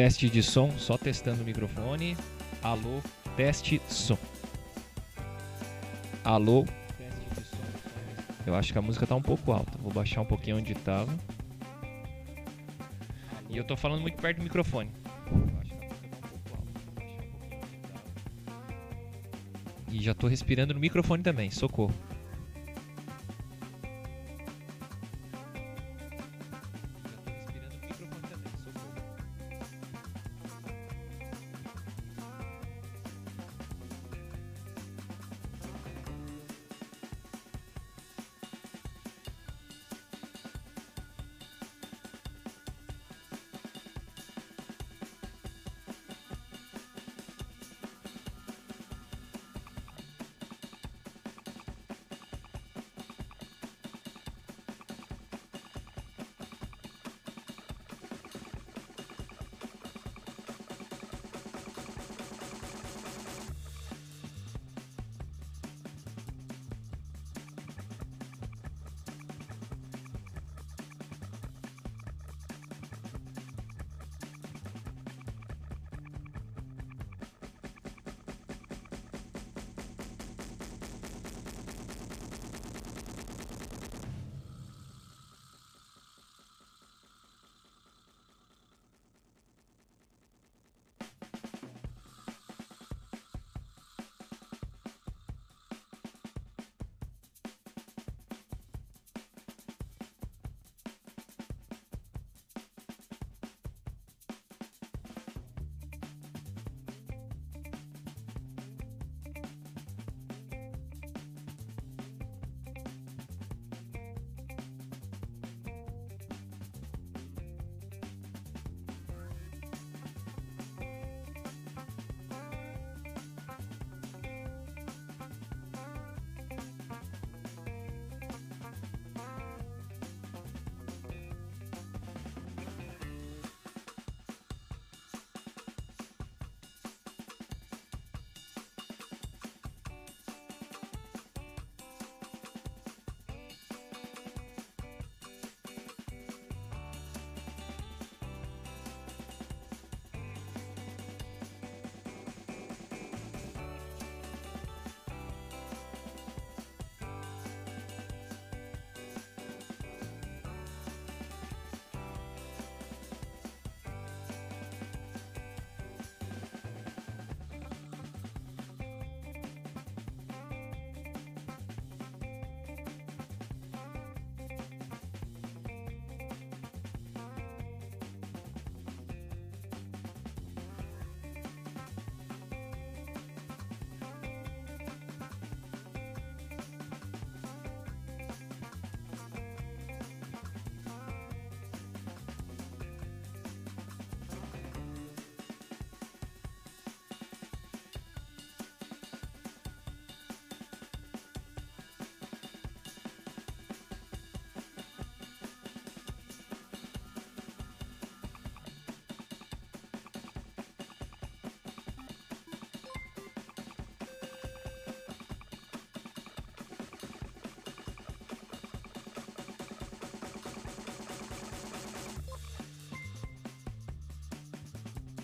Teste de som, só testando o microfone. Alô, teste som. Alô. Eu acho que a música tá um pouco alta. Vou baixar um pouquinho onde tava. E eu tô falando muito perto do microfone. E já tô respirando no microfone também. Socorro.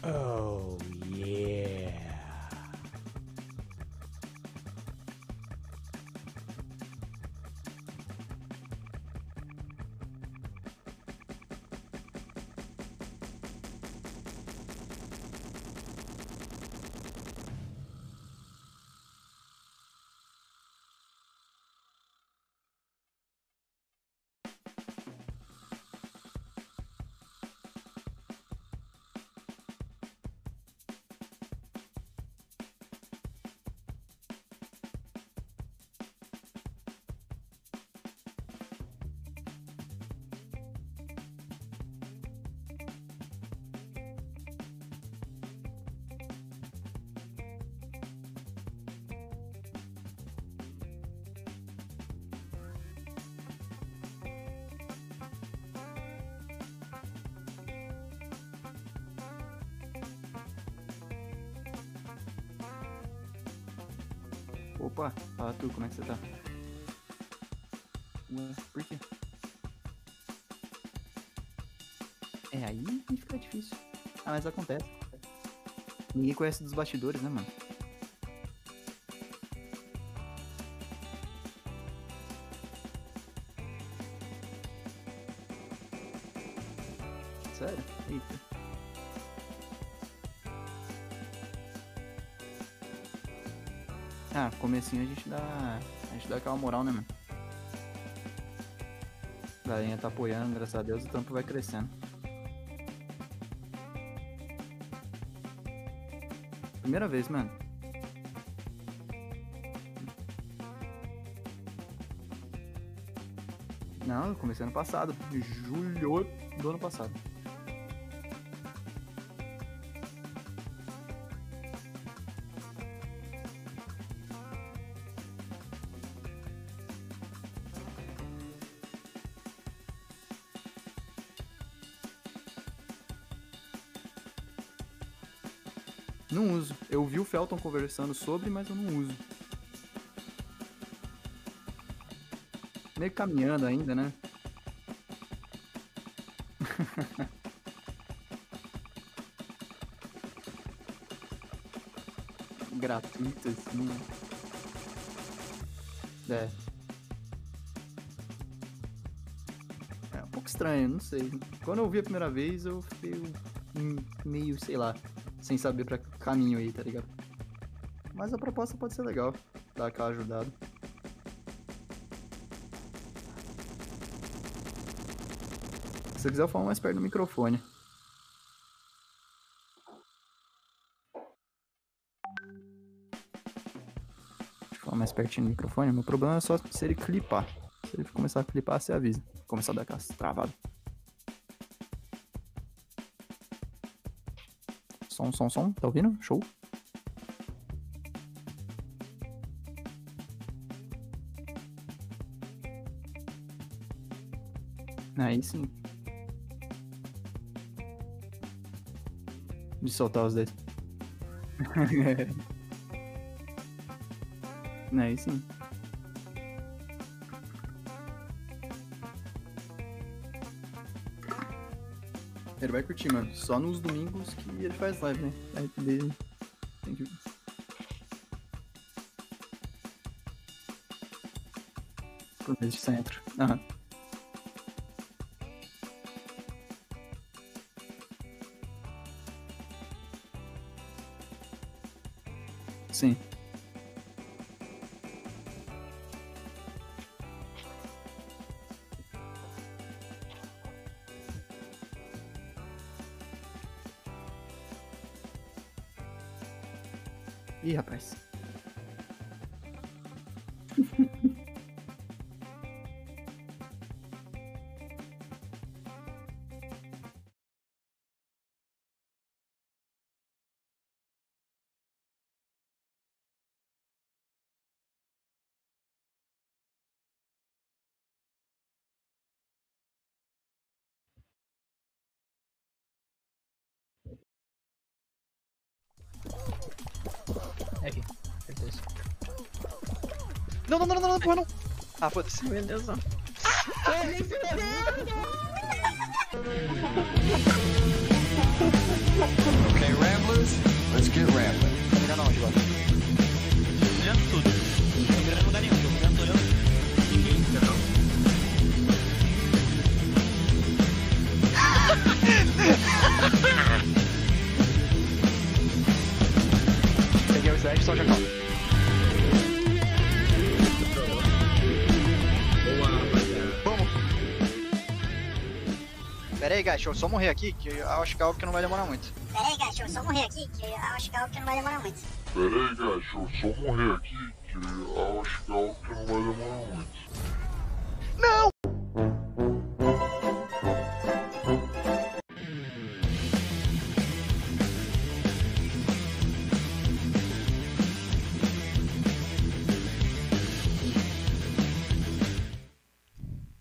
Oh, Opa, fala tu, como é que você tá? Ué, por quê? É, aí fica difícil. Ah, mas acontece. Ninguém conhece dos bastidores, né, mano? Comecinho a gente dá. A gente dá aquela moral, né, mano? A galerinha tá apoiando, graças a Deus, o tampo vai crescendo. Primeira vez, mano. Não, eu comecei ano passado. Julho do ano passado. Eu vi o Felton conversando sobre, mas eu não uso. Meio caminhando ainda, né? Gratuito, assim. né? É. É um pouco estranho, não sei. Quando eu vi a primeira vez, eu fiquei meio, sei lá, sem saber pra caminho aí, tá ligado? Mas a proposta pode ser legal, dar aquela ajudada. Se você quiser, falo mais perto do microfone. Deixa eu falar mais pertinho do microfone. Meu problema é só se ele clipar. Se ele começar a clipar, você avisa. Começar a dar aquelas travadas. Som, som, som. Tá ouvindo? Show. Aí sim. De soltar os dedos. Aí sim. Ele vai curtir, mano. Só nos domingos que ele faz live, né? Aí dele tem que. Mês de centro. Aham. Sim. Ih, É aqui, certeza. Não, não, não, não, não, porra, não. Ah, foda-se. Meu Deus, não. Okay, Ramblers, let's get rambling. Tá mirando aonde agora? Mirando tudo. Peguei o slash, só já calma. Vamos. Pera aí, guys, deixa eu só morrer aqui, que eu acho que é algo que não vai demorar muito. Pera aí, gacho, eu só morrer aqui, que eu acho que é algo que não vai demorar muito. Pera aí, gacho, eu só morrer aqui, que eu acho que é algo que não vai demorar muito. Não!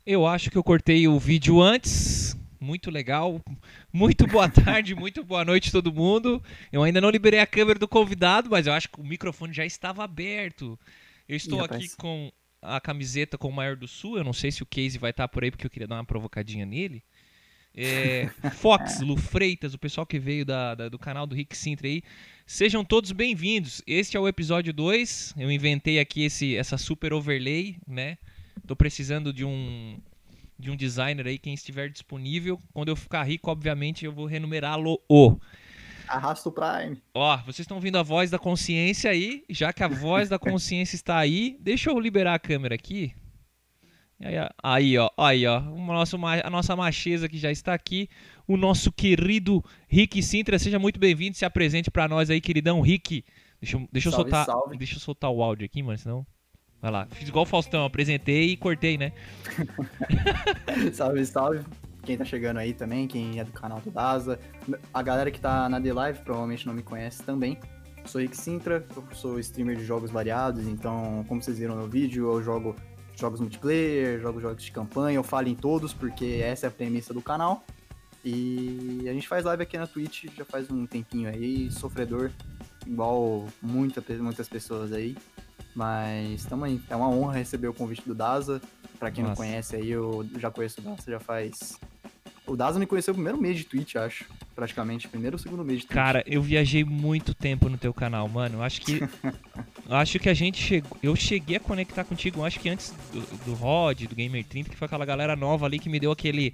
Eu acho que eu cortei o vídeo antes. Muito legal. Muito boa tarde, muito boa noite todo mundo. Eu ainda não liberei a câmera do convidado, mas eu acho que o microfone já estava aberto. Eu estou Ih, aqui com a camiseta com o Maior do Sul. Eu não sei se o Casey vai estar por aí porque eu queria dar uma provocadinha nele. é, Fox, Lu Freitas, o pessoal que veio da- da- do canal do Rick Sintra aí. Sejam todos bem-vindos. Este é o episódio 2. Eu inventei aqui esse, essa super overlay, né? Tô precisando de um de um designer aí, quem estiver disponível. Quando eu ficar rico, obviamente, eu vou renumerá-lo. Arrasta o Prime. Ó, vocês estão ouvindo a voz da consciência aí. Já que a voz da consciência está aí, deixa eu liberar a câmera aqui. Aí, ó, aí, ó, nosso, a nossa macheza que já está aqui. O nosso querido Rick Sintra. Seja muito bem-vindo. Se apresente pra nós aí, queridão. Rick, deixa, eu- deixa eu Salve, soltar. salve. Deixa eu soltar o áudio aqui, mano, senão. Vai lá. Fiz igual o Faustão, apresentei e cortei, né? salve, salve. Quem tá chegando aí também, quem é do canal do Daza. A galera que tá na The Live provavelmente não me conhece também. Sou Rick Sintra, sou streamer de jogos variados, então, como vocês viram no vídeo, eu jogo jogos multiplayer, jogo jogos de campanha, eu falo em todos, porque essa é a premissa do canal. E a gente faz live aqui na Twitch já faz um tempinho aí, sofredor, igual muita, muitas pessoas aí. Mas tamo aí, é uma honra receber o convite do Daza. Pra quem não Nossa. conhece aí, eu já conheço o Daza já faz. O Daza me conheceu no primeiro mês de Twitch, acho. Praticamente, primeiro ou segundo mês de Twitch. Cara, eu viajei muito tempo no teu canal, mano. Acho que. acho que a gente chegou. Eu cheguei a conectar contigo, acho que antes do, do Rod, do Gamer 30, que foi aquela galera nova ali que me deu aquele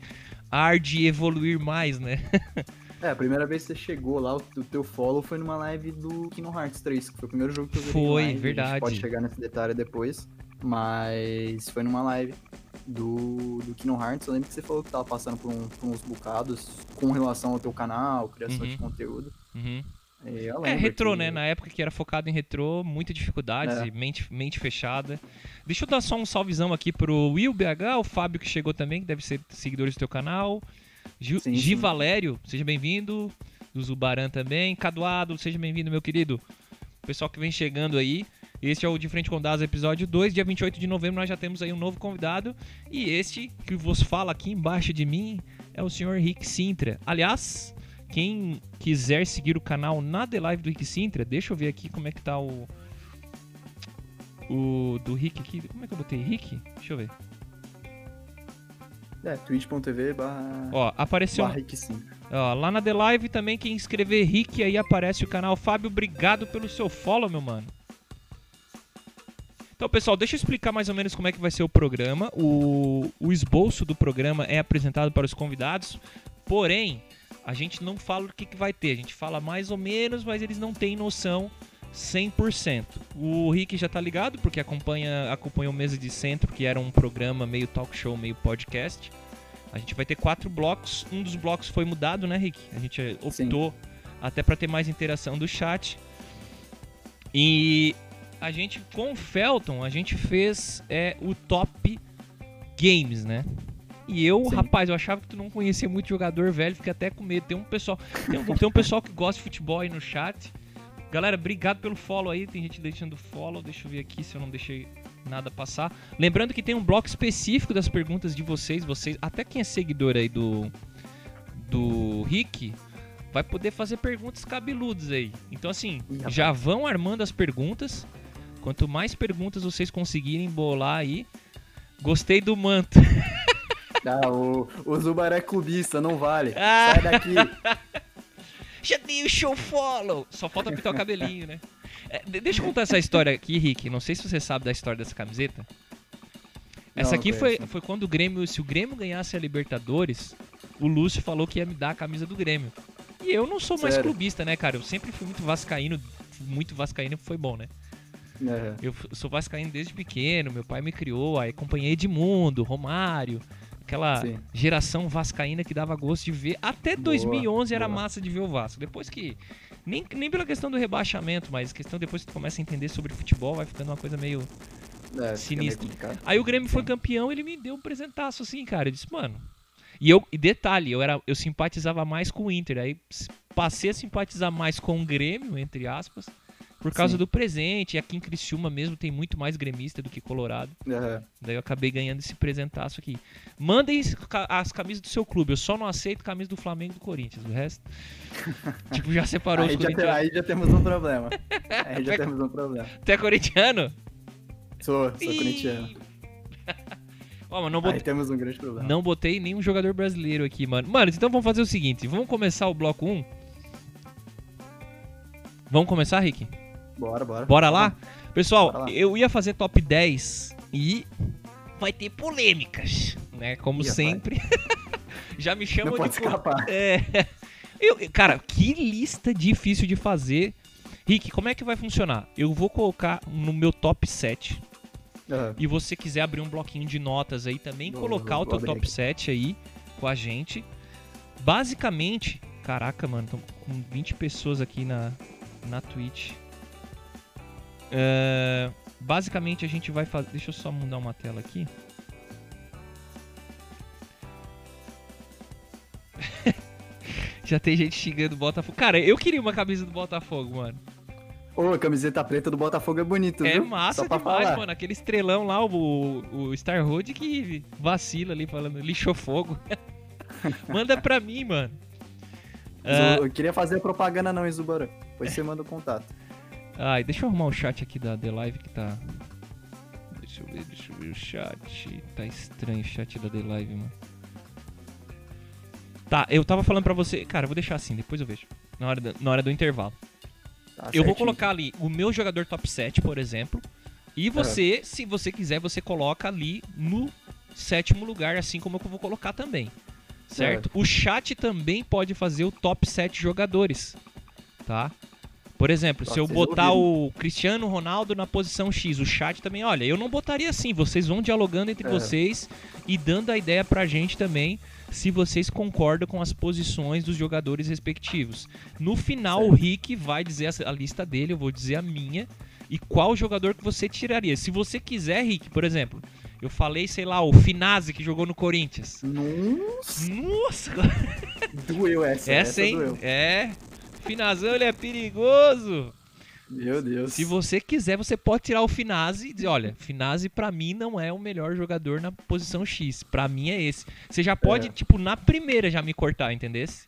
ar de evoluir mais, né? É, a primeira vez que você chegou lá, o, o teu follow foi numa live do Kingdom Hearts 3, que foi o primeiro jogo que eu vi. Foi, A verdade. gente pode chegar nesse detalhe depois. Mas foi numa live do, do Kingdom Hearts. Eu lembro que você falou que tava passando por, um- por uns bocados com relação ao teu canal, criação de Uhum. conteúdo. Uhum. É, retrô, que- né? Na época que era focado em retrô, muita dificuldades É. mente, mente fechada. Deixa eu dar só um salvezão aqui pro Will BH, o Fábio que chegou também, que deve ser seguidores do teu canal. Gi, Sim, Gi sim. Valério, seja bem-vindo. Do Zubaran também. Caduado, seja bem-vindo, meu querido. Pessoal que vem chegando aí. Este é o De Frente com Dados, episódio 2. Dia 28 de novembro nós já temos aí um novo convidado. E este que vos fala aqui embaixo de mim é o senhor Rick Sintra. Aliás, quem quiser seguir o canal na The Live do Rick Sintra, deixa eu ver aqui como é que tá o. O do Rick aqui. Como é que eu botei Rick? Deixa eu ver. É, twitch.tv barra. Ó, apareceu. barra Rick Sim. Ó, lá na The Live também, quem escrever Rick aí aparece o canal. Fábio, obrigado pelo seu follow, meu mano. Então, pessoal, deixa eu explicar mais ou menos como é que vai ser o programa. O, o esboço do programa é apresentado para os convidados, porém, a gente não fala o que, que vai ter. A gente fala mais ou menos, mas eles não têm noção 100%. O Rick já tá ligado, porque acompanha, acompanha o Mesa de Centro, que era um programa meio talk show, meio podcast. A gente vai ter quatro blocos. Um dos blocos foi mudado, né, Rick? A gente optou até para ter mais interação do chat. E a gente, com o Felton, a gente fez é, o top games, né? E eu, Sim. rapaz, eu achava que tu não conhecia muito jogador velho, fiquei até com medo. Tem um pessoal, tem um, tem um pessoal que gosta de futebol aí no chat. Galera, obrigado pelo follow aí. Tem gente deixando follow. Deixa eu ver aqui se eu não deixei nada passar. Lembrando que tem um bloco específico das perguntas de vocês. Vocês, até quem é seguidor aí do do Rick, vai poder fazer perguntas cabeludas aí. Então assim, já vão armando as perguntas. Quanto mais perguntas vocês conseguirem bolar aí, gostei do manto. Ah, o, o Zubar é clubista, não vale. Ah. Sai daqui. Já dei o show follow. Só falta pintar o cabelinho, né? É, de- deixa eu contar essa história aqui, Rick. Não sei se você sabe da história dessa camiseta. Essa Não, aqui não foi, foi quando o Grêmio, se o Grêmio ganhasse a Libertadores, o Lúcio falou que ia me dar a camisa do Grêmio. E eu não sou mais Sério? clubista, né, cara? Eu sempre fui muito vascaíno, muito vascaíno foi bom, né? É, Eu sou vascaíno desde pequeno, meu pai me criou, aí acompanhei Edmundo, Romário, aquela Sim. geração vascaína que dava gosto de ver. Até Boa, 2011 era boa. massa de ver o Vasco. Depois que nem, nem pela questão do rebaixamento, mas questão depois que tu começa a entender sobre futebol, vai ficando uma coisa meio é, fica meio. Aí o Grêmio foi campeão, ele me deu um presentaço assim, cara. Eu disse, mano. E eu, e detalhe, eu era eu simpatizava mais com o Inter, aí passei a simpatizar mais com o Grêmio, entre aspas, por causa Sim. do presente. E aqui em Criciúma mesmo tem muito mais gremista do que Colorado. É, Daí eu acabei ganhando esse presentaço aqui. Mandem as camisas do seu clube. Eu só não aceito camisa do Flamengo e do Corinthians. O resto. tipo, já separou os aí, já te- corintianos. aí já temos um problema. Aí já temos um problema. Tu é corintiano? Sou, sou Ih. corintiano. Ó, não Aí botei, temos um grande problema. não botei nenhum jogador brasileiro aqui, mano. Mano, então vamos fazer o seguinte: vamos começar o bloco 1. Vamos começar, Rick? Bora, bora. Bora lá? Pessoal, Bora lá. eu ia fazer top 10 e vai ter polêmicas, né? Como rapaz. sempre. Já me chamam Não pode de. pol- escapar. É. Eu, cara, que lista difícil de fazer. Rick, como é que vai funcionar? Eu vou colocar no meu top 7 Aham. e você quiser abrir um bloquinho de notas aí também, Vou- colocar vou o teu top aqui. 7 aí com a gente. Basicamente, caraca, mano, tô com 20 pessoas aqui na, na Twitch. É, basicamente a gente vai fazer. Deixa eu só mudar uma tela aqui. Já tem gente xingando o Botafogo. Cara, eu queria uma camisa do Botafogo, mano. Ô, a camiseta preta do Botafogo é bonito, É viu? massa Só pra demais, falar. mano. Aquele estrelão lá, o, o Starroad que vacila ali falando, lixou fogo. Manda pra mim, mano. Ah, Eu queria fazer propaganda não, hein. Depois você manda o contato. Ai, deixa eu arrumar o chat aqui da The Live que tá. Deixa eu ver, deixa eu ver o chat. Tá estranho o chat da The Live, mano. Tá, eu tava falando pra você. Cara, eu vou deixar assim, depois eu vejo. Na hora, do- na hora do intervalo. Tá Eu vou certinho. colocar ali o meu jogador top 7, por exemplo. E você, se você quiser, você coloca ali no sétimo lugar, assim como eu vou colocar também. Certo? O chat também pode fazer o top 7 jogadores. Tá? Por exemplo, se Pode eu botar o Cristiano Ronaldo na posição X, o chat também, olha, eu não botaria assim, vocês vão dialogando entre É. vocês e dando a ideia pra gente também, se vocês concordam com as posições dos jogadores respectivos. No final, o Rick vai dizer a- lista dele, eu vou dizer a minha, e qual jogador que você tiraria. Se você quiser, Rick, por exemplo, eu falei, sei lá, o Finazzi que jogou no Corinthians. Nossa, Nossa, doeu essa. essa, hein? doeu. É. Finazão, ele é perigoso. Meu Deus. Se você quiser, você pode tirar o Finazzi e dizer, olha, Finazzi pra mim não é o melhor jogador na posição X. Pra mim é esse. Você já pode, É. tipo, na primeira já me cortar, entendesse?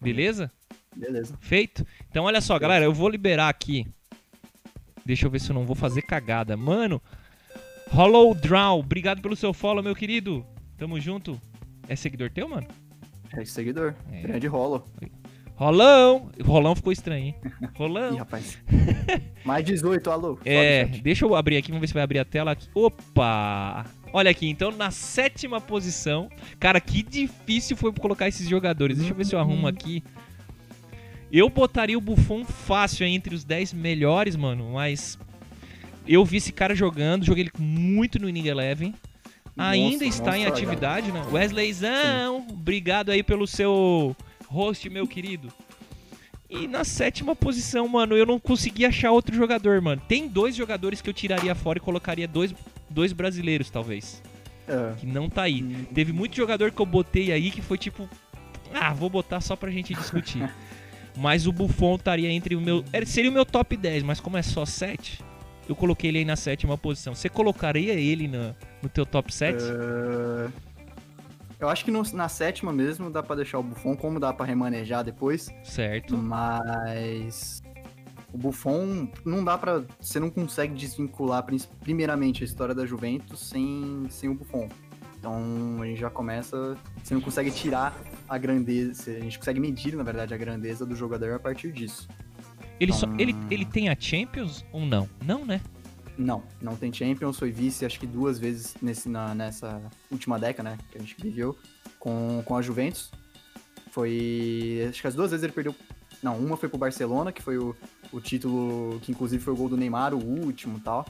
Beleza? Beleza. Feito? Então, olha só, galera, eu vou liberar aqui. Deixa eu ver se eu não vou fazer cagada. Mano, Hollow Draw, obrigado pelo seu follow, meu querido. Tamo junto. É seguidor teu, mano? É seguidor. É. Grande rolo. Rolão. Rolão ficou estranho, hein? Rolão. Ih, rapaz. Mais 18, alô. É, deixa eu abrir aqui, vamos ver se vai abrir a tela aqui. Opa! Olha aqui, então na sétima posição. Cara, que difícil foi colocar esses jogadores. Deixa eu ver se eu arrumo aqui. Eu botaria o Buffon fácil aí entre os 10 melhores, mano, mas eu vi esse cara jogando, joguei ele muito no Inning Eleven. Ainda Nossa, está em monstro, atividade, né? Wesleyzão, obrigado aí pelo seu host, meu querido. E na sétima posição, mano, eu não consegui achar outro jogador, mano. Tem dois jogadores que eu tiraria fora e colocaria dois, dois brasileiros, talvez. É. Que não tá aí. Hum. Teve muito jogador que eu botei aí que foi tipo. Ah, vou botar só pra gente discutir. mas o Buffon estaria entre o meu. é, Seria o meu top 10, mas como é só 7, eu coloquei ele aí na sétima posição. Você colocaria ele no, no teu top 7? É, Eu acho que no- na sétima mesmo dá pra deixar o Buffon, como dá pra remanejar depois. Certo. Mas. O Buffon não dá pra. Você não consegue desvincular, primeiramente, a história da Juventus sem, sem o Buffon. Então a gente já começa. Você não consegue tirar a grandeza. A gente consegue medir, na verdade, a grandeza do jogador a partir disso. Ele, só, Hum. ele, ele tem a Champions ou não? Não, né? Não, não tem Champions, foi vice acho que duas vezes nesse, na, nessa última década, né, que a gente viveu com, com a Juventus. Foi, acho que as duas vezes ele perdeu, não, uma foi pro Barcelona, que foi o, o título, que inclusive foi o gol do Neymar, o último e tal.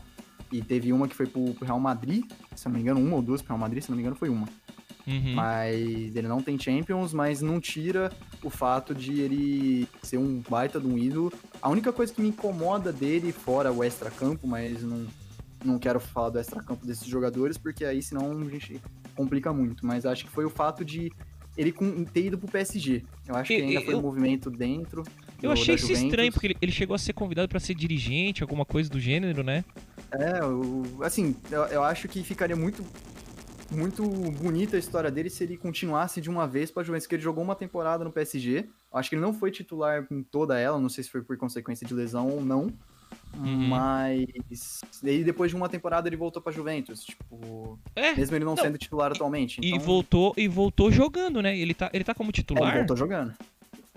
E teve uma que foi pro, pro Real Madrid, se não me engano, uma ou duas pro Real Madrid, se não me engano foi uma. Uhum. Mas ele não tem Champions, mas não tira o fato de ele ser um baita de um ídolo. A única coisa que me incomoda dele, fora o extra-campo, mas não, não quero falar do extra-campo desses jogadores, porque aí senão a gente complica muito. Mas acho que foi o fato de ele ter ido pro PSG. Eu acho que Eu- ainda foi eu- um movimento dentro. Eu do- achei isso estranho, porque ele, chegou a ser convidado pra ser dirigente, alguma coisa do gênero, né? É, o- assim, eu, eu acho que ficaria muito muito bonita a história dele se ele continuasse de uma vez pra Juventus, porque ele jogou uma temporada no PSG. Acho que ele não foi titular em toda ela, não sei se foi por consequência de lesão ou não. Uhum. Mas. Daí depois de uma temporada ele voltou pra Juventus. Tipo. É, Mesmo ele não, Não. sendo titular atualmente. e então- voltou e voltou jogando, né? Ele tá, ele tá como É, ele titular. voltou jogando.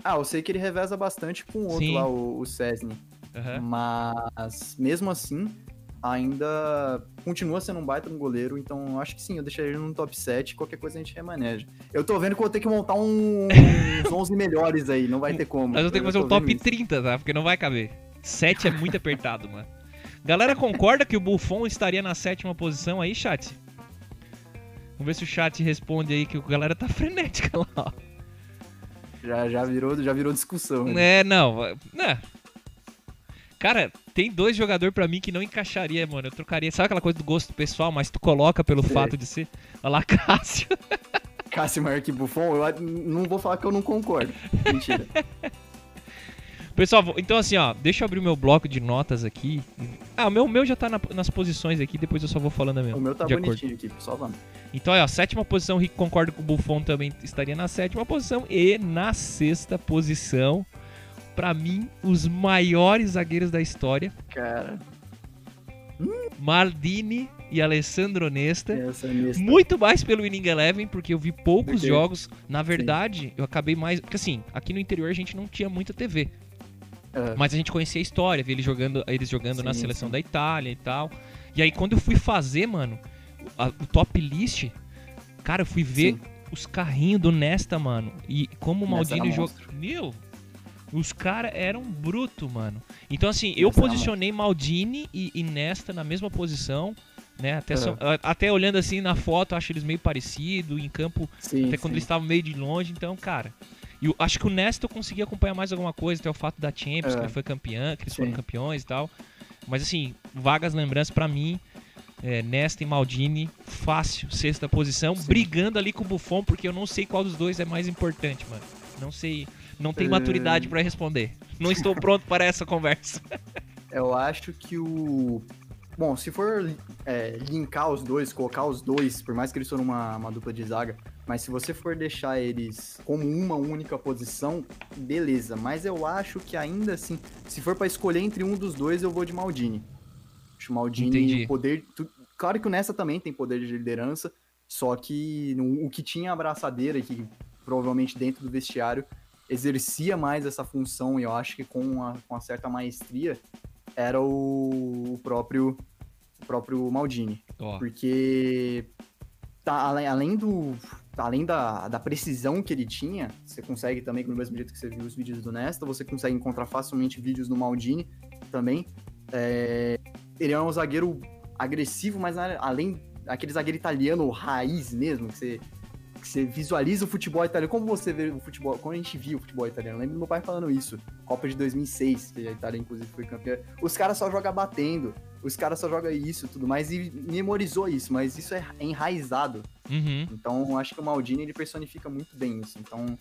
Ah, eu sei que ele reveza bastante com o outro Sim. lá, o, o Cesny. Aham. Mas mesmo assim, ainda continua sendo um baita no goleiro, então eu acho que sim, eu deixaria ele no top 7, qualquer coisa a gente remaneja. Eu tô vendo que eu vou ter que montar um- uns 11 melhores aí, não vai ter como. Nós vamos ter que Eu fazer um top isso. 30, tá? Porque não vai caber. 7 é muito apertado, mano. Galera concorda que o Buffon estaria na sétima posição aí, chat? Vamos ver se o chat responde aí, que a galera tá frenética lá. ó. Já, já, virou, já virou discussão. né? É, não. Né. Cara, tem dois jogadores pra mim que não encaixaria, mano. Eu trocaria. Sabe aquela coisa do gosto pessoal, mas tu coloca pelo Sei. fato de ser. Olha lá, Cássio. Cássio maior que Buffon, eu não vou falar que eu não concordo. Mentira. Pessoal, então assim, ó, deixa eu abrir o meu bloco de notas aqui. Ah, o meu, meu já tá na- nas posições aqui, depois eu só vou falando a minha. o meu tá de acordo. bonitinho aqui, só vamos. Então, ó, sétima posição, Rick concorda com o Buffon também estaria na sétima posição. E na sexta posição, pra mim, os maiores zagueiros da história, Cara, Maldini e Alessandro Nesta. Muito mais pelo Winning Eleven, porque eu vi poucos jogos. Na verdade, eu acabei mais. Porque assim, aqui no interior a gente não tinha muita TV. É. Mas a gente conhecia a história, via eles jogando, eles jogando na Sim, seleção sim. da Itália e tal. E aí quando eu fui fazer, mano, a- o top list, cara, eu fui ver Sim. os carrinhos do Nesta, mano. E como o Maldini jogou. Meu! Os caras eram bruto, mano. Então, assim, eu era posicionei Maldini e, e Nesta na mesma posição, né? Até, É. só- até olhando assim na foto, acho eles meio parecidos. Em campo, Sim, até quando sim. eles estavam meio de longe. Então, cara. E eu acho que o Nesta eu consegui acompanhar mais alguma coisa, até o fato da Champions, É. que ele foi campeão, que eles Sim. foram campeões e tal. Mas, assim, vagas lembranças pra mim. É, Nesta e Maldini, fácil, sexta posição, brigando ali com o Buffon, porque eu não sei qual dos dois é mais importante, mano. Não sei, não tenho É. maturidade pra responder. Não estou pronto para essa conversa. Eu acho que o. Bom, se for é, linkar os dois, colocar os dois, por mais que eles foram uma, uma dupla de zaga, mas se você for deixar eles como uma única posição, beleza. Mas eu acho que ainda assim, se for pra escolher entre um dos dois, eu vou de Maldini. Acho o Maldini Entendi. o poder. tu- Claro que o Nessa também tem poder de liderança, só que o que tinha a abraçadeira, que provavelmente dentro do vestiário exercia mais essa função, e eu acho que com uma, com uma certa maestria, era o, o próprio o próprio Maldini. Ó, Porque tá, além, além do. Além da, da precisão que ele tinha, você consegue também, no mesmo jeito que você viu os vídeos do Nesta, você consegue encontrar facilmente vídeos do Maldini também. É, ele é um zagueiro agressivo, mas além aquele zagueiro italiano raiz mesmo, que você, que você visualiza o futebol italiano. Como você vê o futebol, como a gente viu o futebol italiano? Eu lembro do meu pai falando isso. Copa de 2006, que a Itália inclusive foi campeã. Os caras só jogam batendo, os caras só jogam isso e tudo mais, e memorizou isso, mas isso é enraizado. uhum. Então eu acho que o Maldini ele personifica muito bem isso. Então,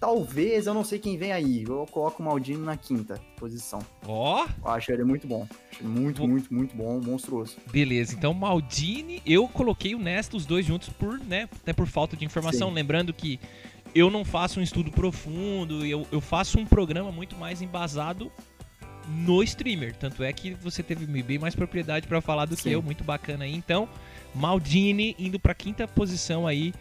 talvez, eu não sei quem vem aí, eu coloco o Maldini na quinta posição. Ó, Eu acho ele muito bom. Acho muito, muito, muito bom, monstruoso. beleza. Então, Maldini, eu coloquei o Nesta, os dois juntos, por, né, até por falta de informação. Sim. Lembrando que eu não faço um estudo profundo, eu, eu faço um programa muito mais embasado no streamer. Tanto é que você teve bem mais propriedade pra falar do que Sim. eu, muito bacana aí. Então, Maldini indo pra quinta posição aí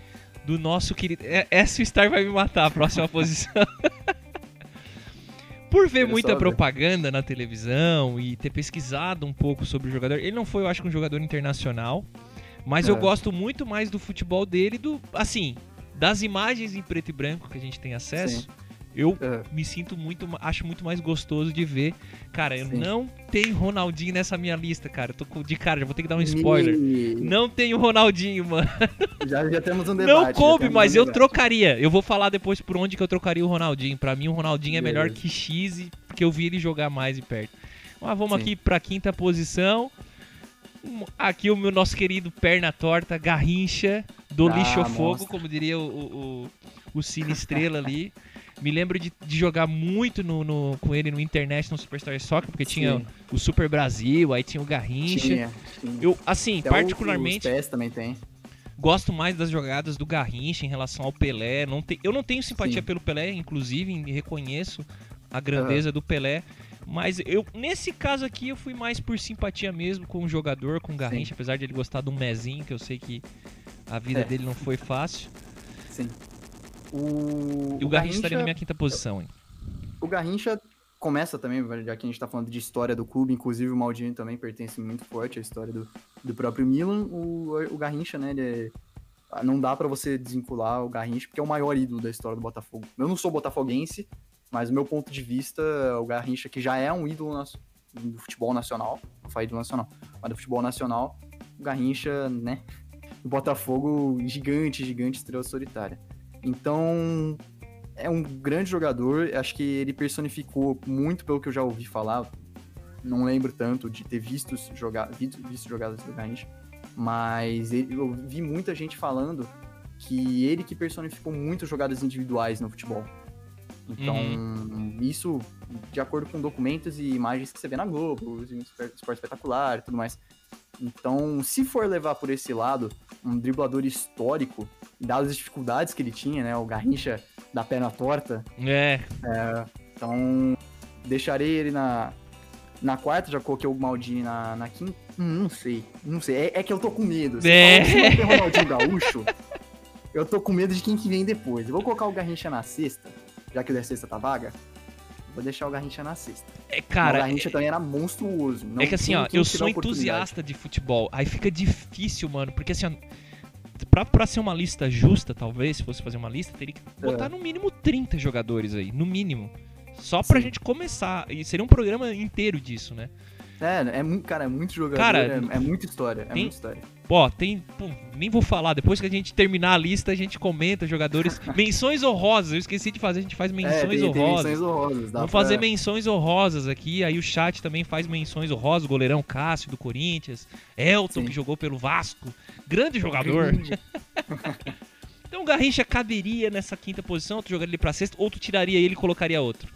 do nosso querido. É, essa Star vai me matar, a próxima posição. Por ver muita propaganda na televisão e ter pesquisado um pouco sobre o jogador, ele não foi, eu acho, um jogador internacional, mas eu É. gosto muito mais do futebol dele, do assim, das imagens em preto e branco que a gente tem acesso. Sim. Eu É. me sinto muito, acho muito mais gostoso de ver. Cara, eu Sim. não tenho Ronaldinho nessa minha lista, cara. Eu tô de cara, já vou ter que dar um spoiler. E- Não tenho Ronaldinho, mano. Já, já temos um debate. Não coube, mas um eu trocaria. Eu vou falar depois por onde que eu trocaria o Ronaldinho. Pra mim, o Ronaldinho é melhor que X, porque eu vi ele jogar mais de perto. Mas vamos Sim. aqui pra quinta posição. Aqui o meu nosso querido perna torta, Garrincha, do Ah, lixo fogo, como diria o, o, o, o Cine Estrela ali. Me lembro de, de jogar muito no, no- com ele no International Superstar Soccer, porque tinha Sim. o Super Brasil, aí tinha o Garrincha. Tinha, tinha. Eu, assim, Até o- particularmente, pés também tem. gosto mais das jogadas do Garrincha em relação ao Pelé. Não te- eu não tenho simpatia Sim. pelo Pelé, inclusive, reconheço a grandeza do Pelé. Mas eu, nesse caso aqui, eu fui mais por simpatia mesmo com o jogador, com o Garrincha, apesar de ele gostar de um mezinho, que eu sei que a vida É. dele não foi fácil. Sim. O, E o Garrincha estaria na minha quinta posição, hein? O Garrincha começa também, já que a gente tá falando de história do clube, inclusive o Maldini também pertence muito forte à história do, do próprio Milan. O, o Garrincha, né, ele é- ah, não dá pra você desvincular o Garrincha, porque é o maior ídolo da história do Botafogo. Eu não sou botafoguense, mas o meu ponto de vista, o Garrincha, que já é um ídolo nas- do futebol nacional, não falo ídolo nacional, mas do futebol nacional, o Garrincha, né, do Botafogo, gigante, gigante, estrela solitária. Então, é um grande jogador, acho que ele personificou muito pelo que eu já ouvi falar. Não lembro tanto de ter visto, jogar, visto, visto jogadas do Garrincha, mas ele- eu vi muita gente falando que ele que personificou muito jogadas individuais no futebol. Então, isso de acordo com documentos e imagens que você vê na Globo, Esporte Espetacular e tudo mais. Então, se for levar por esse lado, um driblador histórico, dadas as dificuldades que ele tinha, né? O Garrincha da perna torta, É, então, deixarei ele na, na quarta, já coloquei o Maldini na, na quinta. Hum, não sei, não sei. É, é que eu tô com medo. Você É. se não tem Ronaldinho Gaúcho, eu tô com medo de quem que vem depois. Eu vou colocar o Garrincha na sexta, já que o da sexta tá vaga. Vou deixar o Garrincha na sexta. é o cara, Garrincha também era monstruoso. Não é que assim, ó, eu sou entusiasta de futebol. Aí fica difícil, mano, porque assim, ó, pra, pra ser uma lista justa, talvez, se fosse fazer uma lista, teria que botar É. no mínimo 30 jogadores aí, no mínimo. Só pra Sim. gente começar. E seria um programa inteiro disso, né? É, é muito, cara, é muito jogador, Cara, é, é muita história, é tem- muita história. Ó, tem. pô, nem vou falar. Depois que a gente terminar a lista, a gente comenta jogadores. menções honrosas. Eu esqueci de fazer, a gente faz é, menções tem, tem honrosas. menções honrosas. Vamos pra- fazer menções honrosas aqui. Aí o chat também faz menções honrosas. O goleirão Cássio do Corinthians. Elton, Sim. que jogou pelo Vasco. Grande jogador. Grande. Então o Garrincha caberia nessa quinta posição. Tu jogaria ele pra sexta. Ou tu tiraria ele e colocaria outro.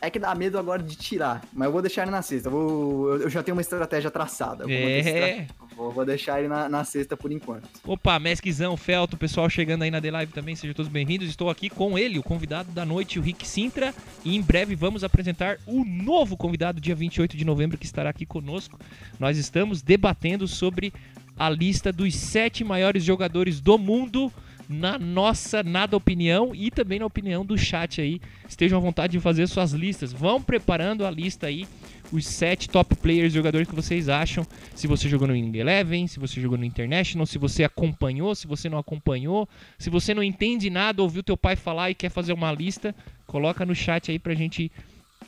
É que dá medo agora de tirar, mas eu vou deixar ele na sexta. Eu, vou, eu- já tenho uma estratégia traçada. Eu vou, É. vou, vou deixar ele na, na sexta por enquanto. Opa, Mesquizão, Felto, pessoal chegando aí na The Live também, sejam todos bem-vindos. Estou aqui com ele, o convidado da noite, o Rick Sintra. E em breve vamos apresentar o novo convidado, dia 28 de novembro, que estará aqui conosco. Nós estamos debatendo sobre a lista dos sete maiores jogadores do mundo, na nossa nada opinião e também na opinião do chat aí. Estejam à vontade de fazer suas listas. Vão preparando a lista aí, os sete top players jogadores que vocês acham se você jogou no Wing Eleven, se você jogou no International, se você acompanhou, se você não acompanhou, se você não entende nada, ouviu teu pai falar e quer fazer uma lista, coloca no chat aí pra gente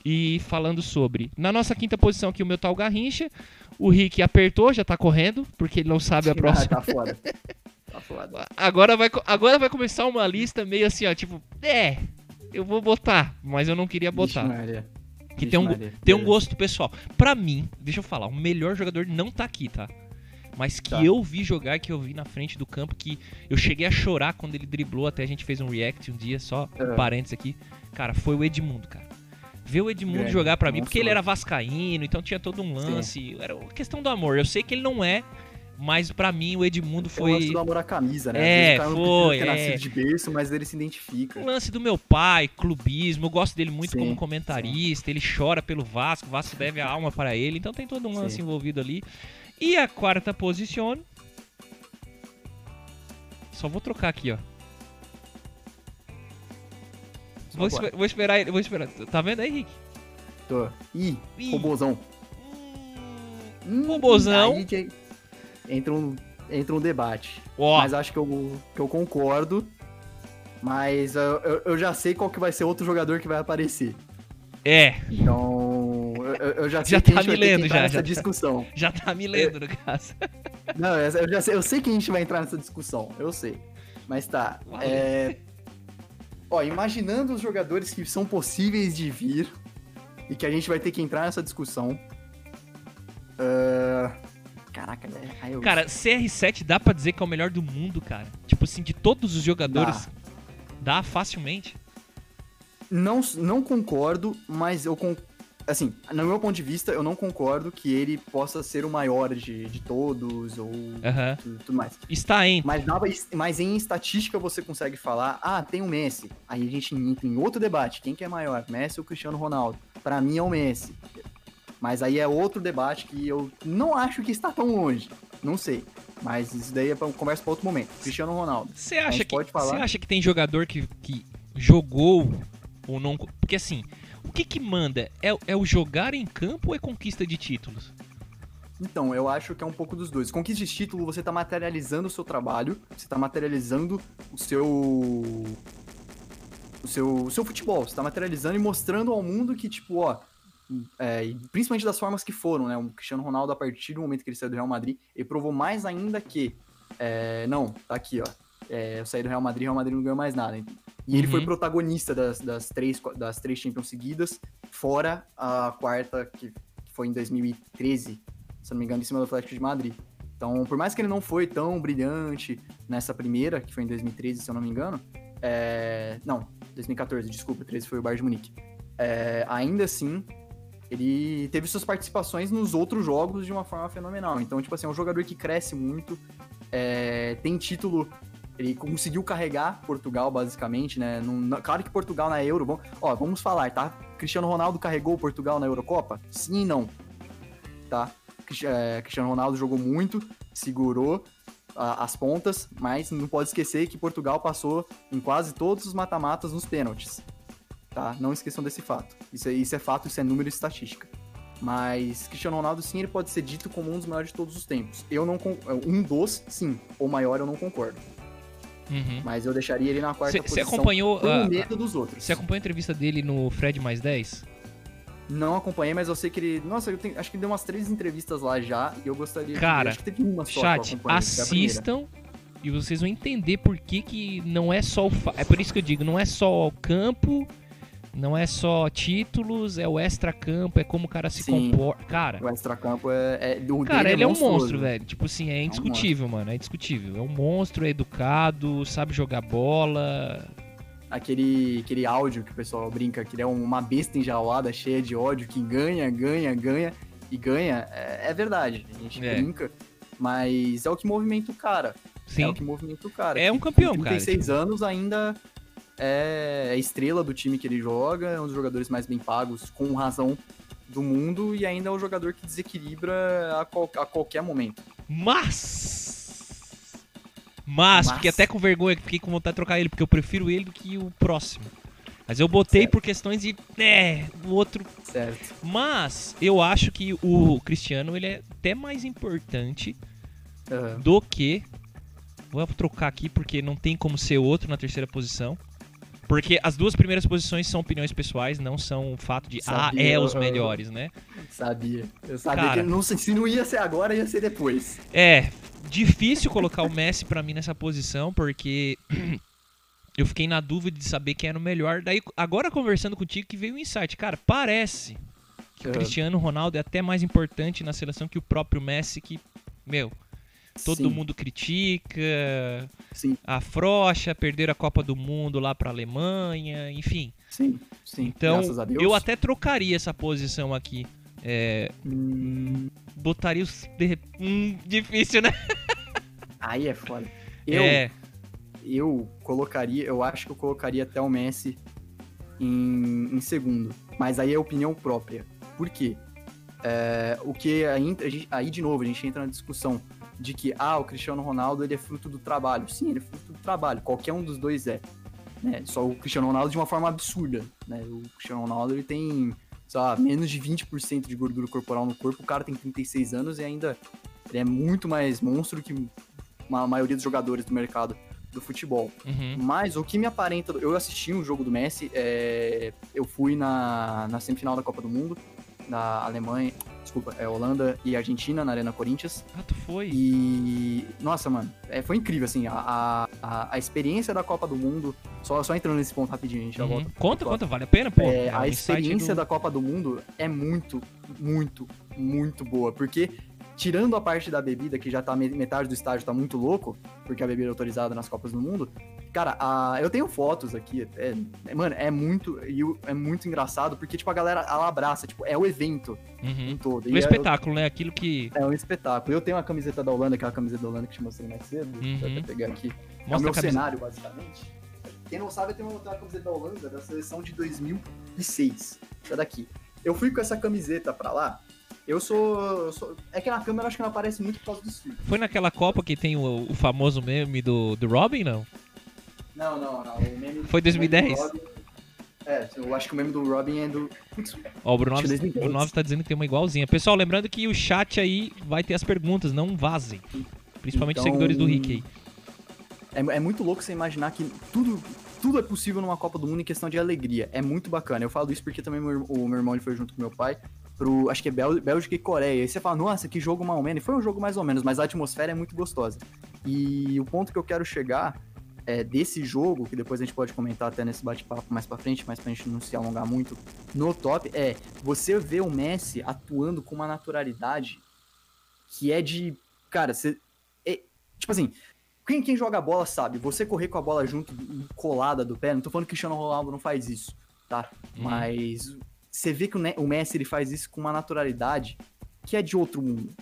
ir falando sobre. Na nossa quinta posição aqui o meu tal Garrincha, o Rick apertou, já tá correndo, porque ele não sabe a próxima. Ah, tá foda. Tá. Agora vai, agora vai começar uma lista meio assim, ó, tipo, é, eu vou botar, mas eu não queria botar. Vixe. Que Vixe tem um, Maria. tem um gosto pessoal. Pra mim, deixa eu falar, o melhor jogador não tá aqui, tá? Mas que Tá. eu vi jogar, que eu vi na frente do campo, que eu cheguei a chorar quando ele driblou, até a gente fez um react um dia, só um É. parênteses aqui. Cara, foi o Edmundo, cara. Ver o Edmundo Grande, jogar pra mim, porque ele era vascaíno, então tinha todo um lance. Era uma questão do amor. Eu sei que ele não é, mas pra mim o Edmundo Eu foi. gosto do amor à camisa, né? É, o não foi, é. de berço, mas ele se identifica. O lance do meu pai, clubismo, eu gosto dele muito Sim, como comentarista, ele chora pelo Vasco, o Vasco deve a alma para ele, então tem todo um lance Sim. envolvido ali. E a quarta posição. Só vou trocar aqui, ó. Vou, vou esperar ele, vou esperar. Tá vendo aí, Rick? Tô. Ih, Ih. robôzão. Hum, Robôzão. Aí que entra um, entra um debate. Ó, Mas acho que eu, que eu concordo. Mas eu, eu- eu já sei qual que vai ser outro jogador que vai aparecer. é, Então, eu, eu- já sei Já que tá a gente me vai lendo entrar já, nessa já discussão. já tá me lendo no caso. Não, eu já sei, eu sei que a gente vai entrar nessa discussão, eu sei. Mas tá. É... Ó, imaginando os jogadores que são possíveis de vir e que a gente vai ter que entrar nessa discussão. ah, Caraca, né? Eu... Cara, CR7 dá pra dizer que é o melhor do mundo, cara. Tipo assim, de todos os jogadores, dá facilmente. Não, não concordo, mas eu con... assim, no meu ponto de vista, eu não concordo que ele possa ser o maior de, de todos ou Aham. tudo, tudo mais. Está entre. Mas, dá mas em estatística você consegue falar, ah, tem o Messi. Aí a gente entra em outro debate, quem que é maior, Messi ou Cristiano Ronaldo? Pra mim é o Messi. Mas aí é outro debate que eu não acho que está tão longe. Não sei. Mas isso daí é pra conversa para outro momento. Cristiano Ronaldo. Você acha, que, pode falar? você acha que tem jogador que, que jogou ou não. Porque assim, o que que manda? É, é o jogar em campo ou é conquista de títulos? Então, eu acho que é um pouco dos dois. Conquista de título, você tá materializando o seu trabalho, você tá materializando o seu. O seu, o seu futebol, você tá materializando e mostrando ao mundo que, tipo, ó. É, principalmente das formas que foram, né? O Cristiano Ronaldo, a partir do momento que ele saiu do Real Madrid, ele provou mais ainda que. é, não, tá aqui, ó. É, eu saí do Real Madrid, o Real Madrid não ganhou mais nada. E ele Uhum. foi protagonista das, das, três, das três Champions seguidas, fora a quarta, que foi em 2013, se eu não me engano, em cima do Atlético de Madrid. Então, por mais que ele não foi tão brilhante nessa primeira, que foi em 2013, se eu não me engano, é... não, 2014, desculpa, 13 foi o Bayern de Munique. É, ainda assim, ele teve suas participações nos outros jogos de uma forma fenomenal. Então, tipo assim, é um jogador que cresce muito, é, tem título. Ele conseguiu carregar Portugal, basicamente, né? Claro que Portugal na Euro. Vamos, ó, vamos falar, tá? Cristiano Ronaldo carregou Portugal na Eurocopa? Sim e não. Tá? É, Cristiano Ronaldo jogou muito, segurou a- as pontas, mas não pode esquecer que Portugal passou em quase todos os mata-matas nos pênaltis. Tá? Não esqueçam desse fato. Isso é, isso é fato, isso é número e estatística. Mas Cristiano Ronaldo, sim, ele pode ser dito como um dos maiores de todos os tempos. Eu não con- um dos, sim. O maior eu não concordo. Uhum. Mas eu deixaria ele na quarta Você posição. acompanhou, pelo ah, medo dos outros. Você acompanhou a entrevista dele no Fred mais 10? Não acompanhei, mas eu sei que ele. Nossa, eu tenho- acho que ele deu umas três entrevistas lá já e eu gostaria Cara. Acho que teve uma só Chat, assistam e vocês vão entender por que, que não é só o. fa- É por isso que eu digo, não é só o campo, não é só títulos, é o extra-campo, é como o cara se Sim. comporta. Cara, O extracampo é. é do Cara, dele ele é um monstruoso. monstro, velho. Tipo assim, é indiscutível, mano. É indiscutível. É um monstro, é educado, sabe jogar bola. Aquele, aquele áudio que o pessoal brinca, que ele é uma besta enjaulada, cheia de ódio, que ganha, ganha, ganha e ganha. É, é verdade. A gente É. brinca. Mas é o que movimenta o cara. É Sim. o que movimenta o cara. É um campeão, com cara. 36 anos ainda é é estrela do time que ele joga, é um dos jogadores mais bem pagos, com razão do mundo, e ainda é um jogador que desequilibra a, qual- a qualquer momento. Mas. Mas, Mas. fiquei até com vergonha, fiquei com vontade de trocar ele, porque eu prefiro ele do que o próximo. Mas eu botei Certo. por questões de. É, o outro. Certo. Mas eu acho que o Cristiano ele é até mais importante Aham. do que. Vou trocar aqui porque não tem como ser outro na terceira posição. Porque as duas primeiras posições são opiniões pessoais, não são o fato de, ah, Sabia, é os melhores, né? Sabia. Eu sabia Cara. que não, se não ia ser agora, ia ser depois. É, difícil colocar o Messi pra mim nessa posição, porque eu fiquei na dúvida de saber quem era o melhor. Daí, agora conversando contigo, que veio o insight. Cara, parece que o. Cristiano Ronaldo é até mais importante na seleção que o próprio Messi, que, meu, todo Sim, mundo critica, Sim, afrocha, perderam a Copa do Mundo lá pra Alemanha, enfim. sim, sim. Então, Graças a Deus. eu até trocaria essa posição aqui. É, Hum, botaria os. Hum, difícil, né? aí é foda. Eu, É. eu colocaria, eu acho que eu colocaria até o Messi em, em segundo. Mas aí é opinião própria. Por quê? É, o que a aí, de novo, a gente entra na discussão de que, ah, o Cristiano Ronaldo ele é fruto do trabalho. Sim, ele é fruto do trabalho. Qualquer um dos dois é. né? Só o Cristiano Ronaldo de uma forma absurda. Né? O Cristiano Ronaldo ele tem, sei lá, menos de 20% de gordura corporal no corpo. O cara tem 36 anos e ainda ele é muito mais monstro que a maioria dos jogadores do mercado do futebol. Uhum. Mas o que me aparenta. Eu assisti um jogo do Messi, é, eu fui na, na semifinal da Copa do Mundo, da Alemanha, desculpa, é Holanda e Argentina, na Arena Corinthians. Ah, tu foi? E. Nossa, mano, é, foi incrível, assim, a, a, a experiência da Copa do Mundo. Só, só entrando nesse ponto rapidinho, a gente já Uhum. volta. Conta, conta, vale a pena, pô. É, É a experiência do- da Copa do Mundo é muito, muito, muito boa. Porque, tirando a parte da bebida, que já tá me- metade do estádio tá muito louco, porque a bebida é autorizada nas Copas do Mundo. Cara, a- eu tenho fotos aqui. é- é- mano, é muito. É muito engraçado, porque, tipo, a galera ela abraça, tipo, é o evento em Uhum. todo. É- espetáculo, né? Aquilo que É um espetáculo. Eu tenho uma camiseta da Holanda, aquela camiseta da Holanda que te mostrei mais cedo. Deixa eu Uhum. até pegar aqui. é o mostra meu cenário, basicamente. Quem não sabe, eu tenho uma, tenho uma camiseta da Holanda da seleção de 2006. Essa daqui. eu fui com essa camiseta pra lá. Eu sou, eu sou- É que na câmera eu acho que não aparece muito por causa dos filtros. Foi naquela Copa que tem o, o famoso meme do, do Robin, não? Não, não, não. O meme, Foi o meme 2010? do Robin- É, eu acho que o meme do Robin é do. Ó, o Bruno Acho que Alves, 2010. Bruno Alves tá dizendo que tem uma igualzinha. Pessoal, lembrando que o chat aí vai ter as perguntas, não vazem. Principalmente os Então- seguidores do Rick aí. É, é muito louco você imaginar que tudo, tudo é possível numa Copa do Mundo em questão de alegria. É muito bacana. Eu falo isso porque também meu o meu irmão ele foi junto com meu pai pro, acho que é Bel- Bélgica e Coreia. E você fala, nossa, que jogo mal menos. E foi um jogo mais ou menos, mas a atmosfera é muito gostosa. E o ponto que eu quero chegar é desse jogo, que depois a gente pode comentar até nesse bate-papo mais pra frente, mas pra gente não se alongar muito no top, é você vê o Messi atuando com uma naturalidade que é de. Cara, você. é- tipo assim, quem, quem joga bola sabe, você correr com a bola junto, colada do pé, não tô falando que o Cristiano Ronaldo não faz isso, tá? Hum. Mas você vê que o, Messi ele faz isso com uma naturalidade que é de outro mundo.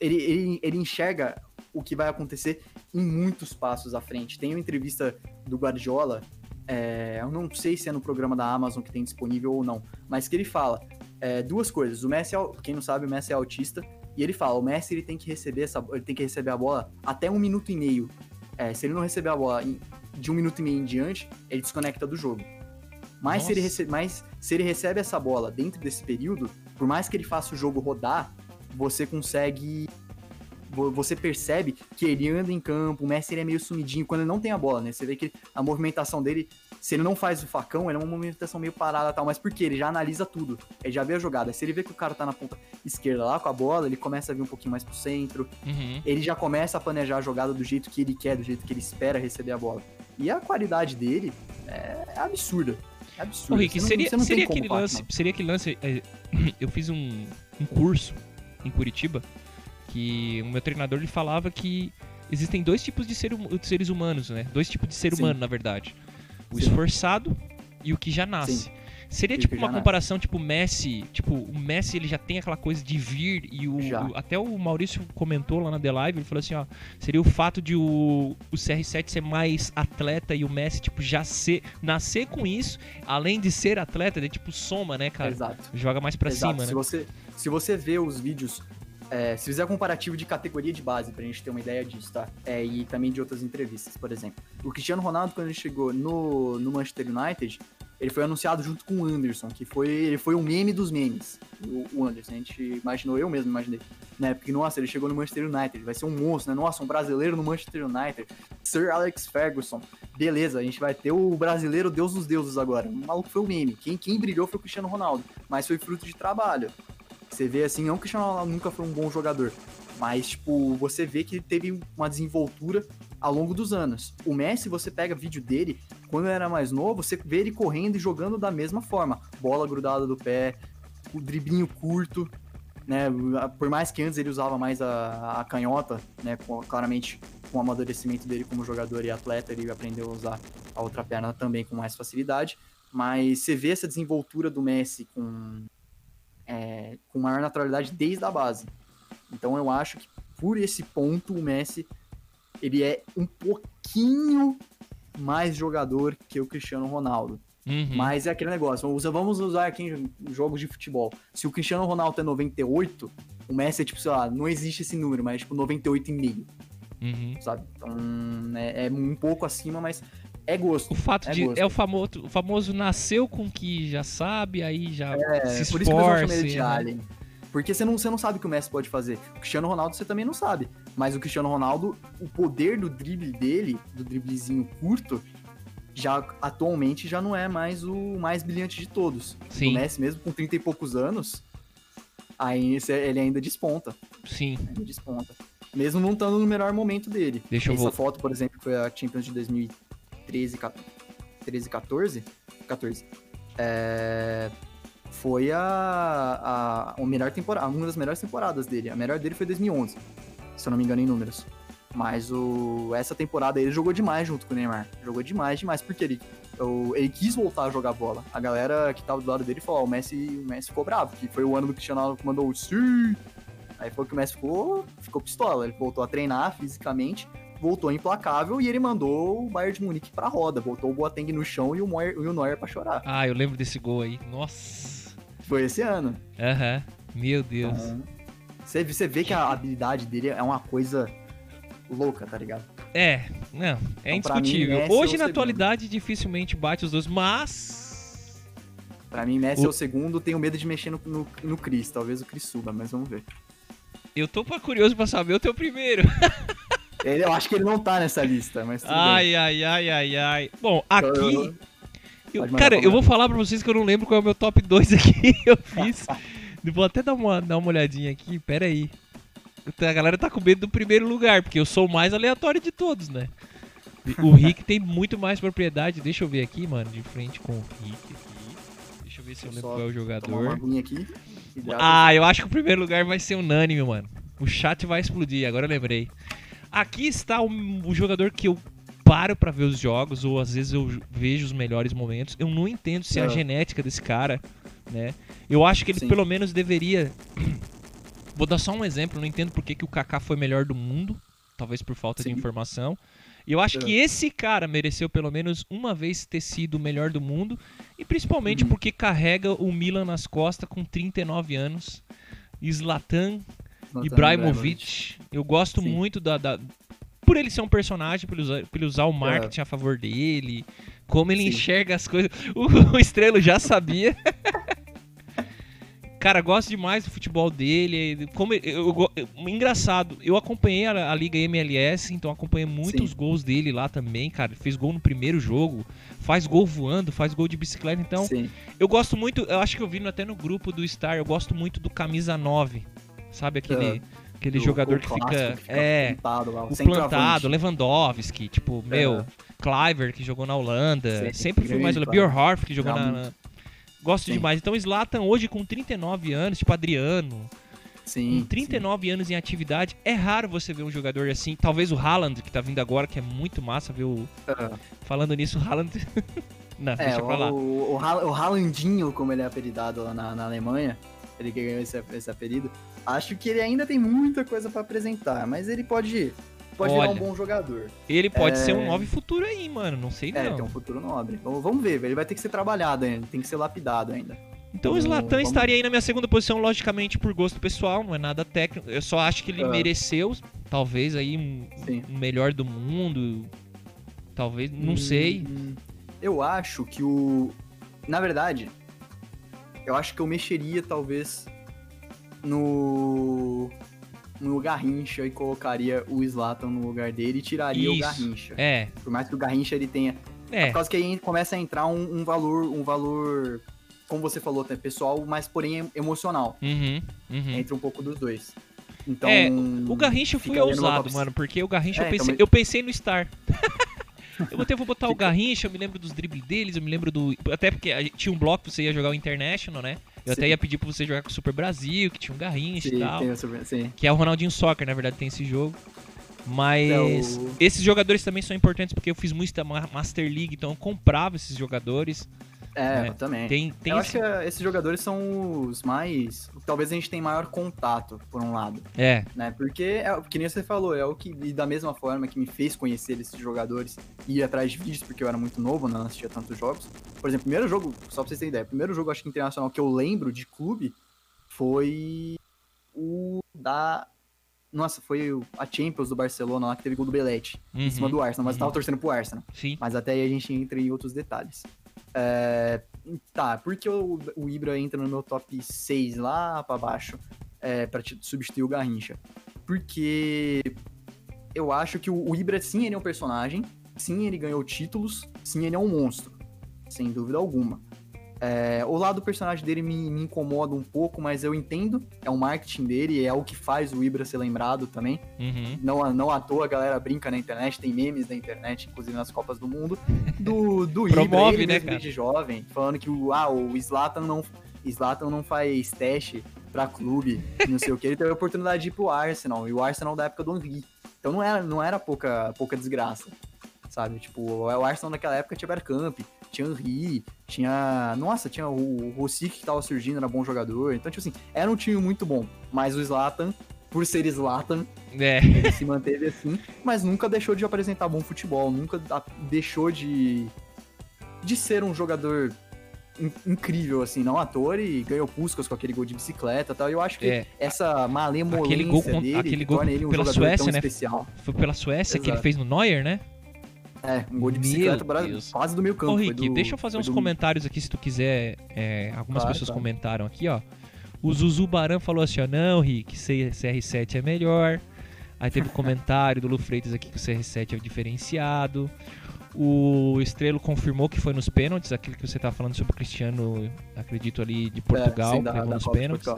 Ele, ele, ele enxerga o que vai acontecer em muitos passos à frente. Tem uma entrevista do Guardiola, é, eu não sei se é no programa da Amazon que tem disponível ou não, mas que ele fala é, duas coisas. O Messi, é, quem não sabe, o Messi é autista e ele fala, o Messi ele tem que receber essa, ele tem que receber a bola até um minuto e meio. É, se ele não receber a bola de um minuto e meio em diante, ele desconecta do jogo. Mas se, ele recebe, mas se ele recebe essa bola dentro desse período, por mais que ele faça o jogo rodar, você consegue. vo- Você percebe que ele anda em campo, o Messi ele é meio sumidinho quando ele não tem a bola, né? Você vê que a movimentação dele, se ele não faz o facão, ele é uma movimentação meio parada e tal, mas por quê? Ele já analisa tudo, ele já vê a jogada. Se ele vê que o cara tá na ponta esquerda lá com a bola, ele começa a vir um pouquinho mais pro centro, Uhum. ele já começa a planejar a jogada do jeito que ele quer, do jeito que ele espera receber a bola. E a qualidade dele é absurda. É absurda. Ô, Rick, não- seria, seria aquele lance. Seria aquele lance. é, eu fiz um, um curso em Curitiba que o meu treinador ele falava que existem dois tipos de, ser hum- de seres humanos, né? Dois tipos de ser Sim. humano, na verdade. O Sim. esforçado e o que já nasce. Sim. Seria tipo uma nasce. comparação, tipo, Messi, tipo, o Messi ele já tem aquela coisa de vir e o, até o Maurício comentou lá na The Live, ele falou assim, ó, seria o fato de o, o CR7 ser mais atleta e o Messi, tipo, já ser, nascer com isso, além de ser atleta, ele tipo soma, né, cara? Exato. Joga mais pra Exato. cima, se né? Você, se você vê os vídeos, é, se fizer comparativo de categoria de base, pra gente ter uma ideia disso, tá? É, e também de outras entrevistas, por exemplo. O Cristiano Ronaldo, quando ele chegou no, no Manchester United, ele foi anunciado junto com o Anderson, que foi, ele foi o meme dos memes. O, o Anderson, a gente imaginou, eu mesmo imaginei. Né? Porque, nossa, ele chegou no Manchester United, vai ser um monstro, né? Nossa, um brasileiro no Manchester United. Sir Alex Ferguson. Beleza, a gente vai ter o brasileiro Deus dos deuses agora. O maluco foi o meme. Quem, quem brilhou foi o Cristiano Ronaldo, mas foi fruto de trabalho. Você vê assim, não que o Cristiano Ronaldo nunca foi um bom jogador, mas, tipo, você vê que ele teve uma desenvoltura ao longo dos anos. O Messi, você pega vídeo dele, quando era mais novo, você vê ele correndo e jogando da mesma forma. Bola grudada do pé, o driblinho curto, né? Por mais que antes ele usava mais a, a canhota, né? com- claramente, com o amadurecimento dele como jogador e atleta, ele aprendeu a usar a outra perna também com mais facilidade. Mas você vê essa desenvoltura do Messi com, é, com maior naturalidade desde a base. Então eu acho que por esse ponto o Messi ele é um pouquinho mais jogador que o Cristiano Ronaldo. Uhum. Mas é aquele negócio, vamos usar, aqui em jogos de futebol. Se o Cristiano Ronaldo é 98, o Messi é tipo, sei lá, não existe esse número, mas é tipo 98,5, Uhum. sabe? Então é, é um pouco acima, mas é gosto. O fato É de. gosto. É o famoso, o famoso nasceu com que já sabe, aí já É, se por isso que eu chamo ele de né? Alien. Porque você não, você não sabe o que o Messi pode fazer. O Cristiano Ronaldo você também não sabe. Mas o Cristiano Ronaldo, o poder do drible dele, do driblezinho curto, já atualmente já não é mais o mais brilhante de todos. Sim. O Messi, mesmo com 30 e poucos anos, aí esse- ele ainda desponta. Sim. Ainda desponta. Mesmo não estando no melhor momento dele. Deixa eu Essa foto, por exemplo, foi a Champions de 2013, 13, 14, 14. É, foi a, a, a melhor temporada, uma das melhores temporadas dele. A melhor dele foi 2011, se eu não me engano em números. Mas o, essa temporada ele jogou demais junto com o Neymar. Jogou demais, demais, porque ele, o- ele quis voltar a jogar bola. A galera que tava do lado dele falou: ó, o Messi, o Messi ficou bravo, que foi o ano do Cristiano Ronaldo que mandou o sim. Aí foi que o Messi ficou, ficou pistola. Ele voltou a treinar fisicamente, voltou implacável e ele mandou o Bayern de Munique pra roda. Botou o Boateng no chão e o, e o Neuer pra chorar. Ah, eu lembro desse gol aí. Nossa. Foi esse ano. Aham. Meu Deus. Então, você, você vê que a habilidade dele é uma coisa louca, tá ligado? É, não, é Então, mim, indiscutível. Messi é Hoje, na segundo. atualidade, dificilmente bate os dois, mas. Pra mim, Messi O- é o segundo, tenho medo de mexer no, no, no Chris. Talvez o Chris suba, mas vamos ver. Eu tô curioso pra saber o teu primeiro. Ele, eu acho que ele não tá nessa lista, mas tudo bem. Ai, ai, ai, ai, ai. Bom, aqui. Eu- eu- cara, eu vou falar pra vocês que eu não lembro qual é o meu top 2 aqui. Eu fiz. Eu vou até dar uma, dar uma olhadinha aqui, pera aí. A galera tá com medo do primeiro lugar, porque eu sou o mais aleatório de todos, né? O Rick tem muito mais propriedade. Deixa eu ver aqui, mano, de frente com o Rick aqui. Deixa eu ver se eu lembro Só qual é o jogador. aqui. Ah, eu acho que o primeiro lugar vai ser unânime, mano. O chat vai explodir, agora eu lembrei. Aqui está o, o jogador que eu paro pra ver os jogos, ou às vezes eu vejo os melhores momentos. Eu não entendo se é a genética desse cara, né? Eu acho que ele Sim. pelo menos deveria. Vou dar só um exemplo, não entendo por que, que o Kaká foi melhor do mundo, talvez por falta de Sim. informação. E eu acho É. que esse cara mereceu pelo menos uma vez ter sido o melhor do mundo, e principalmente Uhum. porque carrega o Milan nas costas com 39 anos. Zlatan Zlatan Ibrahimovic. Eu gosto Sim. muito da, da- Por ele ser um personagem, por ele usar, por ele usar o marketing a favor dele, como ele Sim. enxerga as coisas. O, o Estrelo já sabia. Cara, gosto demais do futebol dele. Como eu, eu eu- engraçado, eu acompanhei a, a Liga MLS, então acompanhei muitos Sim. gols dele lá também, cara. Fez gol no primeiro jogo, faz gol voando, faz gol de bicicleta. Então, Sim. eu gosto muito, eu acho que eu vi no- até no grupo do Star, eu gosto muito do camisa 9. Sabe aquele, aquele Do- jogador que fica, que é, plantado lá, o plantado, Lewandowski, tipo, meu, Aham. Cliver que jogou na Holanda, Sim, sempre fui mais grande Bjorhorf que jogou na, na- Gosto Sim. demais. Então, Zlatan hoje com 39 anos, tipo Adriano, Sim. com 39 anos em atividade, é raro você ver um jogador assim. Talvez o Haaland, que tá vindo agora, que é muito massa ver o. sim. Ah, Falando nisso, o Haaland. Não, É, deixa pra lá. o, o, o Haalandinho, como ele é apelidado lá na, na Alemanha, ele que ganhou esse, esse apelido, acho que ele ainda tem muita coisa pra apresentar, mas ele pode, pode virar Olha, um bom jogador. Ele pode é- ser um 9 futuro aí, mano. Não sei É, não. tem um futuro nobre. Vamos, vamos ver, ele vai ter que ser trabalhado ainda, tem que ser lapidado ainda. Então o Zlatan vamos- estaria aí na minha segunda posição, logicamente por gosto pessoal, não é nada técnico. Eu só acho que ele Ah. mereceu, talvez aí um, um melhor do mundo. Talvez, não sei. Hum, Eu acho que o. Na verdade, eu acho que eu mexeria talvez no. No Garrincha e colocaria o Slatan no lugar dele e tiraria o Isso. Garrincha. É, Por mais que o Garrincha ele tenha. é. Por causa que aí começa a entrar um, um valor, um valor, como você falou, até pessoal, mas porém em- emocional. Uhum, uhum. Entra um pouco dos dois. Então. É, O Garrincha no ousado, mano, porque o Garrincha É, eu, então, pensei, mas- eu pensei no Star. eu botei, vou botar o Garrincha, eu me lembro dos dribles deles, eu me lembro do. Até porque tinha um bloco que você ia jogar o International, né? Eu até Sim. ia pedir pra você jogar com o Super Brasil, que tinha um Garrincha Sim, e tal. tem o sobre- sim. Que é o Ronaldinho Soccer, na verdade, tem esse jogo. Mas É, o- esses jogadores também são importantes porque eu fiz muita Ma- Master League, então eu comprava esses jogadores. É, É, eu também. Tem, tem eu acho que eh, esses jogadores são os mais. Talvez a gente tenha maior contato, por um lado, É, né? Porque, é, que nem você falou, é o que, e da mesma forma que me fez conhecer esses jogadores e ir atrás de vídeos, porque eu era muito novo, não assistia tantos jogos. Por exemplo, o primeiro jogo, só pra vocês terem ideia, o primeiro jogo, acho que internacional que eu lembro de clube foi o da. Nossa, foi a Champions do Barcelona lá que teve gol do Belete, em cima uhum, do Arsenal, mas eu uhum. tava torcendo pro Arsenal. sim. Mas até aí a gente entra em outros detalhes. É, tá, por que o, o Ibra entra no meu top 6 lá pra baixo é, te- substituir o Garrincha? Porque eu acho que o, o Ibra, sim, ele é um personagem, sim, ele ganhou títulos, sim, ele é um monstro, sem dúvida alguma. É, o lado do personagem dele me, me incomoda um pouco, mas eu entendo, é o marketing dele, é o que faz o Ibra ser lembrado também. Uhum. Não, não à toa a galera brinca na internet, tem memes da internet, inclusive nas Copas do Mundo, do, do Ibra, Promove, ele né, jovem, falando que o, ah, o Zlatan não, Zlatan não faz teste pra clube, não sei o que, ele teve a oportunidade de ir pro Arsenal, e o Arsenal da época do Henry. Então não era, não era pouca, pouca desgraça, sabe? Tipo, o Arsenal naquela época tinha Bergkamp, tinha Henry, tinha... Nossa, tinha o, Rosic que tava surgindo, era bom jogador. Então, tipo assim, era um time muito bom, mas o Zlatan, por ser Zlatan, É. ele se manteve assim, mas nunca deixou de apresentar bom futebol, nunca deixou de, de ser um jogador in- incrível, assim, não à toa, e ganhou Puskas com aquele gol de bicicleta e tal. E eu acho que É. essa malemolência Aquele gol dele aquele que gol torna ele um pela jogador Suécia, tão né? especial. Foi pela Suécia que ele Exato. fez no Neuer, né? É, um gol de bicicleta quase do meio campo. Ô, Rick, do- deixa eu fazer uns do- comentários aqui se tu quiser. é, algumas Claro, pessoas claro. comentaram aqui, ó. O Zuzu Baran falou assim, ó, não, Rick, C- CR7 é melhor. Aí teve um comentário do Lu Freitas aqui que o CR7 é diferenciado. O Estrelo confirmou que foi nos pênaltis, aquilo que você tá falando sobre o Cristiano, acredito ali, de Portugal, É, sim, da, levou da nos pênaltis.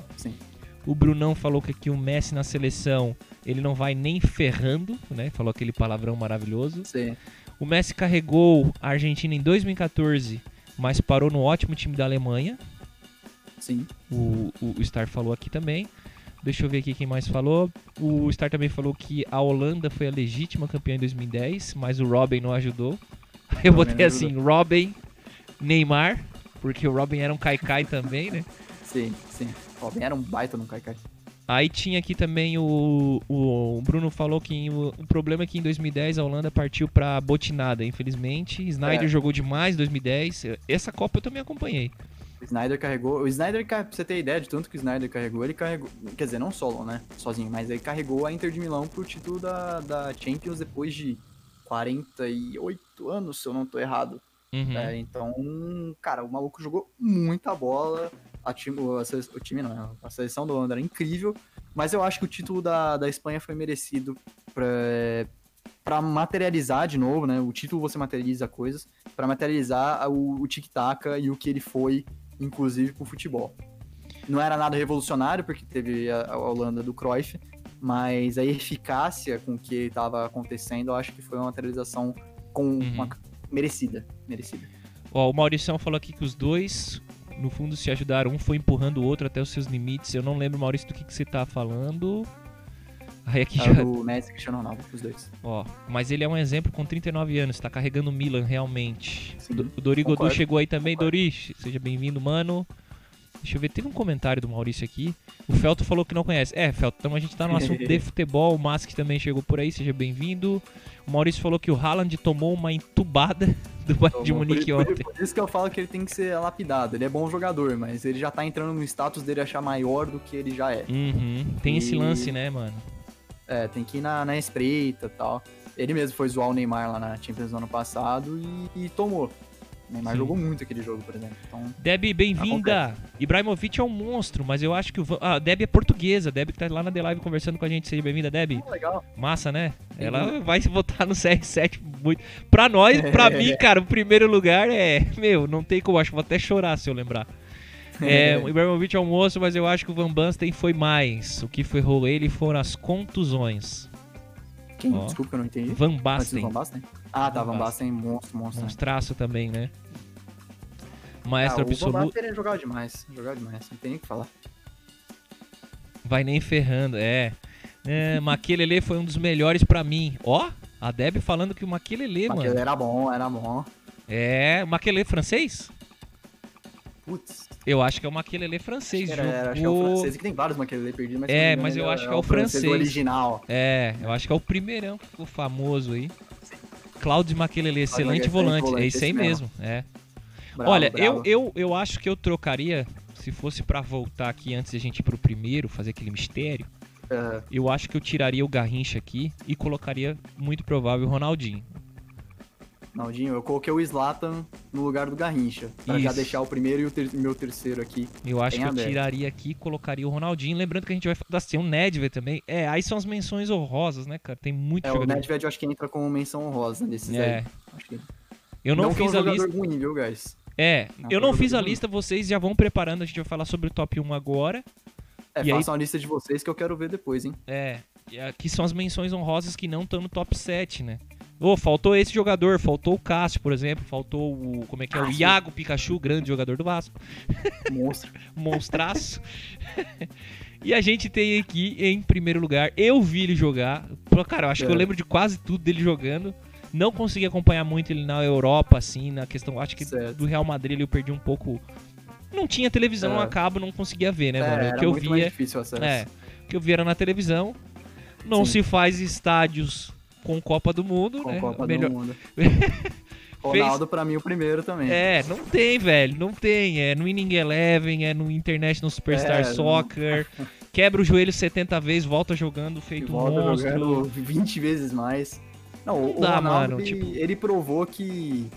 O Brunão falou que aqui o Messi na seleção, ele não vai nem ferrando, né? Falou aquele palavrão maravilhoso. Sim. O Messi carregou a Argentina em 2014, mas parou no ótimo time da Alemanha. Sim. O, o, o Star falou aqui também. Deixa eu ver aqui quem mais falou. O Star também falou que a Holanda foi a legítima campeã em 2010, mas o Robin não ajudou. Eu Robin botei não assim, Robin, Neymar, porque o Robin era um caicai também, né? Sim, sim. Ó, bem era um baita no Kaikai. Aí tinha aqui também o, o, o Bruno falou que o, o problema é que em 2010 a Holanda partiu pra botinada, infelizmente. Snyder É. jogou demais em 2010. Essa Copa eu também acompanhei. O Snyder carregou. O Snyder, pra você ter ideia de tanto que o Snyder carregou, ele carregou. Quer dizer, não solo, né? Sozinho, mas ele carregou a Inter de Milão pro título da, da Champions depois de 48 anos, se eu não tô errado. Uhum. É, então, cara, o maluco jogou muita bola. A time, o, a sele- o time não, a seleção do Holanda era incrível. Mas eu acho que o título da, da Espanha foi merecido pra materializar de novo, né? O título você materializa coisas, pra materializar o, o tic-tac e o que ele foi, inclusive, pro futebol. Não era nada revolucionário, porque teve a, a Holanda do Cruyff, mas a eficácia com que estava acontecendo, eu acho que foi uma materialização com Uhum. uma- merecida. Merecida. Ó, o Maurição falou aqui que os dois, no fundo, se ajudaram. Um foi empurrando o outro até os seus limites. Eu não lembro, Maurício, do que, que você tá falando. Aí aqui É já. o Messi Cristiano Ronaldo, os dois. Ó, mas ele é um exemplo com 39 anos, tá carregando o Milan realmente. Sim, o Dori Godu concordo, chegou aí também. concordo. Dori, seja bem-vindo, mano. Deixa eu ver, teve um comentário do Maurício aqui. O Felto falou que não conhece. É, Felto, então a gente tá no assunto de futebol. O Mask também chegou por aí, seja bem-vindo. O Maurício falou que o Haaland tomou uma entubada do Bayern de Por- Munique por, ontem. por isso que eu falo que ele tem que ser lapidado. Ele é bom jogador, mas ele já tá entrando no status dele achar maior do que ele já é. Uhum, tem esse E- lance, né, mano? É, tem que ir na, na espreita e tal. Ele mesmo foi zoar o Neymar lá na Champions no ano passado e, e tomou. Neymar Sim. jogou muito aquele jogo, por exemplo. Então, Deb, bem-vinda! Ibrahimovic é um monstro, mas eu acho que o. Van- Ah, Deb é portuguesa. Deb que tá lá na The Live conversando com a gente. Seja bem-vinda, Deb. ah, legal. Massa, né? Sim. Ela vai se votar no CR7 muito. Pra nós, pra mim, cara, o primeiro lugar é. Meu, não tem como. Acho que vou até chorar se eu lembrar. É, o Ibrahimovic é um monstro, mas eu acho que o Van Basten foi mais. O que ferrou ele foram as contusões. Quem? Ó. Desculpa que eu não entendi. Van Basten. Van Basten? Ah, tá, Van Van Basten, monstro, monstro. Monstraço também, né? Ah, Maestro o Van absoluto. Basten ele jogava demais. Jogava demais, não tem nem o que falar. Vai nem ferrando, é. é Maquelele foi um dos melhores pra mim. Ó, a Deb falando que o Maquelele, Mas mano. ele era bom, era bom. É, o Maquelele francês? Putz, Eu acho que é o Maquelele francês. era, era, acho que é o Jogou- francês. que tem vários Maquelele perdidos, mas... É, mas eu ele acho que é o francês. original. É, eu acho que é o primeirão que ficou famoso aí. Cláudio Maquelele, excelente volante. volante, É isso aí esse mesmo. É. Bravo, Olha, bravo. Eu, eu, eu acho que eu trocaria, se fosse pra voltar aqui antes de a gente ir pro primeiro, fazer aquele mistério, É, eu acho que eu tiraria o Garrincha aqui e colocaria, muito provável, o Ronaldinho. Naldinho, eu coloquei o Slatan no lugar do Garrincha. Pra já Isso. deixar o primeiro e o ter- meu terceiro aqui. Eu acho que eu aberto. tiraria aqui e colocaria o Ronaldinho. Lembrando que a gente vai falar assim, o Nedved também. É, aí são as menções honrosas, né, cara? Tem muito É, o jogador. Nedved eu acho que entra como menção honrosa nesses É. aí. Acho que... Eu não, que é um fiz a lista. ruim, viu, guys? É, Não, eu foi não fiz a ruim. lista, vocês já vão preparando, a gente vai falar sobre o top 1 agora. É, E aí- façam a lista de vocês que eu quero ver depois, hein? É, e aqui são as menções honrosas que não estão no top 7, né? Ô, faltou esse jogador, faltou o Cássio, por exemplo, faltou o. Como é que é? O. Iago Pikachu, grande jogador do Vasco. Monstro. monstraço. e a gente tem aqui em primeiro lugar, eu vi ele jogar. Cara, eu acho que eu É. lembro de quase tudo dele jogando. Não consegui acompanhar muito ele na Europa, assim, na questão. Acho que Certo. do Real Madrid eu perdi um pouco. Não tinha televisão É. no acabo, não conseguia ver, né, é, mano? O que eu muito mais via. difícil o acesso. É, o que eu via era na televisão. Não Sim. se faz estádios com Copa do Mundo, Com né? Copa Melhor- do Mundo. Ronaldo, pra mim, o primeiro também. É, não tem, velho. Não tem. É no Inning Eleven, é no International Superstar É, não- Soccer. Quebra o joelho 70 vezes, volta jogando, feito um volta monstro. jogando 20 vezes mais. Não, o, o Dá, Ronaldo, mano, ele, tipo- ele provou que...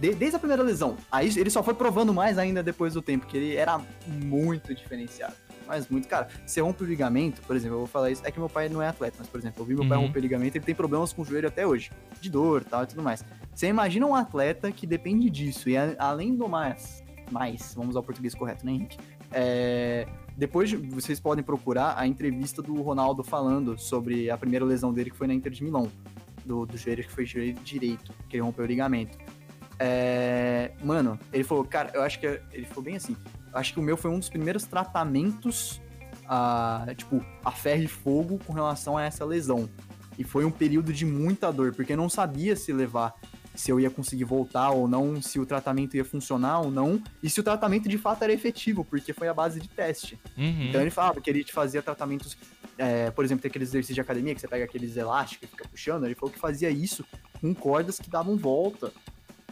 de- desde a primeira lesão. Aí ele só foi provando mais ainda depois do tempo, que ele era muito diferenciado. Mas muito, cara, você rompe o ligamento, por exemplo, eu vou falar isso, é que meu pai não é atleta, mas, por exemplo, eu vi meu pai Uhum. romper o ligamento, ele tem problemas com o joelho até hoje, de dor tal e tudo mais. Você imagina um atleta que depende disso, e a- além do mais, mais, vamos ao português correto, né, Henrique? É, depois de- vocês podem procurar a entrevista do Ronaldo falando sobre a primeira lesão dele, que foi na Inter de Milão, do, do joelho que foi joelho direito, que ele rompeu o ligamento. É, mano, ele falou, cara, eu acho que ele falou bem assim. Acho que o meu foi um dos primeiros tratamentos a, tipo, a ferro e fogo com relação a essa lesão. E foi um período de muita dor, porque eu não sabia se levar, se eu ia conseguir voltar ou não, se o tratamento ia funcionar ou não, e se o tratamento de fato era efetivo, porque foi a base de teste. Uhum. Então ele falava que ele te fazia tratamentos, é, por exemplo, tem aqueles exercícios de academia que você pega aqueles elásticos e fica puxando. Ele falou que fazia isso com cordas que davam volta.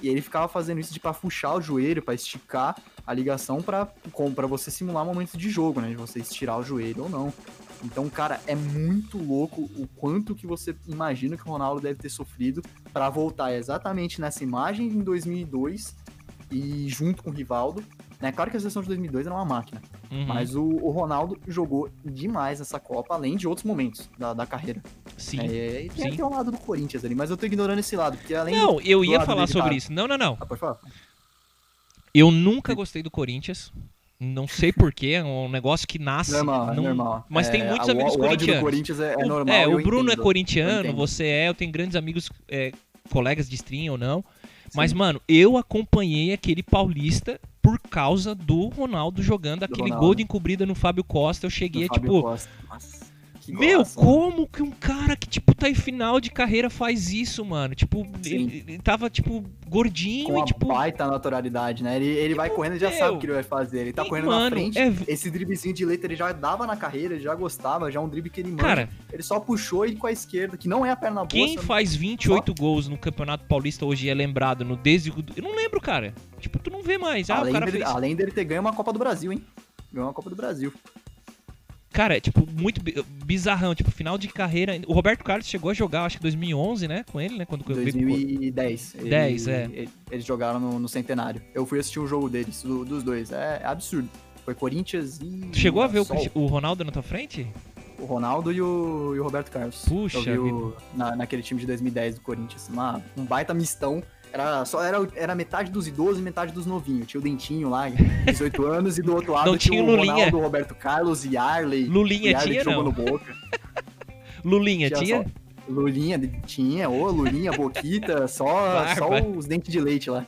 E ele ficava fazendo isso de pra puxar o joelho, pra esticar a ligação com- pra você simular momentos de jogo, né? De você estirar o joelho ou não. Então, cara, é muito louco o quanto que você imagina que o Ronaldo deve ter sofrido pra voltar exatamente nessa imagem em 2002 e junto com o Rivaldo. Né? Claro que a seleção de 2002 era uma máquina. Uhum. Mas o, o Ronaldo jogou demais essa Copa, além de outros momentos da, da carreira. Sim. É, e tem sim. até o lado do Corinthians ali, mas eu tô ignorando esse lado, porque além. Não, eu ia falar sobre tá- isso. Não, não, não. Ah, pode falar. Eu nunca gostei do Corinthians. Não sei porquê, é um negócio que nasce. Normal, é não- normal. Mas tem É, muitos o- amigos o corintianos. Corinthians é, é O- normal. É, o Bruno é entendo, eu corintiano, você é, eu tenho grandes amigos, é, colegas de stream ou não. Mas, Sim. mano, eu acompanhei aquele paulista por causa do Ronaldo jogando aquele Ronaldo. gol de encobrida no Fábio Costa. Eu cheguei, Do Fábio tipo, que meu, como que um cara que, tipo, tá em final de carreira faz isso, mano? Tipo, ele, ele tava, tipo, gordinho Com e, a tipo. baita naturalidade, né? Ele, ele vai correndo e já sabe o que ele vai fazer. Ele tá e, correndo na mano, frente. é- Esse driblezinho de letra ele já dava na carreira, ele já gostava, já é um drible que ele manda. Cara, ele só puxou ele com a esquerda, que não é a perna boa. quem faz 28 gols no Campeonato Paulista hoje é lembrado no desde. Eu não lembro, cara. Tipo, tu não vê mais. Ah, além, o cara dele, fez. além dele ter ganho uma Copa do Brasil, hein? Ganhou uma Copa do Brasil. Cara, é tipo, muito bi- bizarrão. Tipo, final de carreira. O Roberto Carlos chegou a jogar, acho que 2011, né? Com ele, né? Quando eu vi. 2010. Ele- 10, é. ele- Eles jogaram no, no Centenário. Eu fui assistir o jogo deles, do- dos dois. É, absurdo. Foi Corinthians e. Tu chegou a ver o, o Ronaldo na tua frente? O Ronaldo e o, e o Roberto Carlos. Puxa Eu vi o- na, naquele time de 2010 do Corinthians. Uma, um baita mistão. Era, só, era, era metade dos idosos e metade dos novinhos. Tinha o Dentinho lá, 18 anos, e do outro lado Não tinha o Lulinha. Ronaldo, Roberto Carlos e Arley. Lulinha e Arley tinha, não? Boca. Lulinha Tinha tinha? só- Lulinha tinha, ô Lulinha, Boquita, só, só os dentes de leite lá.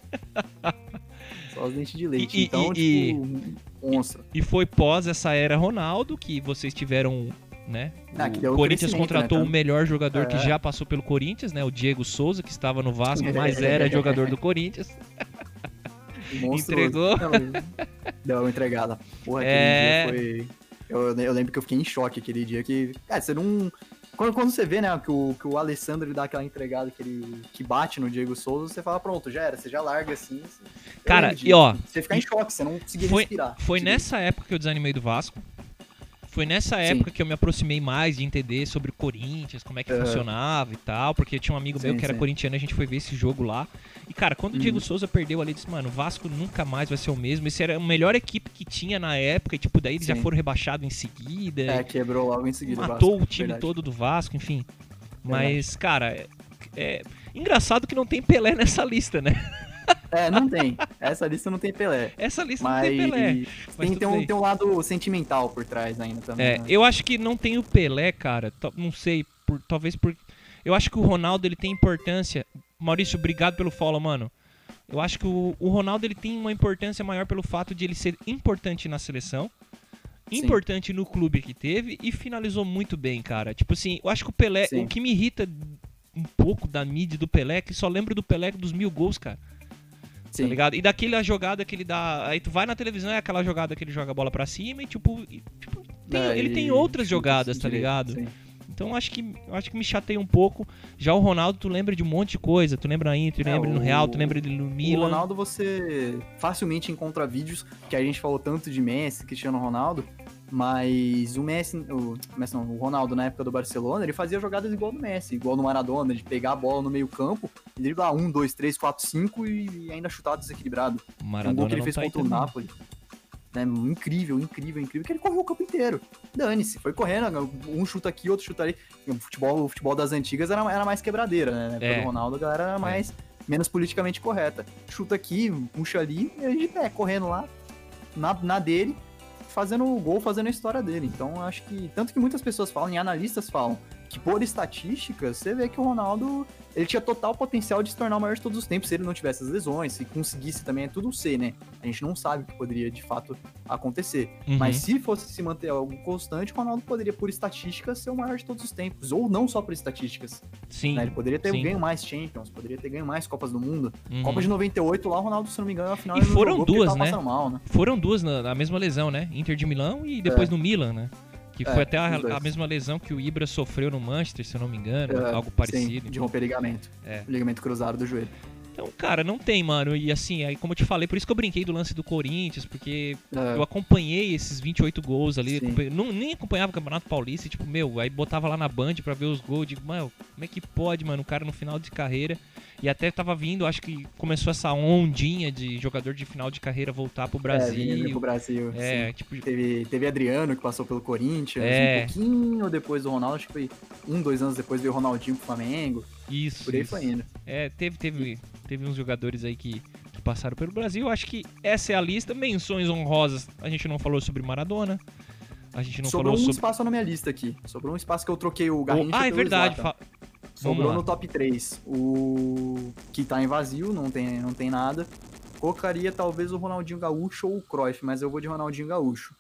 Só os dentes de leite. E- e- então, e- tipo, monstro. E foi pós essa era Ronaldo que vocês tiveram, né? Ah, que o Corinthians crescimento, contratou né, o melhor jogador que É. já passou pelo Corinthians, né? O Diego Souza, que estava no Vasco, mas era jogador do Corinthians. monstruoso. Entregou. Não, deu uma entregada. Porra, aquele É. dia foi. Eu, eu lembro que eu fiquei em choque aquele dia que. É, você não. Quando, quando você vê, né, que o, que o Alessandro dá aquela entregada que ele que bate no Diego Souza, você fala, pronto, já era, você já larga assim. você- Cara, e ó, Você fica em choque, você não conseguia foi- respirar. Foi nessa época que eu desanimei do Vasco. Foi nessa época que eu me aproximei mais de entender sobre o Corinthians, como é que Aham. funcionava e tal, porque tinha um amigo meu Sim, que era sim. corintiano e a gente foi ver esse jogo lá. E cara, quando o Uhum. Diego Souza perdeu ali, disse, mano, o Vasco nunca mais vai ser o mesmo. Esse era a melhor equipe que tinha na época, e tipo, daí eles já Sim. foram rebaixados em seguida. É, quebrou logo em seguida. matou Vasco, o time verdade. todo do Vasco, enfim. Mas, cara, é, é engraçado que não tem Pelé nessa lista, né? É, não tem. Essa lista não tem Pelé. Essa lista Mas, não tem Pelé. Mas tem, tem, um, tem um lado sentimental por trás ainda também. É, né? eu acho que não tem o Pelé, cara. Não sei, por, talvez por. Eu acho que o Ronaldo ele tem importância. Maurício, obrigado pelo follow, mano. Eu acho que o, o Ronaldo ele tem uma importância maior pelo fato de ele ser importante na seleção, Sim. importante no clube que teve e finalizou muito bem, cara. Tipo assim, eu acho que o Pelé, Sim. o que me irrita um pouco da mídia do Pelé é que só lembro do Pelé dos mil gols, cara. Sim. Tá ligado? E daquela jogada que ele dá. Aí tu vai na televisão, é aquela jogada que ele joga a bola pra cima e tipo. e, tipo, tem- É, ele e tem outras jogadas, tá ligado? sim. Então acho que acho que me chateia um pouco. Já o Ronaldo, tu lembra de um monte de coisa. Tu lembra Inter, tu É, lembra no o- Real, tu lembra no O Milan. Ronaldo você facilmente encontra vídeos que a gente falou tanto de Messi, Cristiano Ronaldo, mas o Messi, o, Messi não, o Ronaldo na época do Barcelona, ele fazia jogadas igual do Messi, igual no Maradona, de pegar a bola no meio campo, driblar um, dois, três, quatro, cinco e ainda chutar desequilibrado. O um gol Maradona que ele fez tá contra o. Napoli. É incrível, incrível, incrível. Que ele correu o campo inteiro. Dane-se, foi correndo, um chuta aqui, outro chuta ali. O futebol, o futebol das antigas era, era mais quebradeira, né? É. do Ronaldo, a galera era mais, menos politicamente correta. Chuta aqui, puxa ali, e ele de pé, correndo lá, na, na dele, fazendo o gol, fazendo a história dele. Então, acho que. Tanto que muitas pessoas falam, e analistas falam, que por estatísticas, você vê que o Ronaldo ele tinha total potencial de se tornar o maior de todos os tempos se ele não tivesse as lesões, se conseguisse também, é tudo ser, né? A gente não sabe o que poderia de fato acontecer. Uhum. Mas se fosse se manter algo constante, o Ronaldo poderia, por estatísticas, ser o maior de todos os tempos. Ou não só por estatísticas. Sim. né? Ele poderia ter sim. ganho mais Champions, poderia ter ganho mais Copas do Mundo. Uhum. Copa de 98, lá o Ronaldo, se não me engano, na final E ele não foram jogou duas, né? mal, né? Foram duas na, na mesma lesão, né? Inter de Milão e depois no Milan, né? Que É, foi até a, a mesma lesão que o Ibra sofreu no Manchester, se eu não me engano, É, algo Sim, parecido. de romper ligamento. É. Ligamento cruzado do joelho. Então, cara, não tem, mano. E assim, aí como eu te falei, por isso que eu brinquei do lance do Corinthians, porque É, eu acompanhei esses 28 gols ali, acompanhei- não, nem acompanhava o Campeonato Paulista, tipo, meu, aí botava lá na Band pra ver os gols, digo, mano, como é que pode, mano, o cara no final de carreira, e até tava vindo, acho que começou essa ondinha de jogador de final de carreira voltar pro É, Brasil, pro Brasil. é, tipo, Teve, teve Adriano, que passou pelo Corinthians, É. um pouquinho depois do Ronaldo, acho que foi um, dois anos depois veio o Ronaldinho pro Flamengo, isso, por aí isso. foi indo. É, teve, teve, teve uns jogadores aí que, que passaram pelo Brasil. Acho que essa é a lista. Menções honrosas. A gente não falou sobre Maradona. A gente não Sobrou um falou sobre. espaço na minha lista aqui. Sobrou um espaço que eu troquei o Garrincha ah, é verdade. Fa- Sobrou no top 3 o que tá em vazio, não tem, não tem nada. Colocaria talvez o Ronaldinho Gaúcho ou o Cruyff, mas eu vou de Ronaldinho Gaúcho.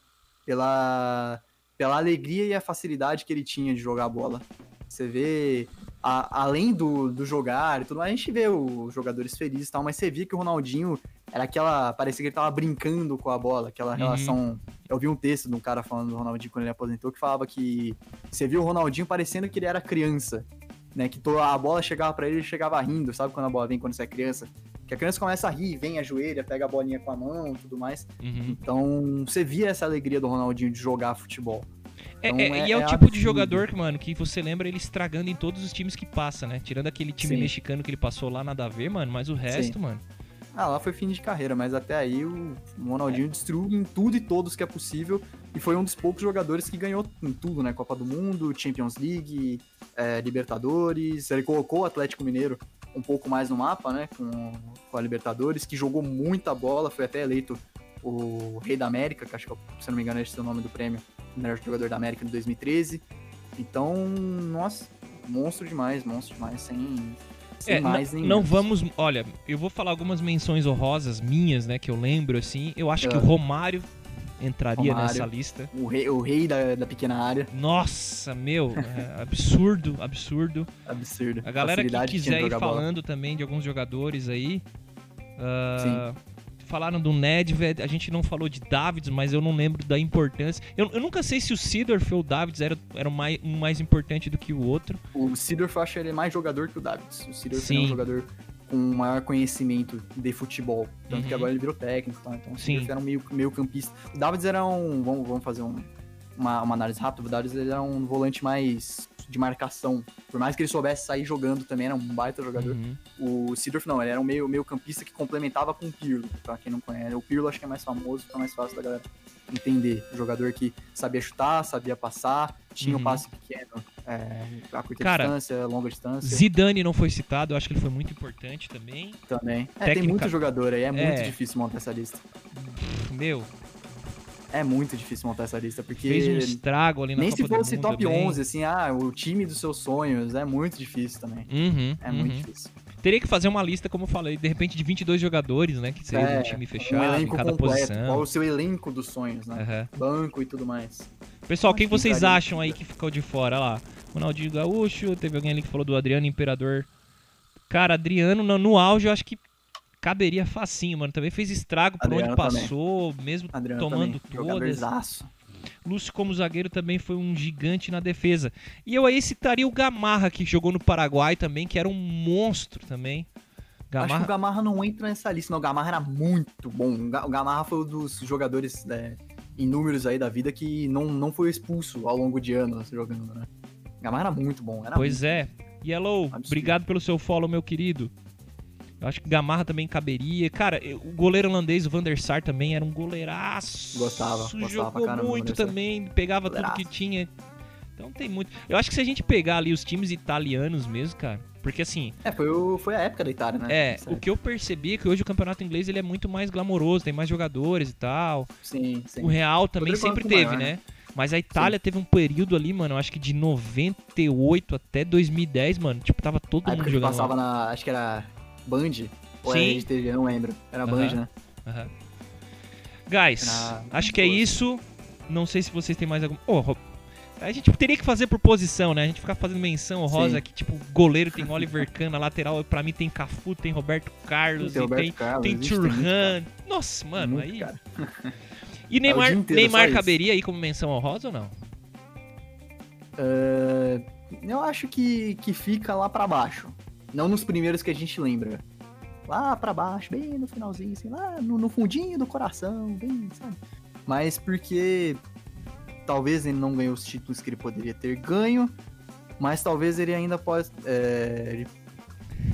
Pela, pela alegria e a facilidade que ele tinha de jogar a bola. Você vê, a- além do, do jogar e tudo mais, a gente vê os jogadores felizes e tal, mas você via que o Ronaldinho era aquela. Parecia que ele tava brincando com a bola, aquela Uhum. relação. Eu vi um texto de um cara falando do Ronaldinho quando ele aposentou que falava que você viu o Ronaldinho parecendo que ele era criança né? Que a bola chegava pra ele, ele chegava rindo, sabe quando a bola vem quando você é criança? Que a criança começa a rir, vem, ajoelha, pega a bolinha com a mão e tudo mais. Uhum. Então, você via essa alegria do Ronaldinho de jogar futebol. É, Então, é- é- e é o é tipo de absurdo. jogador que, mano, que você lembra ele estragando em todos os times que passa, né? Tirando aquele time Sim. mexicano que ele passou lá, nada a ver, mano. Mas o resto, mano. Ah, lá foi fim de carreira, mas até aí o Ronaldinho destruiu em tudo e todos que é possível. E foi um dos poucos jogadores que ganhou em tudo, né? Copa do Mundo, Champions League, é, Libertadores. Ele colocou o Atlético Mineiro um pouco mais no mapa, né? Com, com a Libertadores, que jogou muita bola, foi até eleito o Rei da América, que acho que, se eu não me engano, esse é o nome do prêmio, melhor jogador da América em 2013. Então, nossa, monstro demais, monstro demais, sem, sem É, mais nem não vamos. Olha, eu vou falar algumas menções honrosas minhas, né? Que eu lembro, assim. Eu acho que É. o Romário entraria Romário. nessa lista. O rei, o rei da, da pequena área. Nossa, meu, é absurdo, absurdo. Absurdo. A galera que Facilidade tinha quiser de ir bola. falando também de alguns jogadores aí. ah, falaram do Nedved, a gente não falou de Davids, mas eu não lembro da importância. Eu, eu nunca sei se o Sidorf ou o Davids era, era mais, um mais importante do que o outro. O Sidorf eu acho ele mais jogador que o Davids. O Sidorf é um jogador com maior conhecimento de futebol. Tanto Uhum. que agora ele virou técnico, tá? Então o Sim. Sidorf era um meio, meio campista. O Davids era um. Vamos, vamos fazer um- uma, uma análise rápida. O Davids era um volante mais de marcação. Por mais que ele soubesse sair jogando também, era um baita jogador. Uhum. O Sidorf não, ele era um meio, meio campista que complementava com o Pirlo, pra quem não conhece. O Pirlo acho que é mais famoso, fica mais fácil da galera entender. O jogador que sabia chutar, sabia passar, tinha Uhum. um passe pequeno, é, a curta Cara, distância, longa distância Zidane não foi citado, eu acho que ele foi muito importante também. também. É, técnica- tem muito jogador aí, é muito É. difícil montar essa lista. Meu, É muito difícil montar essa lista, porque fez um estrago ali na nem Copa se fosse top também. 11, assim, ah, o time dos seus sonhos, é muito difícil também. Uhum, É muito uhum. difícil. Teria que fazer uma lista, como eu falei, de repente de 22 jogadores, né? Que seria É, um time um fechado em elenco cada completo, posição. qual o seu elenco dos sonhos, né? Aham. Banco e tudo mais. Pessoal, quem que vocês acham aí que ficou de fora? Olha lá, Ronaldinho Gaúcho, teve alguém ali que falou do Adriano Imperador. Cara, Adriano no, no auge eu acho que caberia facinho, mano. Também fez estrago por Adriano onde também. passou, mesmo Adriano tomando também, todas. Lúcio, como zagueiro, também foi um gigante na defesa. E eu aí citaria o Gamarra, que jogou no Paraguai também, que era um monstro também. Acho que Gamarra, o Gamarra não entra nessa lista, não. O Gamarra era muito bom. O Ga- o Gamarra foi um dos jogadores né, em números aí da vida que não, não foi expulso ao longo de anos jogando, né? O Gamarra era muito bom. Era Pois é. Yellow, Absurdo. obrigado pelo seu follow, meu querido. Eu acho que Gamarra também caberia. Cara, o goleiro holandês, o Van der Sar, também era um goleiraço. Gostava, gostava Jogou caramba muito também, pegava tudo que Goleiraço. tinha. Então tem muito. Eu acho que se a gente pegar ali os times italianos mesmo, cara. Porque assim, É, foi, o- foi a época da Itália, né? é, Certo. o que eu percebi é que hoje o campeonato inglês ele é muito mais glamouroso, tem mais jogadores e tal. Sim, sim. O Real também sempre teve, maior, né? Mas a Itália teve um período ali, mano, eu acho que de 98 até 2010, mano, tipo, tava todo A mundo jogando. passava lá. na. Acho que era Band. Ou Sim. era TV, eu não lembro. Era Aham. Band, né? Guys, Era acho que é isso. Não sei se vocês têm mais algum. Oh, a gente teria que fazer por posição, né? A gente ficar fazendo menção rosa aqui, tipo, goleiro tem Oliver Kahn, na lateral pra mim tem Cafu, tem Roberto Carlos, Tem Roberto tem, Carlos, tem Turhan. Nossa, mano, Muito, aí. cara. E Neymar, dia inteiro Neymar caberia aí como menção honrosa ou não? É, eu acho que, que fica lá pra baixo. Não nos primeiros que a gente lembra. Lá pra baixo, bem no finalzinho, assim, lá no, no fundinho do coração, bem, sabe? Mas porque talvez ele não ganhou os títulos que ele poderia ter ganho, mas talvez ele ainda possa. é,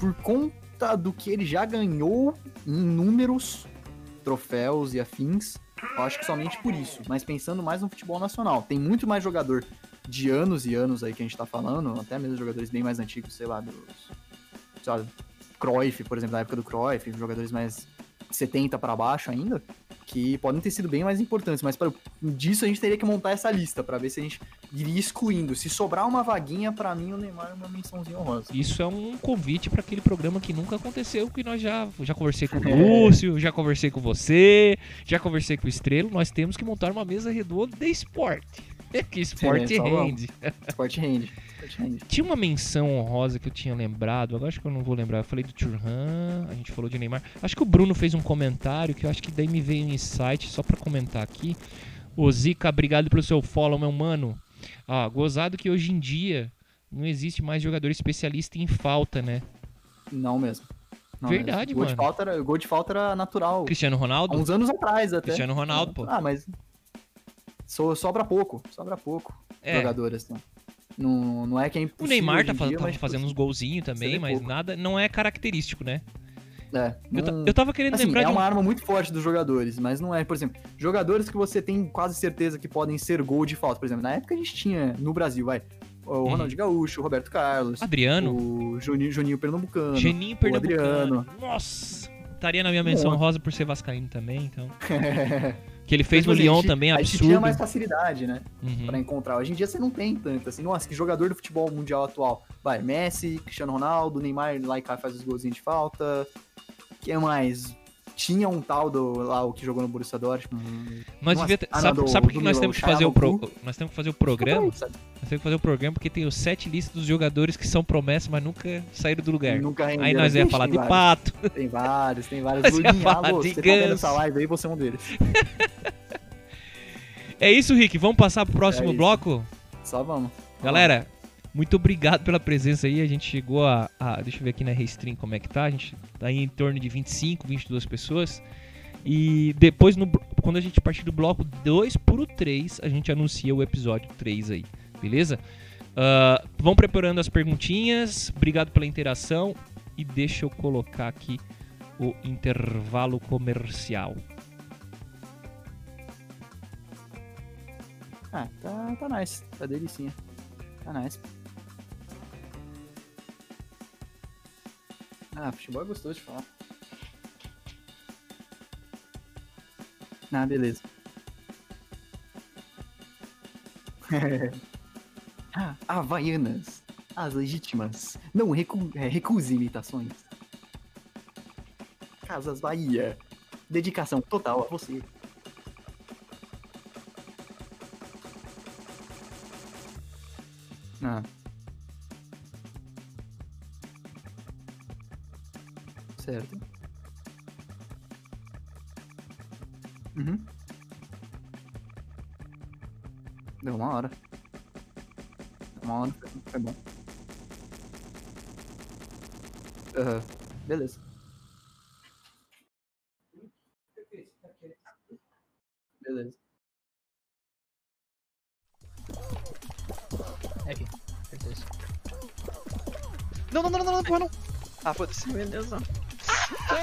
por conta do que ele já ganhou em números, troféus e afins, eu acho que somente por isso. Mas pensando mais no futebol nacional, tem muito mais jogador de anos e anos aí que a gente tá falando, até mesmo jogadores bem mais antigos, sei lá, dos. Lá, Cruyff, por exemplo, da época do Cruyff, jogadores mais 70 pra baixo ainda, que podem ter sido bem mais importantes, mas para disso a gente teria que montar essa lista pra ver se a gente iria excluindo. Se sobrar uma vaguinha, pra mim o Neymar é uma mençãozinha honrosa. Isso é um convite pra aquele programa que nunca aconteceu, que nós já já conversei com o Lúcio, já conversei com você, já conversei com o Estrelo. Nós temos que montar uma mesa redonda de esporte. Que esporte É, vamos. rende. Sport rende. Tinha uma menção honrosa que eu tinha lembrado, agora acho que eu não vou lembrar. Eu falei do Turhan, a gente falou de Neymar. Acho que o Bruno fez um comentário que eu acho que daí me veio um insight só pra comentar aqui. Ô Zica, obrigado pelo seu follow, meu mano. Ah, gozado que hoje em dia não existe mais jogador especialista em falta, né? Não mesmo. Não Verdade, mesmo. Gol mano. De falta era, gol de falta era natural. Cristiano Há Ronaldo? uns anos atrás até. Cristiano Ronaldo, pô. Ah, mas. So, sobra pouco. Sobra pouco. É. Jogador, assim. Não, não é que é O. Neymar tá dia, mas, tipo, fazendo uns golzinhos também, mas pouco. nada, não é característico, né? É, Eu, não- eu tava querendo Assim, lembrar é de um... uma arma muito forte dos jogadores, mas não é, por exemplo, jogadores que você tem quase certeza que podem ser gol de falta. Por exemplo, na época a gente tinha no Brasil, vai, o Uhum. Ronaldinho Gaúcho, o Roberto Carlos, Adriano, o Juninho, Juninho Pernambucano. Geninho o Pernambucano. Adriano. Nossa! Estaria na minha menção Monte. rosa por ser vascaíno também, então. Que ele fez no assim, Lyon gente- também, A gente absurdo. tinha mais facilidade, né, Uhum. pra encontrar. Hoje em dia você não tem tanto, assim, nossa, que jogador do futebol mundial atual. Vai, Messi, Cristiano Ronaldo, Neymar lá e cá faz os golzinhos de falta. Quem mais? Tinha um tal do lá, o que jogou no Borussia Dortmund. Nós devia ah, não, sabe, do- sabe por que nós temos que fazer o pro- nós temos que fazer o programa? Sabe? Nós temos que fazer o programa porque tem os sete listas dos jogadores que são promessas, mas nunca saíram do lugar. Nunca Aí nós ia falar de vários. pato. Tem vários, tem vários. Nós Lulinha, falar alô, de você tá ganso. essa live aí, você é um deles. É isso, Rick. Vamos passar pro próximo É bloco? Só vamos. Galera, muito obrigado pela presença aí. A gente chegou a, a- Deixa eu ver aqui na Restream como é que tá. A gente tá aí em torno de 25, 22 pessoas. E depois, no, quando a gente partir do bloco 2 pro 3, a gente anuncia o episódio 3 aí. Beleza? Ah, vão preparando as perguntinhas. Obrigado pela interação. E deixa eu colocar aqui o intervalo comercial. Ah, tá, tá nice. Tá delicinha. Tá nice. Ah, futebol é gostoso de falar. Ah, beleza. ah, Havaianas. As legítimas. Não recu é, recuse imitações. Casas Bahia. Dedicação total a você. Ah. Certo. Uhum. Deu uma hora. Uma hora foi- foi bom. Aham, beleza. Beleza. É aqui, certeza. Não, não, não, não, não, porra, não. Ah, foda-se. Meu Ó.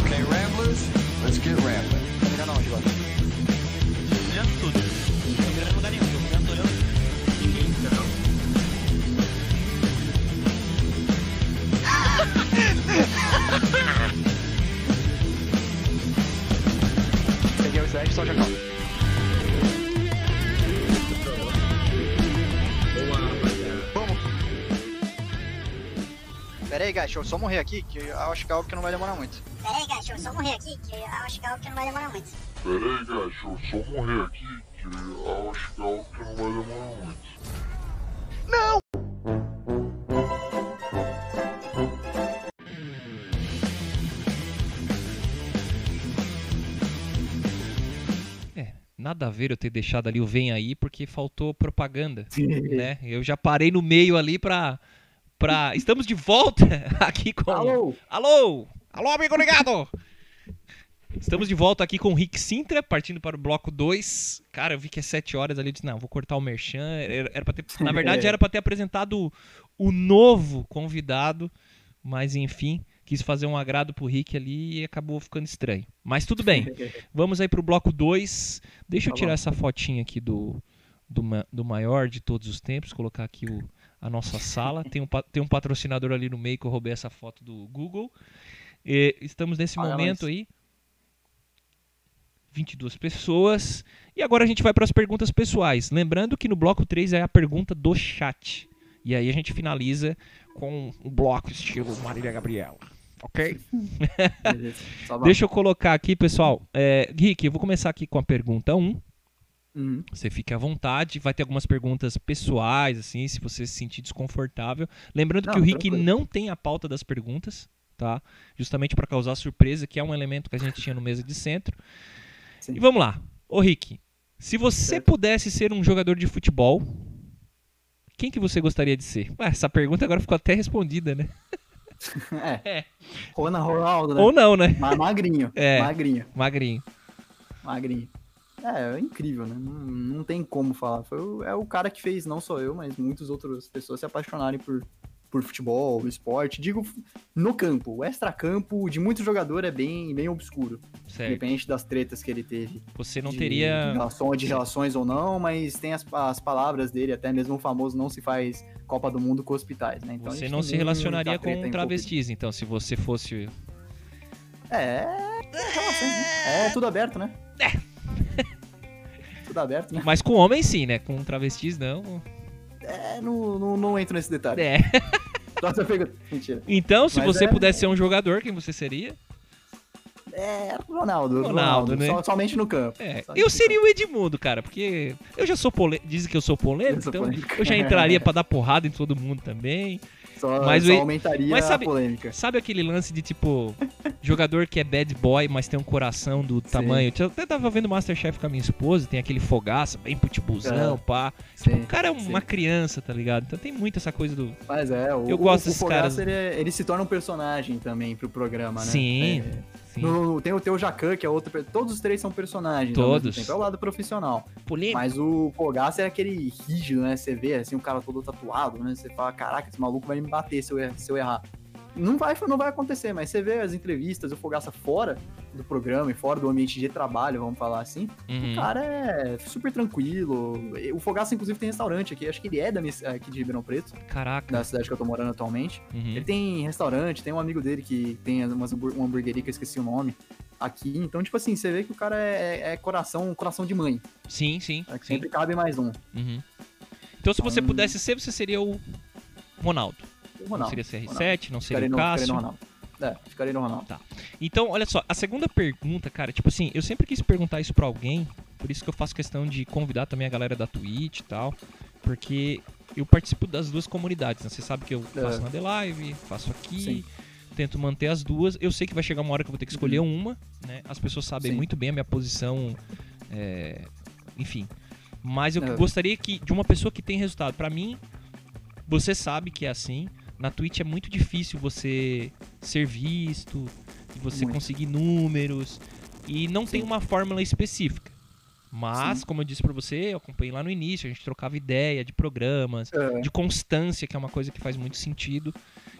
Okay, Ramblers, let's get rambling. Tá mirando aonde aí, guys, deixa eu só morrer aqui, que eu acho que é algo que não vai demorar muito. Pera aí, gacho, eu só morrer aqui, que eu acho que é algo que não vai demorar muito. Pera aí, gacho, eu só morrer aqui, que eu acho que é algo que não vai demorar muito. É, nada a ver eu ter deixado ali o Vem Aí, porque faltou propaganda, né? Eu já parei no meio ali pra... Estamos de volta aqui com... Alô? Alô! Alô, amigo ligado! Estamos de volta aqui com o Rick Sintra, partindo para o bloco 2. Cara, eu vi que é 7 horas ali, eu disse, não, vou cortar o merchan. Era, era ter, na verdade, era para ter apresentado o, o novo convidado, mas enfim, quis fazer um agrado pro Rick ali e acabou ficando estranho. Mas tudo bem, vamos aí pro bloco 2. Deixa eu Tá tirar essa fotinha aqui do, do, do maior de todos os tempos, colocar aqui o, a nossa sala. Tem um, tem um patrocinador ali no meio que eu roubei essa foto do Google. E estamos nesse Paga momento nós. aí. 22 pessoas. E agora a gente vai para as perguntas pessoais. Lembrando que no bloco 3 é a pergunta do chat. E aí a gente finaliza com um bloco estilo Marília Gabriela. Ok? Deixa eu colocar aqui, pessoal. É, Rick, eu vou começar aqui com a pergunta 1. Uhum. Você fica à vontade. Vai ter algumas perguntas pessoais, assim, se você se sentir desconfortável. Lembrando Não, que o Rick tranquilo. não tem a pauta das perguntas, tá? Justamente para causar surpresa, que é um elemento que a gente tinha no mesa de centro. Sim. E vamos lá. Ô, Rick, se você Certo. pudesse ser um jogador de futebol, quem que você gostaria de ser? Ué, essa pergunta agora ficou até respondida, né? É. É. Rona Ronaldo, né? Ou não, né? Ma- Magrinho. É. Magrinho. Magrinho. Magrinho. É, é incrível, né? Não, não tem como falar. Foi o, é o cara que fez, não só eu, mas muitas outras pessoas se apaixonarem por, por futebol, esporte. Digo, no campo. O extracampo de muito jogador é bem, bem obscuro. Certo. Independente das tretas que ele teve. Você não de, teria. Relação, de relações ou não, mas tem as, as palavras dele, até mesmo o famoso não se faz Copa do Mundo com hospitais, né? Então, Você não se relacionaria com envolvida. travestis, então, se você fosse. É. relações, né? É tudo aberto, né? Tudo aberto, né? Mas com homens sim, né? Com travestis não. É, não, não, não entro nesse detalhe. É. Pergunta. Mentira. Então, se Mas você é- pudesse ser um jogador, quem você seria? É, Ronaldo. Ronaldo, Ronaldo, né? Só- somente no campo. É, eu seria o Edmundo, cara, porque eu já sou polêmico, dizem que eu sou polêmico, Eu sou então polêmico. eu já entraria pra dar porrada em todo mundo também. Só, Mas só aumentaria mas sabe- a polêmica. Sabe aquele lance de tipo jogador que é bad boy, mas tem um coração do tamanho? Eu até tava vendo Masterchef com a minha esposa, tem aquele fogaça, bem pitbullzão, É. pá. Tipo, Sim, o cara é uma sim. criança, tá ligado? Então tem muito essa coisa do. Mas é, o, Eu gosto o, desses o Fogaça, caras. Ele, é- ele se torna um personagem também pro programa, né? Sim, É, sim. no- tem o teu Jacan, que é outro. Todos os três são personagens. Todos. tempo. É o lado profissional. Polêmico. Mas o Fogaça é aquele rígido, né? Você vê assim, o cara todo tatuado, né? Você fala, caraca, esse maluco vai me bater se eu, er- se eu errar. Não vai, não vai acontecer, mas você vê as entrevistas, o Fogaça fora do programa e fora do ambiente de trabalho, vamos falar assim. Uhum. O cara é super tranquilo. O Fogaça, inclusive, tem restaurante aqui. Acho que ele é da, aqui de Ribeirão Preto, Caraca. da cidade que eu tô morando atualmente. Uhum. Ele tem restaurante, tem um amigo dele que tem umas, uma hamburgueria que eu esqueci o nome aqui. Então, tipo assim, você vê que o cara é, é coração, coração de mãe. Sim, sim. É que sim. sempre cabe mais um. Uhum. Então, se você Então- pudesse ser, você seria o Ronaldo. O Não Ronaldo. seria CR7, Ronaldo. não seria o no, Cássio. Ronaldo. É, ficaria no Ronaldo. Então, olha só, a segunda pergunta, cara, tipo assim, eu sempre quis perguntar isso pra alguém, por isso que eu faço questão de convidar também a galera da Twitch e tal, porque eu participo das duas comunidades, né? Você sabe que eu faço É. na The Live, faço aqui, Sim. tento manter as duas. Eu sei que vai chegar uma hora que eu vou ter que escolher uma, né? As pessoas sabem Sim. muito bem a minha posição, é, enfim. Mas eu É. gostaria que de uma pessoa que tem resultado. Pra mim, você sabe que é assim. Na Twitch é muito difícil você ser visto, você Muito. conseguir números e não tem Sim. uma fórmula específica. Mas, Sim. como eu disse pra você, eu acompanhei lá no início, a gente trocava ideia de programas, É. de constância, que é uma coisa que faz muito sentido.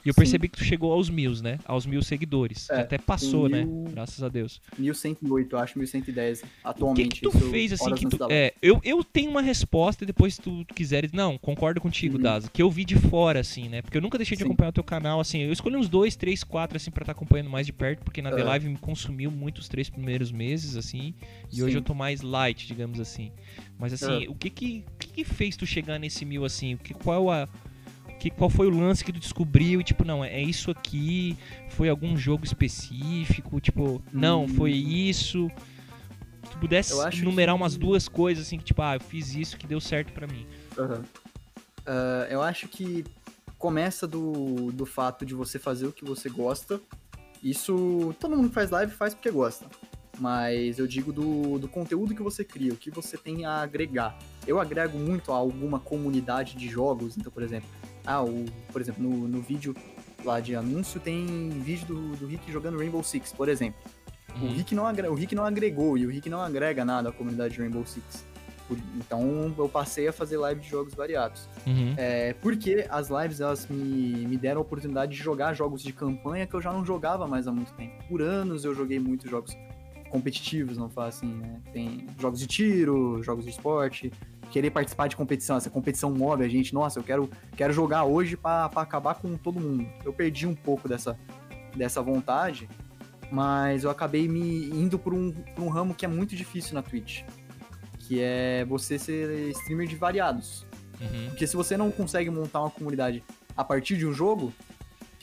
E eu Sim. percebi que tu chegou aos mil, né? Aos mil seguidores. É, até passou, né? mil- Graças a Deus. 1108, eu acho 1110 O que, atualmente. que tu isso fez assim que tu. É, eu, eu tenho uma resposta e depois se tu quiseres. Não, concordo contigo, Uhum. Daza. Que eu vi de fora, assim, né? Porque eu nunca deixei de Sim. acompanhar o teu canal, assim. Eu escolhi uns dois, três, quatro, assim, pra estar acompanhando mais de perto, porque na The É. Live me consumiu muito os três primeiros meses, assim. E hoje Sim. eu tô mais light, digamos assim. Mas assim, o que que, que que fez tu chegar nesse mil, assim? O que, qual a. Que, qual foi o lance que tu descobriu? E, tipo, não, é isso aqui? Foi algum jogo específico? Tipo, não, Hum. foi isso. Se tu pudesse numerar que- umas duas coisas, assim, que, tipo, ah, eu fiz isso que deu certo pra mim. Aham. Ah, eu acho que começa do, do fato de você fazer o que você gosta. Isso todo mundo que faz live faz porque gosta. Mas eu digo do, do conteúdo que você cria, o que você tem a agregar. Eu agrego muito a alguma comunidade de jogos. Então, por exemplo, ah, o, por exemplo, no, no vídeo lá de anúncio tem vídeo do, do Rick jogando Rainbow Six, por exemplo. O, Uhum. Rick não o Rick não agregou e o Rick não agrega nada à comunidade de Rainbow Six. Então eu passei a fazer live de jogos variados. Uhum. É, porque as lives elas me, me deram a oportunidade de jogar jogos de campanha que eu já não jogava mais há muito tempo. Por anos eu joguei muitos jogos competitivos, não falo assim, né? Tem jogos de tiro, jogos de esporte, querer participar de competição, essa competição move a gente, nossa, eu quero, quero jogar hoje pra pra acabar com todo mundo. Eu perdi um pouco dessa, dessa vontade, mas eu acabei me indo por um, por um ramo que é muito difícil na Twitch, que é você ser streamer de variados. Uhum. Porque se você não consegue montar uma comunidade a partir de um jogo,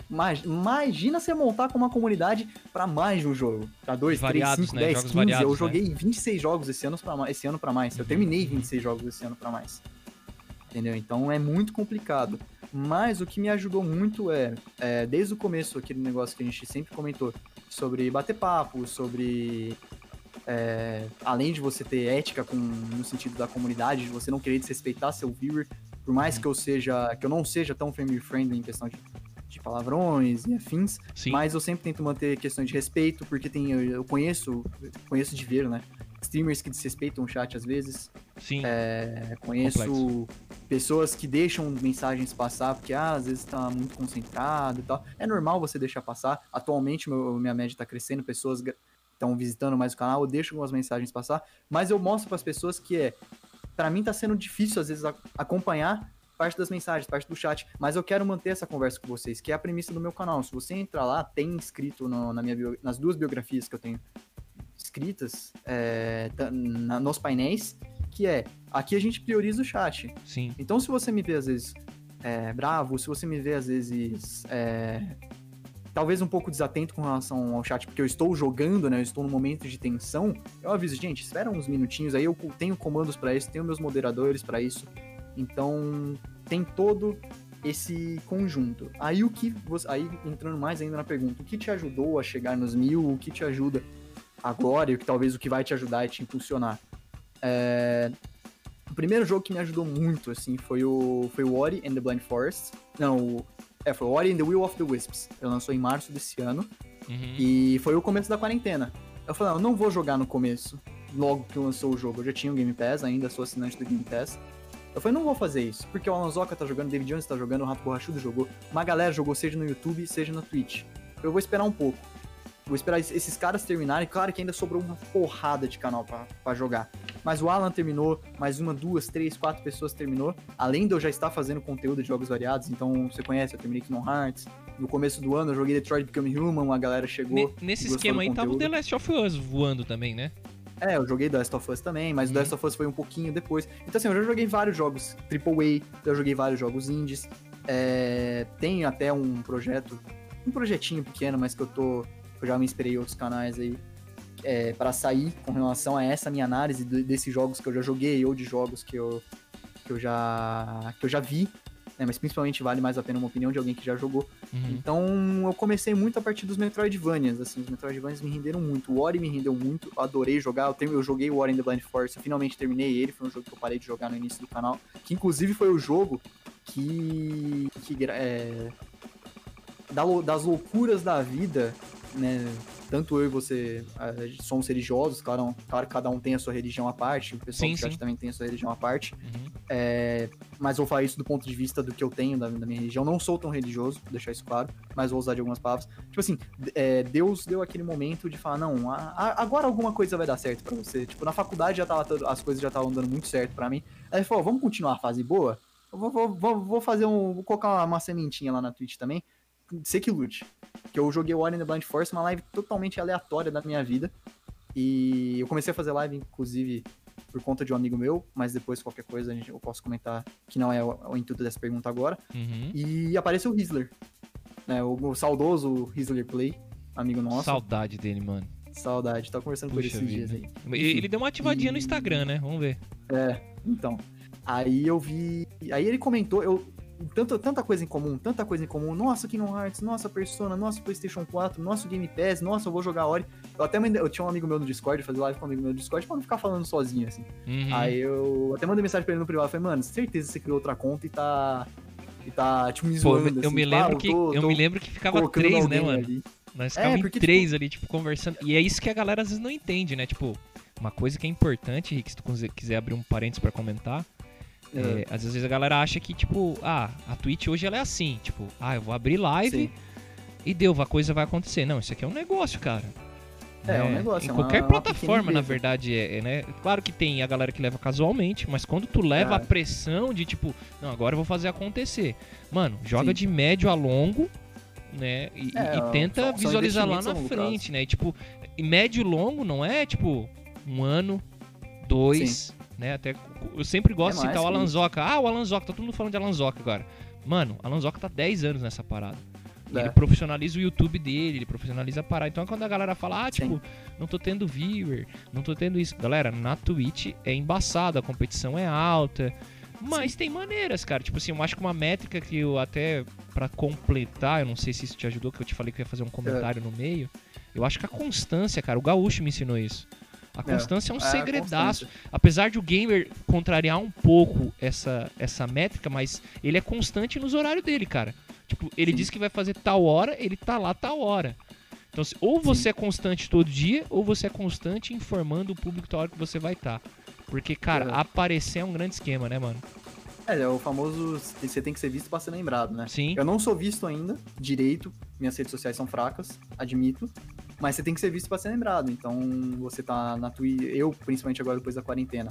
imag- imagina você montar com uma comunidade pra mais de um jogo. Pra dois, Variados, três, cinco, né? dez, Jogos 15. eu variados, né? joguei 26 jogos esse ano pra, ma- esse ano pra mais. Eu Uhum. terminei 26 jogos esse ano pra mais. Entendeu? Então é muito complicado. Mas o que me ajudou muito é, é, desde o começo, aquele negócio que a gente sempre comentou, sobre bater papo, sobre é, além de você ter ética com, no sentido da comunidade, de você não querer desrespeitar seu viewer, por mais que eu seja, que eu não seja tão family friendly em questão de palavrões e afins, Sim. mas eu sempre tento manter questões de respeito, porque tem, eu, conheço, conheço de ver, né? Streamers que desrespeitam o chat às vezes, Sim. é, conheço Complexo. pessoas que deixam mensagens passar, porque ah, às vezes tá muito concentrado e tal. É normal você deixar passar. Atualmente meu, minha média tá crescendo, pessoas estão visitando mais o canal, eu deixo algumas mensagens passar, mas eu mostro para as pessoas que é, para mim tá sendo difícil às vezes acompanhar parte das mensagens, parte do chat, mas eu quero manter essa conversa com vocês, que é a premissa do meu canal. Se você entrar lá, tem escrito no- na minha bio- nas duas biografias que eu tenho escritas é, na- nos painéis, que é aqui a gente prioriza o chat. Sim. Então, se você me vê às vezes é, bravo, se você me vê às vezes é, talvez um pouco desatento com relação ao chat, porque eu estou jogando, né? Eu estou num momento de tensão, eu aviso, gente, espera uns minutinhos aí, eu tenho comandos para isso, tenho meus moderadores para isso. Então, tem todo esse conjunto. Aí o que você, aí entrando mais ainda na pergunta, o que te ajudou a chegar nos mil, o que te ajuda agora e o que talvez o que vai te ajudar e te impulsionar? É, o primeiro jogo que me ajudou muito, assim, foi o, foi o Ori and the Blind Forest. Não, o, é, foi o Ori and the Will of the Wisps. Ele lançou em março desse ano. Uhum. E foi o começo da quarentena. Eu falei, não, eu não vou jogar no começo, logo que lançou o jogo. Eu já tinha o Game Pass, ainda sou assinante do Game Pass. Eu falei, não vou fazer isso, porque o Alonsoca tá jogando, o David Jones tá jogando, o Rato Borrachudo jogou, uma galera jogou, seja no YouTube, seja na Twitch. Eu vou esperar um pouco. Vou esperar es- esses caras terminarem. Claro que ainda sobrou uma porrada de canal pra, pra jogar. Mas o Alan terminou, mais uma, duas, três, quatro pessoas terminou. Além de eu já estar fazendo conteúdo de jogos variados, então você conhece, eu terminei Kingdom Hearts. No começo do ano eu joguei Detroit Become Human, a galera chegou. Ne- Nesse esquema aí tava o. The Last of Us voando também, né? É, eu joguei The Last of Us também, mas The Uhum. Last of Us foi um pouquinho depois. Então, assim, eu já joguei vários jogos AAA, eu joguei vários jogos indies. É, tem até um projeto, um projetinho pequeno, mas que eu tô. Eu já me inspirei em outros canais aí. É, para sair com relação a essa minha análise de- desses jogos que eu já joguei ou de jogos que eu, que eu já que eu já vi né? Mas principalmente vale mais a pena uma opinião de alguém que já jogou. Uhum. Então eu comecei muito a partir dos Metroidvanias, assim, os Metroidvanias me renderam muito. O Ori me rendeu muito, eu adorei jogar. Eu, tenho, eu joguei o Ori in the Blind Force, eu finalmente terminei ele, foi um jogo que eu parei de jogar no início do canal. Que inclusive foi o jogo que. que é, das loucuras da vida, né? Tanto eu e você somos religiosos, claro, claro que cada um tem a sua religião à parte, o pessoal Sim, do chat sim. também tem a sua religião à parte. Uhum. É, mas vou falar isso do ponto de vista do que eu tenho da, da minha religião. Não sou tão religioso, vou deixar isso claro, mas vou usar de algumas palavras. Tipo assim, é, Deus deu aquele momento de falar, não, a- a- agora alguma coisa vai dar certo pra você. Tipo, na faculdade já tava, tudo- as coisas já estavam dando muito certo pra mim. Aí ele falou, vamos continuar a fase boa? Eu vou, vou, vou fazer um. Vou colocar uma, uma sementinha lá na Twitch também. Você que lute. Que eu joguei o War in the Blind Force, uma live totalmente aleatória da minha vida. E eu comecei a fazer live, inclusive, por conta de um amigo meu, mas depois qualquer coisa gente, eu posso comentar que não é o, o intuito dessa pergunta agora. Uhum. E apareceu o Rizzler. Né, o, o saudoso Rizzler Play, amigo nosso. Saudade dele, mano. Saudade, tava conversando com ele Puxa esses dias vida. aí. E- Ele deu uma ativadinha no E- Instagram, né? Vamos ver. É, então. Aí eu vi. Aí ele comentou, eu. Tanta, tanta coisa em comum, tanta coisa em comum. Nossa, Kingdom Hearts, nossa Persona, nossa PlayStation 4, nosso Game Pass, nossa, eu vou jogar Ori. Eu até mandei, eu tinha um amigo meu no Discord, eu fazia live com um amigo meu no Discord pra não ficar falando sozinho, assim. Uhum. Aí eu até mandei mensagem pra ele no privado, falei, mano, certeza que você criou outra conta e tá. E tá, tipo, me Pô, zoando. eu, assim, me tipo, ah, lembro que, tô- eu tô me lembro que ficava três, né, mano? ali. Nós É, ficávamos porque, em três ali, tipo, conversando. E é isso que a galera às vezes não entende, né? Tipo, uma coisa que é importante, Rick, se tu quiser abrir um parênteses pra comentar. É, às vezes a galera acha que, tipo, ah, a Twitch hoje ela é assim, tipo, ah, eu vou abrir live Sim. e deu, a coisa vai acontecer. Não, isso aqui é um negócio, cara. É, é um Né? negócio, Em é uma- qualquer uma plataforma, pequena na verdade, é, é, né? Claro que tem a galera que leva casualmente, mas quando tu leva É. a pressão de, tipo, não, agora eu vou fazer acontecer. Mano, joga Sim. de médio a longo, né? E, É, e tenta são- são visualizar lá investimentos na frente, né? E, tipo, médio e longo não é, tipo, um ano, dois, né? Até, eu sempre gosto É de citar mais o que Alanzoca. Ah, o Alanzoca, tá todo mundo falando de Alanzoca agora. Mano, o Alanzoca tá 10 anos nessa parada. É. Ele profissionaliza o YouTube dele, ele profissionaliza a parada. Então quando a galera fala, ah, tipo, não tô tendo viewer, não tô tendo isso. Galera, na Twitch é embaçado, a competição é alta. Mas tem maneiras, cara. Tipo assim, eu acho que uma métrica que eu até, pra completar, eu não sei se isso te ajudou, que eu te falei que eu ia fazer um comentário no meio. Eu acho que a constância, cara, o Gaúcho me ensinou isso. A constância é, um É, segredaço. constância. Apesar de o gamer contrariar um pouco essa, essa métrica, mas ele é constante nos horários dele, cara. Tipo, ele Sim. diz que vai fazer tal hora, ele tá lá tal hora. Então, se- ou você é constante todo dia, ou você é constante informando o público da hora que você vai estar. Porque, cara, É. aparecer é um grande esquema, né, mano? É, é o famoso. Você tem que ser visto pra ser lembrado, né? Sim. Eu não sou visto ainda direito, minhas redes sociais são fracas, admito. Mas você tem que ser visto pra ser lembrado. Então você tá na Twitch, eu, principalmente agora depois da quarentena,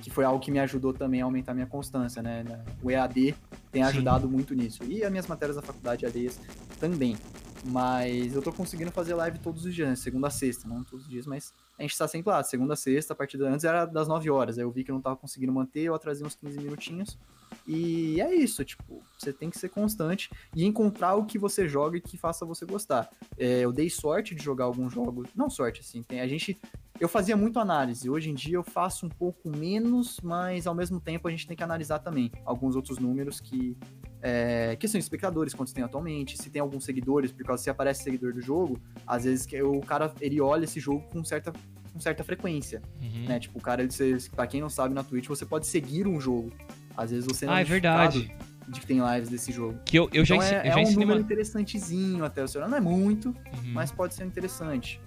que foi algo que me ajudou também a aumentar minha constância, né? O EAD tem Sim. ajudado muito nisso. E as minhas matérias da faculdade ADs também. Mas eu tô conseguindo fazer live todos os dias, né? segunda a sexta, não todos os dias, mas a gente tá sempre lá, segunda a sexta, a partir da antes era das 9 horas. Aí eu vi que eu não tava conseguindo manter, eu atrasei uns 15 minutinhos. E é isso, tipo, você tem que ser constante e encontrar o que você joga e que faça você gostar. É, eu dei sorte de jogar alguns jogos, não sorte, assim, tem, a gente. Eu fazia muito análise, hoje em dia eu faço um pouco menos, mas ao mesmo tempo a gente tem que analisar também alguns outros números que. É, que são espectadores, quantos tem atualmente, se tem alguns seguidores, porque se aparece seguidor do jogo, às vezes que o cara ele olha esse jogo com certa, com certa frequência Uhum. né? Tipo, o cara, ele, pra quem não sabe, na Twitch, você pode seguir um jogo. Às vezes você não Ah, é notificado verdade. De que tem lives desse jogo. Que eu, eu já, então ensi- é, eu é já um ensinei número uma... interessantezinho até. O seu não é muito, Uhum, mas pode ser interessante.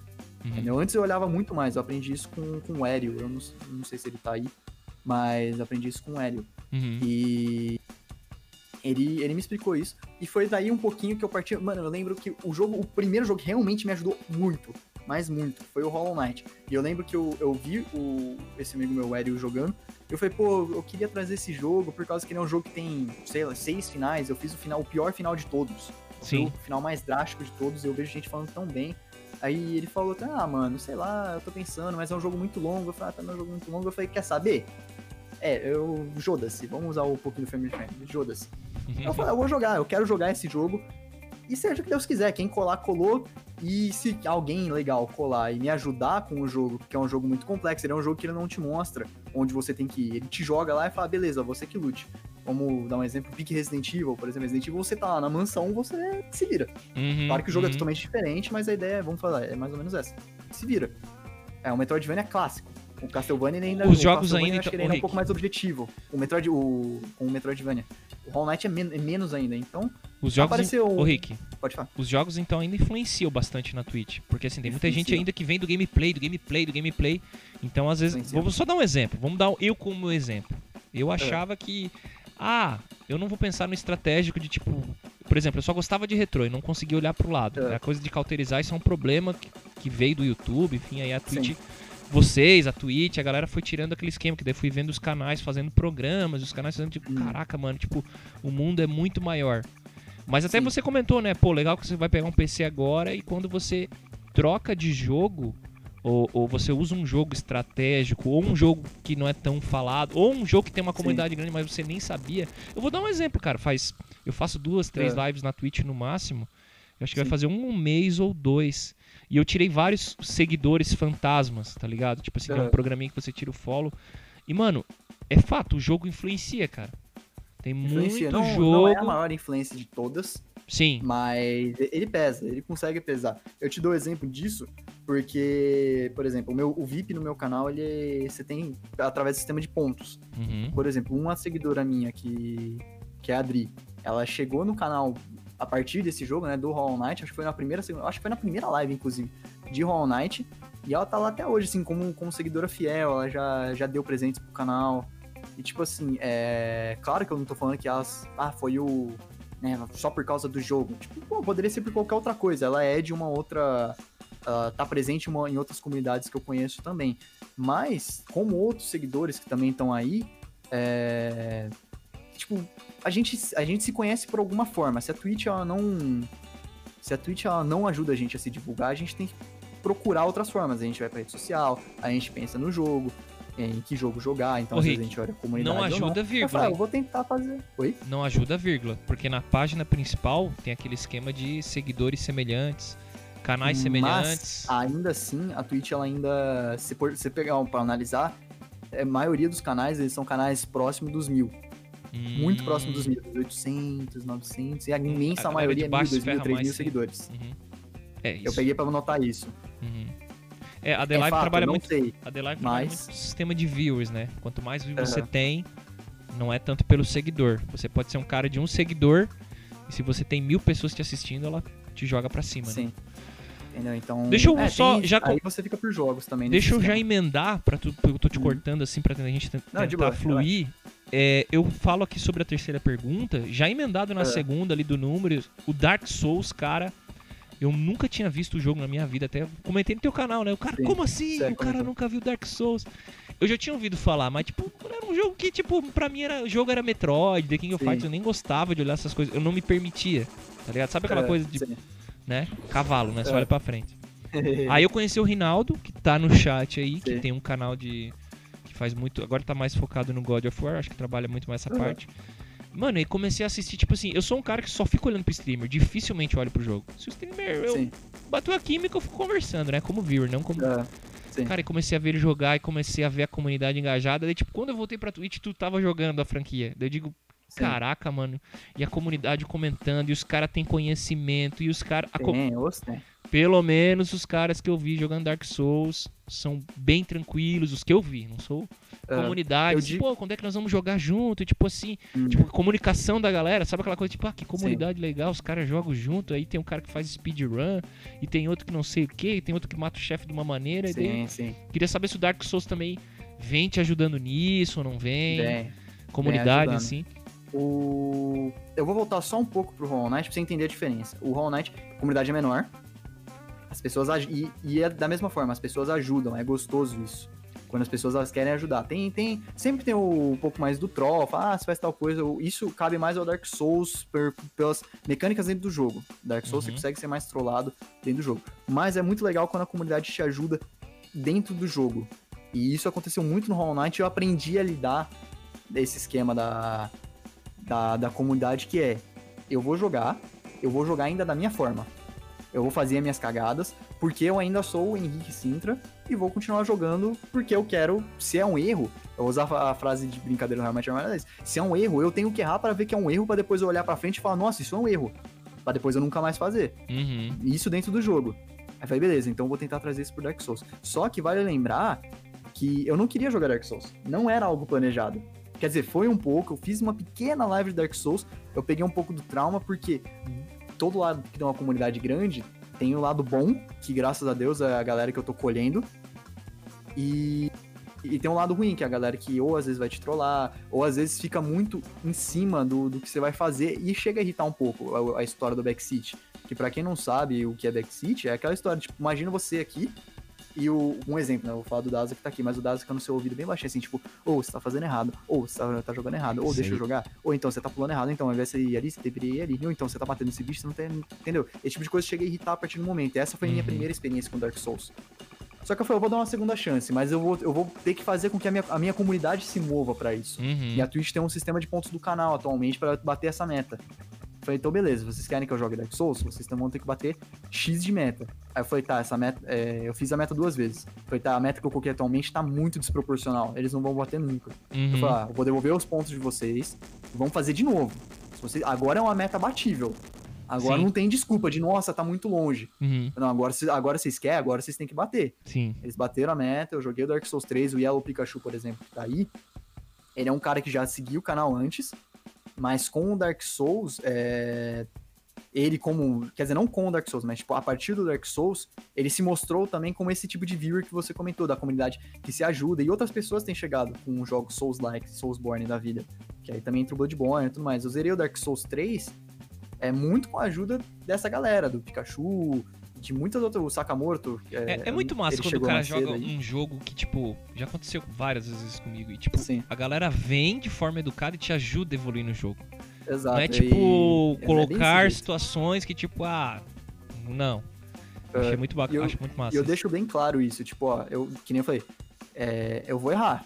uhum. Antes eu olhava muito mais, eu aprendi isso com, com o Hélio. Eu não, não sei se ele tá aí, mas aprendi isso com o Hélio. Uhum. E ele, ele me explicou isso. E foi daí um pouquinho que eu parti. Mano, eu lembro que o jogo, o primeiro jogo que realmente me ajudou muito. Mas muito. Foi o Hollow Knight. E eu lembro que eu, eu vi o, esse amigo meu, Hélio, jogando. Eu falei, pô, eu queria trazer esse jogo por causa que ele é um jogo que tem, sei lá, seis finais. Eu fiz o final, o pior final de todos. Sim. O final mais drástico de todos. E eu vejo gente falando tão bem. Aí ele falou, ah, mano, sei lá, eu tô pensando, mas é um jogo muito longo. Eu falei, ah, tá, é um jogo muito longo. Eu falei, quer saber? É, eu. Joda-se, vamos usar um pouquinho do Family Friendly. Joda-se. Eu falei, eu vou jogar, eu quero jogar esse jogo. E seja o que Deus quiser, quem colar, colou. E se alguém legal colar e me ajudar com o jogo, porque é um jogo muito complexo, ele é um jogo que ele não te mostra onde você tem que ir. Ele te joga lá e fala, beleza, você que lute. Vamos dar um exemplo, pique Resident Evil, por exemplo, Resident Evil, você tá lá na mansão, você se vira. Uhum, Claro que o jogo é uhum. totalmente diferente, mas a ideia, vamos falar, é mais ou menos essa. Se vira. É um Metroidvania clássico. O Castlevania ele ainda Os jogos ainda, acho que ele ainda é um pouco mais objetivo. O Metroid, o, com o Metroidvania. O Hollow Knight é, men- é menos ainda, então Os jogos. apareceu Ô, Rick, pode falar. os jogos então ainda influenciam bastante na Twitch. Porque assim, tem muita gente Influenciam. ainda que vem do gameplay, do gameplay, do gameplay. Então, às vezes. Influenciam. Vou só dar um exemplo. Vamos dar eu como exemplo. É. Eu achava que. Ah, eu não vou pensar no estratégico de tipo. Por exemplo, eu só gostava de retrô e não conseguia olhar pro lado. É. A coisa de cauterizar, isso é um problema que, que veio do YouTube, enfim, aí a Twitch. Sim. Vocês, a Twitch, a galera foi tirando aquele esquema, que daí fui vendo os canais fazendo programas, os canais fazendo tipo, Hum. caraca, mano, tipo, o mundo é muito maior. Mas até Sim. você comentou, né? Pô, legal que você vai pegar um PC agora e quando você troca de jogo, ou, ou você usa um jogo estratégico, ou um jogo que não é tão falado, ou um jogo que tem uma Sim. comunidade grande, mas você nem sabia. Eu vou dar um exemplo, cara. Faz. Eu faço duas, três É. lives na Twitch no máximo. Eu acho que vai Sim. fazer um mês ou dois. E eu tirei vários seguidores fantasmas, tá ligado? Tipo assim, tem um Aham. programinha que você tira o follow. E, mano, é fato, o jogo influencia, cara. Tem Influencia. muito Não, jogo. não é a maior influência de todas, Sim. mas ele pesa, ele consegue pesar. Eu te dou exemplo disso porque, por exemplo, o, meu, o VIP no meu canal, ele você tem através do sistema de pontos. Uhum. Por exemplo, uma seguidora minha que, que é a Adri, ela chegou no canal a partir desse jogo, né, do Hollow Knight, acho que foi na primeira, acho que foi na primeira live, inclusive, de Hollow Knight, e ela tá lá até hoje, assim, como, como seguidora fiel, ela já, já deu presentes pro canal, e tipo assim, é... Claro que eu não tô falando que elas... Ah, foi o... Né, só por causa do jogo. Tipo, pô, poderia ser por qualquer outra coisa. Ela é de uma outra... ah, tá presente uma- em outras comunidades que eu conheço também. Mas, como outros seguidores que também estão aí, é... Tipo, a gente, a gente se conhece por alguma forma. Se a Twitch, ela não... Se a Twitch, ela não ajuda a gente a se divulgar, a gente tem que procurar outras formas. A gente vai pra rede social, a gente pensa no jogo, em que jogo jogar, então Ô, às vezes Rick, a gente olha a comunidade não ajuda, Eu vírgula, falo, ah, eu vou tentar fazer. Oi? Não ajuda, vírgula. Porque na página principal tem aquele esquema de seguidores semelhantes, canais semelhantes. Mas, ainda assim, a Twitch, ela ainda, se você pegar um, pra analisar, é, a maioria dos canais, eles são canais próximos dos mil. Muito Hum, próximo dos mil. 800, 900, e a a imensa galera maioria é baixo mil, se dois mil, ferra três mais, mil sim. seguidores. Uhum. É isso. Eu peguei pra notar isso. Uhum. É, a The É fato, trabalha muito. sei. A The Live trabalha Mas- muito sistema de viewers, né? Quanto mais views você Aham. tem, não é tanto pelo seguidor. Você pode ser um cara de um seguidor, e se você tem mil pessoas te assistindo, ela te joga pra cima, né? Sim. Entendeu? Então. Deixa eu é, só- tem- já Aí você fica por jogos também. nesse Deixa eu já esquema. emendar, pra tu, eu tô te Hum. cortando assim pra a gente ten- Não, tentar boa, fluir. É, eu falo aqui sobre a terceira pergunta, já emendado na É. segunda ali do número, o Dark Souls, cara, eu nunca tinha visto o jogo na minha vida, até comentei no teu canal, né? O cara, Sim, como assim? você o cara nunca viu Dark Souls. Eu já tinha ouvido falar, mas tipo, era um jogo que, tipo, pra mim era, o jogo era Metroid, The King of. Fighters, eu nem gostava de olhar essas coisas, eu não me permitia, tá ligado? Sabe aquela É, coisa de, sim. né, cavalo, né? Só É. olha pra frente. Aí eu conheci o Rinaldo, que tá no chat aí, que Sim. tem um canal de. Faz muito. Agora tá mais focado no God of War, acho que trabalha muito mais essa Uhum. parte. Mano, e comecei a assistir, tipo assim, eu sou um cara que só fica olhando pro streamer, dificilmente olho pro jogo. Se o streamer, eu Sim. bato a química, eu fico conversando, né? Como viewer, não como. Sim. Cara, e comecei a ver ele jogar e comecei a ver a comunidade engajada. Daí, tipo, quando eu voltei pra Twitch, tu tava jogando a franquia. Daí eu digo, Sim. caraca, mano. E a comunidade comentando, e os caras têm conhecimento, e os caras. a Tem, os tem. Pelo menos os caras que eu vi jogando Dark Souls são bem tranquilos, os que eu vi, não sou É, comunidade. assim, digo- Pô, quando é que nós vamos jogar junto? E, tipo assim, hum, tipo, comunicação da galera, sabe aquela coisa, tipo, ah, que comunidade legal, os caras jogam junto, aí tem um cara que faz speedrun, e tem outro que não sei o que, e tem outro que mata o chefe de uma maneira. E daí, sim, sim. queria saber se o Dark Souls também vem te ajudando nisso ou não vem. Tem. comunidade, assim. O... Eu vou voltar só um pouco pro Hollow Knight pra você entender a diferença. O Hollow Knight, a comunidade é menor. As pessoas e, e é da mesma forma, as pessoas ajudam, é gostoso isso. Quando as pessoas elas querem ajudar. Tem, tem, sempre tem o, um pouco mais do troll, fala, ah, você faz tal coisa. Isso cabe mais ao Dark Souls per- pelas mecânicas dentro do jogo. Dark Souls você Uhum. consegue ser mais trollado dentro do jogo. Mas é muito legal quando a comunidade te ajuda dentro do jogo. E isso aconteceu muito no Hollow Knight eu aprendi a lidar desse esquema da, da, da comunidade que é eu vou jogar, eu vou jogar ainda da minha forma. Eu vou fazer as minhas cagadas, porque eu ainda sou o Henrique Sintra e vou continuar jogando porque eu quero. Se é um erro, eu vou usar a frase de brincadeira do realmente é Se é um erro, eu tenho que errar para ver que é um erro, para depois eu olhar pra frente e falar, nossa, isso é um erro. Pra depois eu nunca mais fazer. Uhum. Isso dentro do jogo. Aí falei, beleza, então eu vou tentar trazer isso pro Dark Souls. Só que vale lembrar que eu não queria jogar Dark Souls. Não era algo planejado. Quer dizer, foi um pouco, eu fiz uma pequena live de Dark Souls, eu peguei um pouco do trauma, porque todo lado que tem uma comunidade grande tem o lado bom, que graças a Deus é a galera que eu tô colhendo, e, e tem um lado ruim, que é a galera que ou às vezes vai te trollar, ou às vezes fica muito em cima do, do que você vai fazer e chega a irritar um pouco a, a história do backseat. Que pra quem não sabe o que é backseat, é aquela história, tipo, imagina você aqui, e o, um exemplo, né? Eu vou falar do Daza que tá aqui, mas o Daza fica no seu ouvido bem baixinho, assim, tipo, ou você tá fazendo errado, ou você tá, tá jogando errado, ou deixa eu jogar, ou então você tá pulando errado, então ao invés de você ir ali, você deveria ir ali, ou então você tá batendo nesse bicho, você não tem. Entendeu? Esse tipo de coisa chega a irritar a partir do momento. E essa foi a minha Uhum. primeira experiência com Dark Souls. Só que eu falei, eu vou dar uma segunda chance, mas eu vou, eu vou ter que fazer com que a minha, a minha comunidade se mova pra isso. Uhum. E a Twitch tem um sistema de pontos do canal atualmente pra bater essa meta. Eu falei, então beleza, vocês querem que eu jogue Dark Souls? Vocês vão ter que bater X de meta. Aí eu falei, tá, essa meta. é, eu fiz a meta duas vezes. Eu falei, tá, a meta que eu coloquei atualmente tá muito desproporcional. Eles não vão bater nunca. Eu Uhum. falei, ah, eu vou devolver os pontos de vocês. e Vamos fazer de novo. Vocês, agora é uma meta batível. Agora Sim. não tem desculpa de, nossa, tá muito longe. Uhum. Não, agora, agora vocês querem, agora vocês têm que bater. Sim. Eles bateram a meta, eu joguei o Dark Souls 3, o Yellow Pikachu, por exemplo, que tá aí. Ele é um cara que já seguiu o canal antes, mas com o Dark Souls, é, ele como. Quer dizer, não com o Dark Souls, mas tipo, a partir do Dark Souls, ele se mostrou também como esse tipo de viewer que você comentou, da comunidade que se ajuda. E outras pessoas têm chegado com jogos Souls-like, Soulsborne da vida. Que aí também entra o Bloodborne e tudo mais. Eu zerei o Dark Souls 3 é muito com a ajuda dessa galera, do Pikachu, de muitas outras. O Sakamoto. É, é muito massa quando o cara joga aí. um jogo que, tipo, já aconteceu várias vezes comigo. E, tipo, Sim, a galera vem de forma educada e te ajuda a evoluir no jogo. exato. não é e- tipo é desse colocar jeito. situações que, tipo, ah, não. É, Achei muito e bacana, eu- acho muito massa. E eu deixo bem claro isso, tipo, ó, eu, que nem eu falei, é, eu vou errar.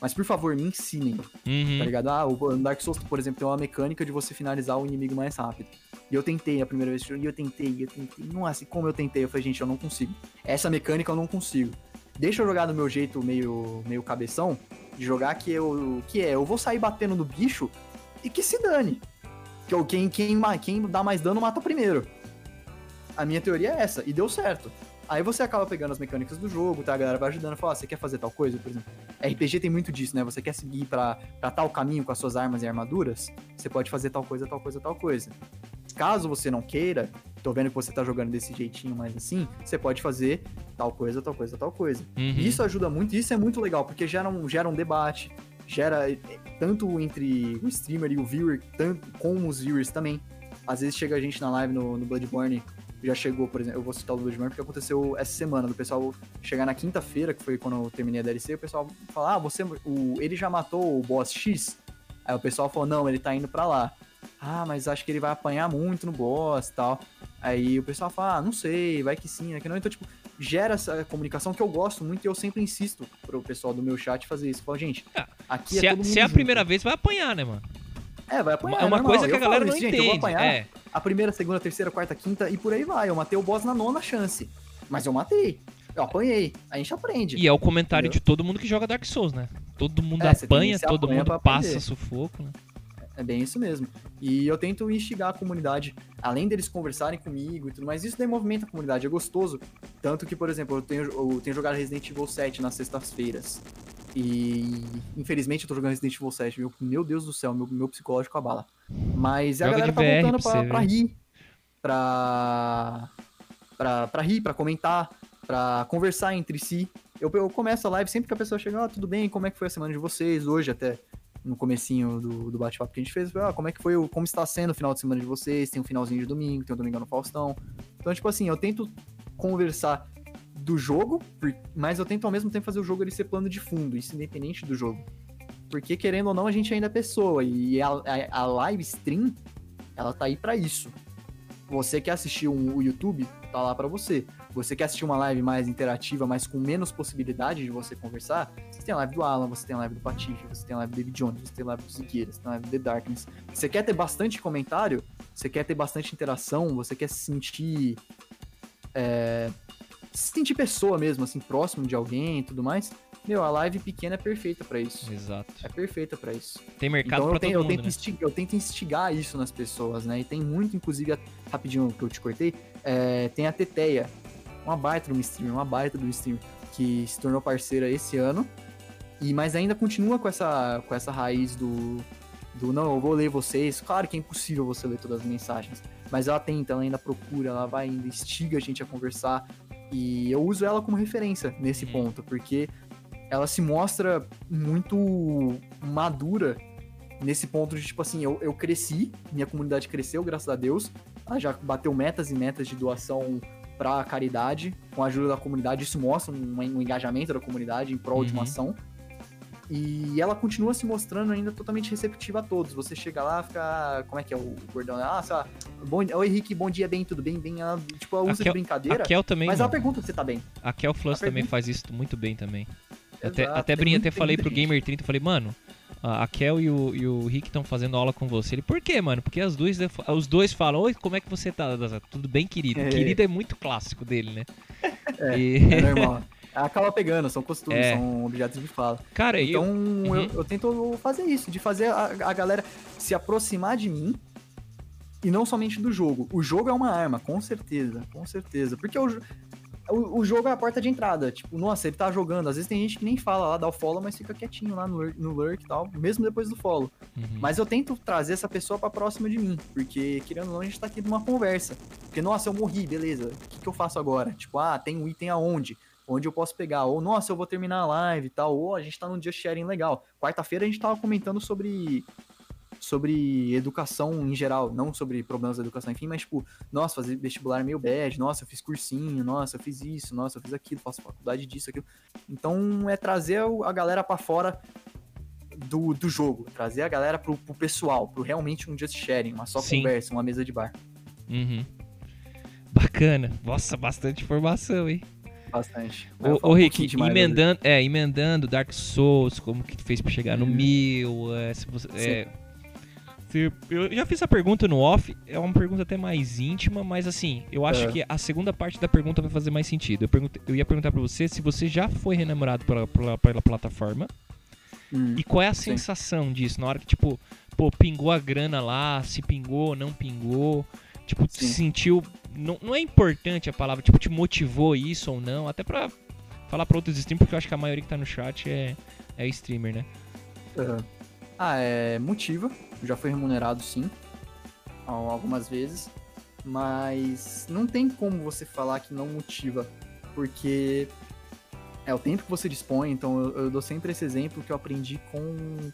Mas por favor, me ensinem, Uhum. tá ligado? Ah, o Dark Souls, por exemplo, tem uma mecânica de você finalizar o inimigo mais rápido. E eu tentei a primeira vez que eu joguei, eu tentei, eu tentei. Nossa, e como eu tentei, eu falei, gente, eu não consigo. Essa mecânica eu não consigo. Deixa eu jogar do meu jeito meio, meio cabeção, de jogar que eu. Que é, eu vou sair batendo no bicho e que se dane. Que quem, quem, quem dá mais dano mata primeiro. A minha teoria é essa, e deu certo. Aí você acaba pegando as mecânicas do jogo, tá? A galera vai ajudando a falar, você quer fazer tal coisa, por exemplo. RPG tem muito disso, né? Você quer seguir pra, pra tal caminho com as suas armas e armaduras, você pode fazer tal coisa, tal coisa, tal coisa. Caso você não queira, tô vendo que você tá jogando desse jeitinho mais assim, você pode fazer tal coisa, tal coisa, tal coisa. Uhum. E Isso ajuda muito, isso é muito legal, porque gera um, gera um debate, gera eh, tanto entre o streamer e o viewer, tanto com os viewers também. Às vezes chega a gente na live no, no Bloodborne, já chegou, por exemplo, eu vou citar o Bloodborne porque aconteceu essa semana, do pessoal chegar na quinta-feira, que foi quando eu terminei a DLC, o pessoal fala, ah, você, o, ele já matou o boss X? Aí o pessoal falou, não, ele tá indo pra lá. Ah, mas acho que ele vai apanhar muito no boss e tal. Aí o pessoal fala, ah, não sei, vai que sim, é que não. Então, tipo, gera essa comunicação que eu gosto muito e eu sempre insisto pro pessoal do meu chat fazer isso. Falo, gente, Ah, aqui Se é é, todo mundo se é a junto. primeira vez, vai apanhar, né, mano? É, vai apanhar. é uma normal. coisa que Eu a galera falo não gente, eu vou entende. apanhar É. a primeira, segunda, terceira, quarta, quinta e por aí vai. Eu matei o boss na nona chance. Mas eu matei. Eu apanhei. A gente aprende. E é o comentário Entendeu? de todo mundo que joga Dark Souls, né? Todo mundo É, apanha, todo apanha mundo passa sufoco, né? É bem isso mesmo. E eu tento instigar a comunidade, além deles conversarem comigo e tudo mais, isso daí movimenta a comunidade, é gostoso. Tanto que, por exemplo, eu tenho, eu tenho jogado Resident Evil 7 nas sextas-feiras. E infelizmente eu tô jogando Resident Evil 7, meu, meu Deus do céu, meu, meu psicológico abala. Mas a Joga galera de tá VR voltando pra pra, pra rir, pra, pra, pra rir, pra comentar, pra conversar entre si. Eu, eu começo a live sempre que a pessoa chega, ah, tudo bem, como é que foi a semana de vocês? Hoje até no comecinho do, do bate-papo que a gente fez, ah, como é que foi, o, como está sendo o final de semana de vocês? Tem um finalzinho de domingo, tem o Domingão no Faustão. Então, tipo assim, eu tento conversar do jogo, mas eu tento ao mesmo tempo fazer o jogo ele ser plano de fundo, isso independente do jogo. Porque, querendo ou não, a gente ainda é pessoa, e a, a, a live stream, ela tá aí pra isso. Você quer assistir um, o YouTube, tá lá pra você. Você quer assistir uma live mais interativa, mas com menos possibilidade de você conversar, você tem a live do Alan, você tem a live do Patife, você tem a live do David Jones, você tem a live do Siqueira, você tem a live do The Darkness. Você quer ter bastante comentário, você quer ter bastante interação, você quer se sentir é, se sentir pessoa mesmo, assim, próximo de alguém e tudo mais, meu, a live pequena é perfeita pra isso. Exato. É perfeita pra isso. Tem mercado então pra eu, tenho, todo eu, mundo, tento né? instigar, eu tento instigar isso nas pessoas, né? E tem muito, inclusive, a- rapidinho que eu te cortei, é, tem a Teteia, uma baita do streamer, uma baita do streamer, que se tornou parceira esse ano, e mas ainda continua com essa, com essa raiz do, do não, eu vou ler vocês. Claro que é impossível você ler todas as mensagens, mas ela tenta, ela ainda procura, ela vai ainda instiga a gente a conversar, e eu uso ela como referência nesse Uhum. ponto, porque ela se mostra muito madura nesse ponto de, tipo assim, eu, eu cresci, minha comunidade cresceu, graças a Deus. Ela já bateu metas e metas de doação pra caridade, com a ajuda da comunidade. Isso mostra um, um engajamento da comunidade em prol de uma Uhum. ação. E ela continua se mostrando ainda totalmente receptiva a todos. Você chega lá, fica. Como é que é o gordão? Ah, sei lá. Bom, Oi, Henrique, bom dia, bem, tudo bem? bem ela, tipo, ela usa Kel- de brincadeira. A Kel também. mas ela pergunta se você tá bem. A Kel Flux a também pergunta- faz isso muito bem também. Até, Exato, até brinquei, muito- até falei pro. Gamer 30, falei, mano, a a Kel e o, e o Rick estão fazendo aula com você. Ele, por quê, mano? Porque as duas, os dois falam, oi, como é que você tá? Tudo bem, querido? É. Querido é muito clássico dele, né? É, E- É normal. Acaba pegando, são costumes, É. são objetos de fala. Cara, Então eu... eu, Uhum. eu tento fazer isso, de fazer a, a galera se aproximar de mim e não somente do jogo. O jogo é uma arma, com certeza, com certeza. Porque o, o, o jogo é a porta de entrada. Tipo, nossa, ele tá jogando. Às vezes tem gente que nem fala lá, dá o follow, mas fica quietinho lá no, lurk- no lurk e tal, mesmo depois do follow. Uhum. Mas eu tento trazer essa pessoa pra próxima de mim, porque querendo ou não, a gente tá aqui numa conversa. Porque, nossa, eu morri, beleza, o que, que eu faço agora? Tipo, ah, tem um item aonde? Onde eu posso pegar? Ou, nossa, eu vou terminar a live e tal. Ou a gente tá num dia sharing legal. Quarta-feira a gente tava comentando sobre sobre educação em geral, não sobre problemas da educação, enfim, mas tipo, nossa, fazer vestibular é meio bad, nossa, eu fiz cursinho, nossa, eu fiz isso, nossa, eu fiz aquilo, faço faculdade disso, aquilo. Então é trazer a galera pra fora do, do jogo, trazer a galera pro, pro pessoal, pro realmente um just sharing, uma só Sim. conversa, uma mesa de bar. Uhum. Bacana. Nossa, bastante informação, hein? Bastante. Falo ô um Rick, né? emendando, é, emendando Dark Souls, como que tu fez pra chegar no Uhum. mil, é, se você, é, se- eu já fiz a pergunta no off, é uma pergunta até mais íntima, mas assim, eu acho É. que a segunda parte da pergunta vai fazer mais sentido. Eu, perguntei- eu ia perguntar pra você se você já foi renamorado pela, pela, pela plataforma Hum. e qual é a Sim. sensação disso, na hora que, tipo, pô, pingou a grana lá, se pingou, não pingou, tipo, Sim. sentiu, não, não é importante a palavra, tipo, te motivou isso ou não, até pra falar pra outros streamers, porque eu acho que a maioria que tá no chat é, é streamer, né? Aham. Ah, é. Motiva. Já foi remunerado sim. al- Algumas vezes. Mas não tem como você falar que não motiva. Porque é o tempo que você dispõe. Então eu, eu dou sempre esse exemplo que eu aprendi com.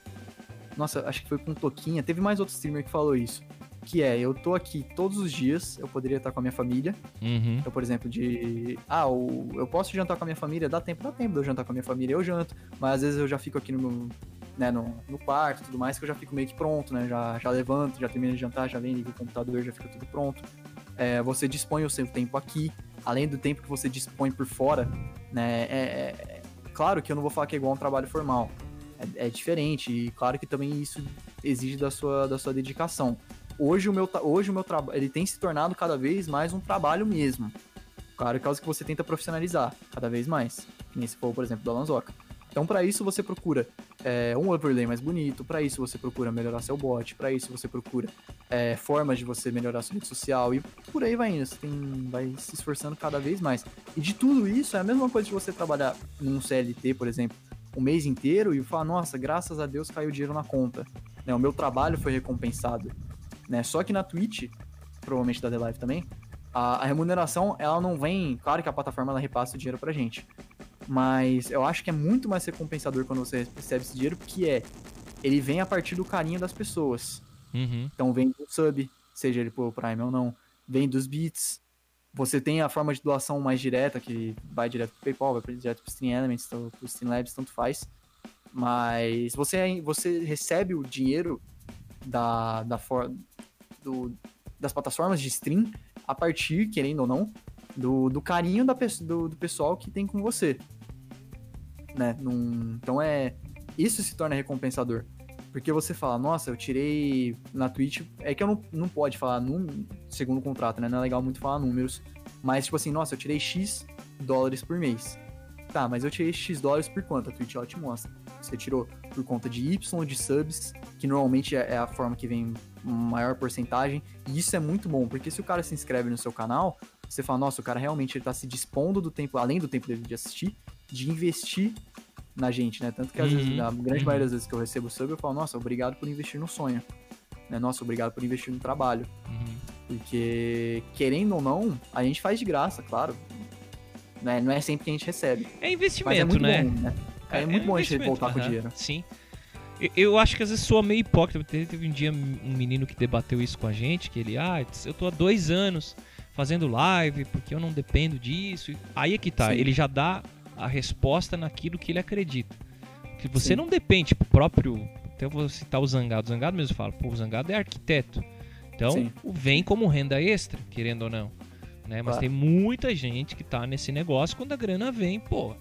Nossa, acho que foi com Toquinha. Teve mais outro streamer que falou isso. Que é, eu tô aqui todos os dias, eu poderia estar com a minha família. Uhum. Eu, por exemplo, de. Ah, o- eu posso jantar com a minha família? Dá tempo, dá tempo de eu jantar com a minha família, eu janto. Mas às vezes eu já fico aqui no, né, no, no quarto e tudo mais, que eu já fico meio que pronto, né? Já, já levanto, já termino de jantar, já venho, o computador, já fica tudo pronto. É, você dispõe o seu tempo aqui, além do tempo que você dispõe por fora, né? É, é- é claro que eu não vou falar que é igual a um trabalho formal. É, é diferente, e claro que também isso exige da sua, da sua dedicação. Hoje o meu, hoje o meu trabalho, ele tem se tornado cada vez mais um trabalho mesmo. Claro, causa que você tenta profissionalizar cada vez mais. Que nem se for, por exemplo, do Alanzoca. Então, para isso, você procura é, um overlay mais bonito, para isso, você procura melhorar seu bot, para isso, você procura é, formas de você melhorar sua rede social e por aí vai indo. Você tem, vai se esforçando cada vez mais. E de tudo isso, é a mesma coisa de você trabalhar num CLT, por exemplo, um mês inteiro e falar: nossa, graças a Deus caiu dinheiro na conta. Né, o meu trabalho foi recompensado. Né? Só que na Twitch, provavelmente da The Live também, a, a remuneração ela não vem. Claro que a plataforma ela repassa o dinheiro pra gente. Mas eu acho que é muito mais recompensador quando você recebe esse dinheiro, porque é. Ele vem a partir do carinho das pessoas. Uhum. Então vem do sub, seja ele por Prime ou não, vem dos bits. Você tem a forma de doação mais direta, que vai direto pro PayPal, vai direto pro Stream Elements, pro pro Stream Labs, tanto faz. Mas você, você recebe o dinheiro da, da for, do, das plataformas de stream a partir, querendo ou não, do, do carinho da, do, do pessoal que tem com você. Né? Num- então é. Isso se torna recompensador. Porque você fala, nossa, eu tirei na Twitch. É que eu não, não pode falar segundo o contrato, né? Não é legal muito falar números. Mas, tipo assim, nossa, eu tirei X dólares por mês. Tá, mas eu tirei X dólares por quanto? A Twitch ela te mostra. Você tirou por conta de Y de subs, que normalmente é é a forma que vem maior porcentagem. E isso é muito bom, porque se o cara se inscreve no seu canal, você fala, nossa, o cara realmente ele tá se dispondo do tempo, além do tempo dele de assistir, de investir na gente, né? Tanto que às Uhum, vezes, na grande uhum. maioria das vezes que eu recebo sub, eu falo, nossa, obrigado por investir no sonho. Né? Nossa, obrigado por investir no trabalho. Uhum. Porque, querendo ou não, a gente faz de graça, claro. Né? Não é sempre que a gente recebe. É Mas é investimento, muito né? bom, né? É, muito bom a gente voltar com o dinheiro. Sim. Eu, eu acho que às vezes soa meio hipócrita. Teve, teve um dia um menino que debateu isso com a gente, que ele, ah, eu tô há dois anos fazendo live porque eu não dependo disso. Aí é que tá, Sim. ele já dá a resposta naquilo que ele acredita. Que você Sim. não depende, tipo, o próprio. Até eu vou citar o Zangado. O Zangado mesmo fala, pô, o Zangado é arquiteto. Então, Sim. vem como renda extra, querendo ou não. Né? Mas Claro. tem muita gente que tá nesse negócio quando a grana vem, pô.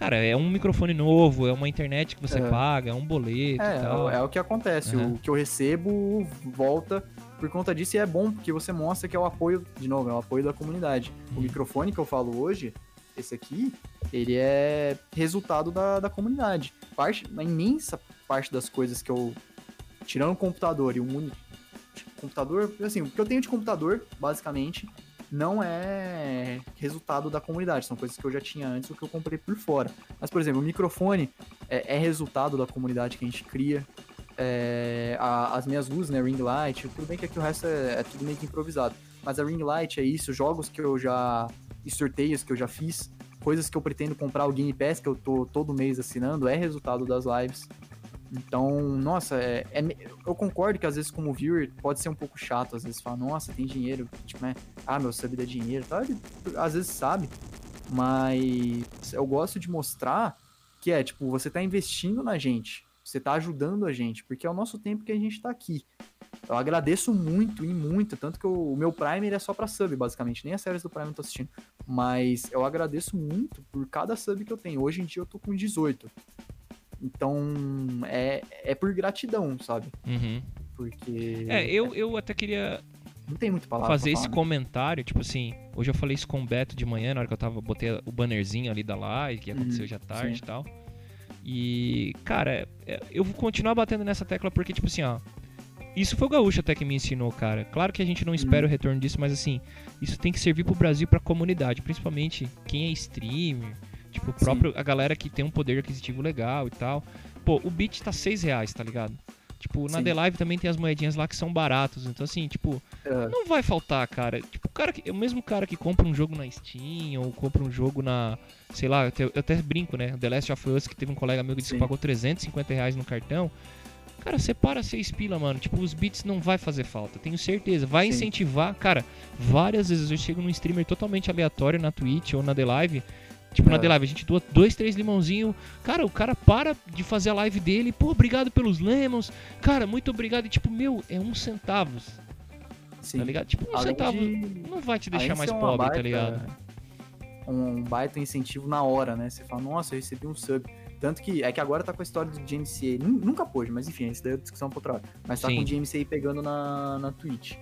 Cara, é um microfone novo, é uma internet que você É. paga, é um boleto É, e tal. é o que acontece. Aham. O que eu recebo volta por conta disso e é bom porque você mostra que é o apoio, de novo, é o apoio da comunidade. O Uhum. microfone que eu falo hoje, esse aqui, ele é resultado da, da comunidade. Parte, uma imensa parte das coisas que eu. Tirando o computador e o monitor. Computador, assim, o que eu tenho de computador, basicamente, não é resultado da comunidade. São coisas que eu já tinha antes ou que eu comprei por fora. Mas, por exemplo, o microfone é, é resultado da comunidade que a gente cria. É, a- as minhas luzes, né, ring light, tudo bem que aqui o resto é, é tudo meio que improvisado. Mas a ring light é isso, jogos que eu já. e sorteios que eu já fiz, coisas que eu pretendo comprar, o Game Pass que eu tô todo mês assinando, é resultado das lives. Então, nossa, é, é eu concordo que às vezes como viewer pode ser um pouco chato, às vezes fala, nossa, tem dinheiro, tipo, né? Ah, meu sub dá dinheiro, tá? Ele, às vezes sabe, mas eu gosto de mostrar que é, tipo, você tá investindo na gente, você tá ajudando a gente, porque é o nosso tempo que a gente tá aqui. Eu agradeço muito e muito, tanto que eu- o meu Prime ele é só pra sub, basicamente, nem as séries do Prime eu tô assistindo, mas eu agradeço muito por cada sub que eu tenho. Hoje em dia eu tô com 18. Então, é, é por gratidão, sabe? Uhum. Porque É, eu, eu até queria não tem muito palavra fazer pra esse falar, né? comentário, tipo assim, hoje eu falei isso com o Beto de manhã, na hora que eu tava, botei o bannerzinho ali da live, que aconteceu Uhum, à tarde sim. e tal. E, cara, é, eu vou continuar batendo nessa tecla porque, tipo assim, ó. Isso foi o Gaúcho até que me ensinou, cara. Claro que a gente não espera Uhum. o retorno disso, mas assim, isso tem que servir pro Brasil e pra comunidade, principalmente quem é streamer, tipo, Sim. próprio, a galera que tem um poder aquisitivo legal e tal. Pô, o bit tá 6 reais, tá ligado? Tipo, na Sim. The Live também tem as moedinhas lá que são baratos. Então, assim, tipo, É, não vai faltar, cara. Tipo, o cara que, o mesmo cara que compra um jogo na Steam ou compra um jogo na, sei lá, eu até, brinco, né? The Last of Us, que teve um colega meu que disse que Sim. pagou 350 reais no cartão. Cara, separa seis pila, mano. Tipo, os bits não vai fazer falta, tenho certeza. Vai Sim. incentivar. Cara, várias vezes eu chego num streamer totalmente aleatório na Twitch ou na The Live. Tipo, na É. The Live, a gente doa dois, três limãozinhos. Cara, o cara para de fazer a live dele. Pô, obrigado pelos lemons. Cara, muito obrigado. E tipo, meu, é uns centavos. sim. Tá ligado? Tipo, um Além centavo de- não vai te além deixar de mais pobre, tá baita- ligado? Um baita incentivo na hora, né? Você fala, nossa, eu recebi um sub. Tanto que é que agora tá com a história do GMCA. Nu- Nunca pôde, mas enfim, isso daí é discussão pra outra hora. Mas tá Sim. com o GMCA pegando na, na Twitch.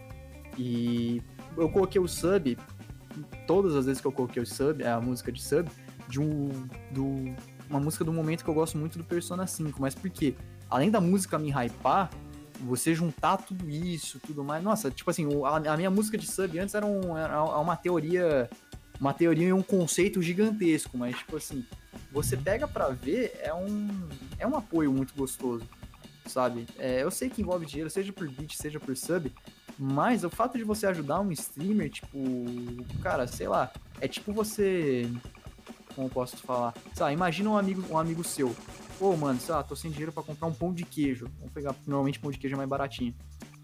E eu coloquei o sub, todas as vezes que eu coloquei o sub, a música de sub, de um. Do, uma música do momento que eu gosto muito do Persona 5. Mas por quê? Além da música me hypar, você juntar tudo isso, tudo mais. Nossa, tipo assim, a, minha música de sub antes era, um, era uma teoria. Uma teoria e um conceito gigantesco, mas tipo assim, você pega pra ver, é um. É um apoio muito gostoso, sabe? É, eu sei que envolve dinheiro, seja por beat, seja por sub, mas o fato de você ajudar um streamer, tipo. Cara, sei lá, é tipo você. Como posso falar? Sei lá, imagina um amigo, um amigo seu. Pô, mano, sei lá, tô sem dinheiro pra comprar um pão de queijo. Vamos pegar, normalmente pão de queijo é mais baratinho.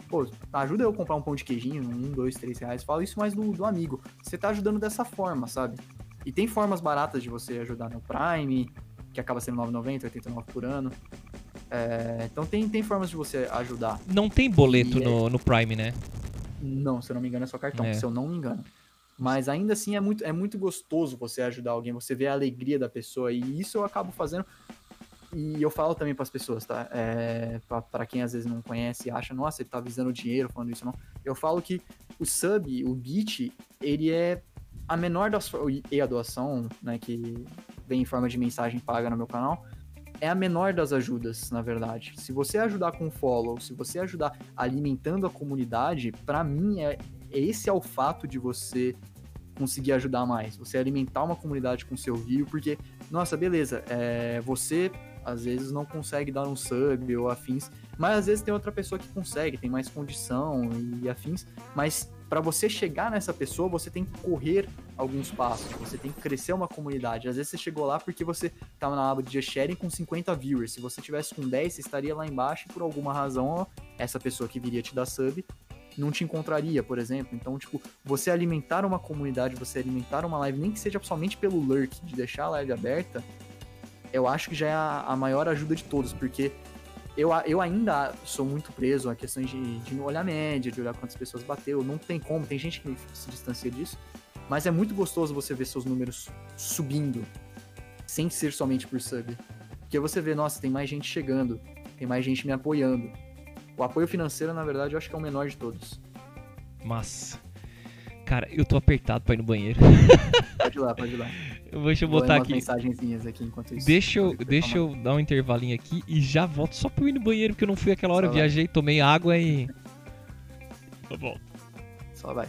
Pô, ajuda eu a comprar um pão de queijinho, um, dois, três reais. Fala isso mais do, do amigo. Você tá ajudando dessa forma, sabe? E tem formas baratas de você ajudar no Prime, que acaba sendo 9,90, 89 por ano. É, então tem, tem formas de você ajudar. Não tem boleto E é- no, no Prime, né? Não, se eu não me engano, é só cartão, É. se eu não me engano. Mas ainda assim é muito, é muito gostoso você ajudar alguém, você vê a alegria da pessoa. E isso eu acabo fazendo. E eu falo também pras pessoas, tá? É, pra quem às vezes não conhece e acha, nossa, ele tá visando dinheiro falando isso, não. Eu falo que o sub, o beat, ele é a menor das e a doação, né, que vem em forma de mensagem paga no meu canal, é a menor das ajudas, na verdade. Se você ajudar com follow, se você ajudar alimentando a comunidade, pra mim é esse é o fato de você conseguir ajudar mais. Você alimentar uma comunidade com seu vídeo, porque nossa, beleza, é, você às vezes não consegue dar um sub ou afins, mas às vezes tem outra pessoa que consegue, tem mais condição e afins, mas para você chegar nessa pessoa, você tem que correr alguns passos, você tem que crescer uma comunidade. Às vezes você chegou lá porque você tava na aba de Sharing com 50 viewers. Se você tivesse com 10, você estaria lá embaixo e por alguma razão, ó, essa pessoa que viria te dar sub não te encontraria, por exemplo. Então, tipo, você alimentar uma comunidade, você alimentar uma live, nem que seja somente pelo lurk, de deixar a live aberta, eu acho que já é a maior ajuda de todos, porque eu, eu ainda sou muito preso a questões de, de olhar média, de olhar quantas pessoas bateu. Não tem como, tem gente que se distancia disso. Mas é muito gostoso você ver seus números subindo, sem ser somente por sub. Porque você vê, nossa, tem mais gente chegando, tem mais gente me apoiando. O apoio financeiro, na verdade, eu acho que é o menor de todos. Massa. Cara, eu tô apertado pra ir no banheiro. Pode ir lá, pode ir lá. Deixa eu Vou botar aqui. mensagenzinhas aqui enquanto isso. Deixa eu, deixa eu dar um intervalinho aqui e já volto só pra eu ir no banheiro, porque eu não fui aquela hora, Só vai. viajei, tomei água e. Tá bom. Só vai.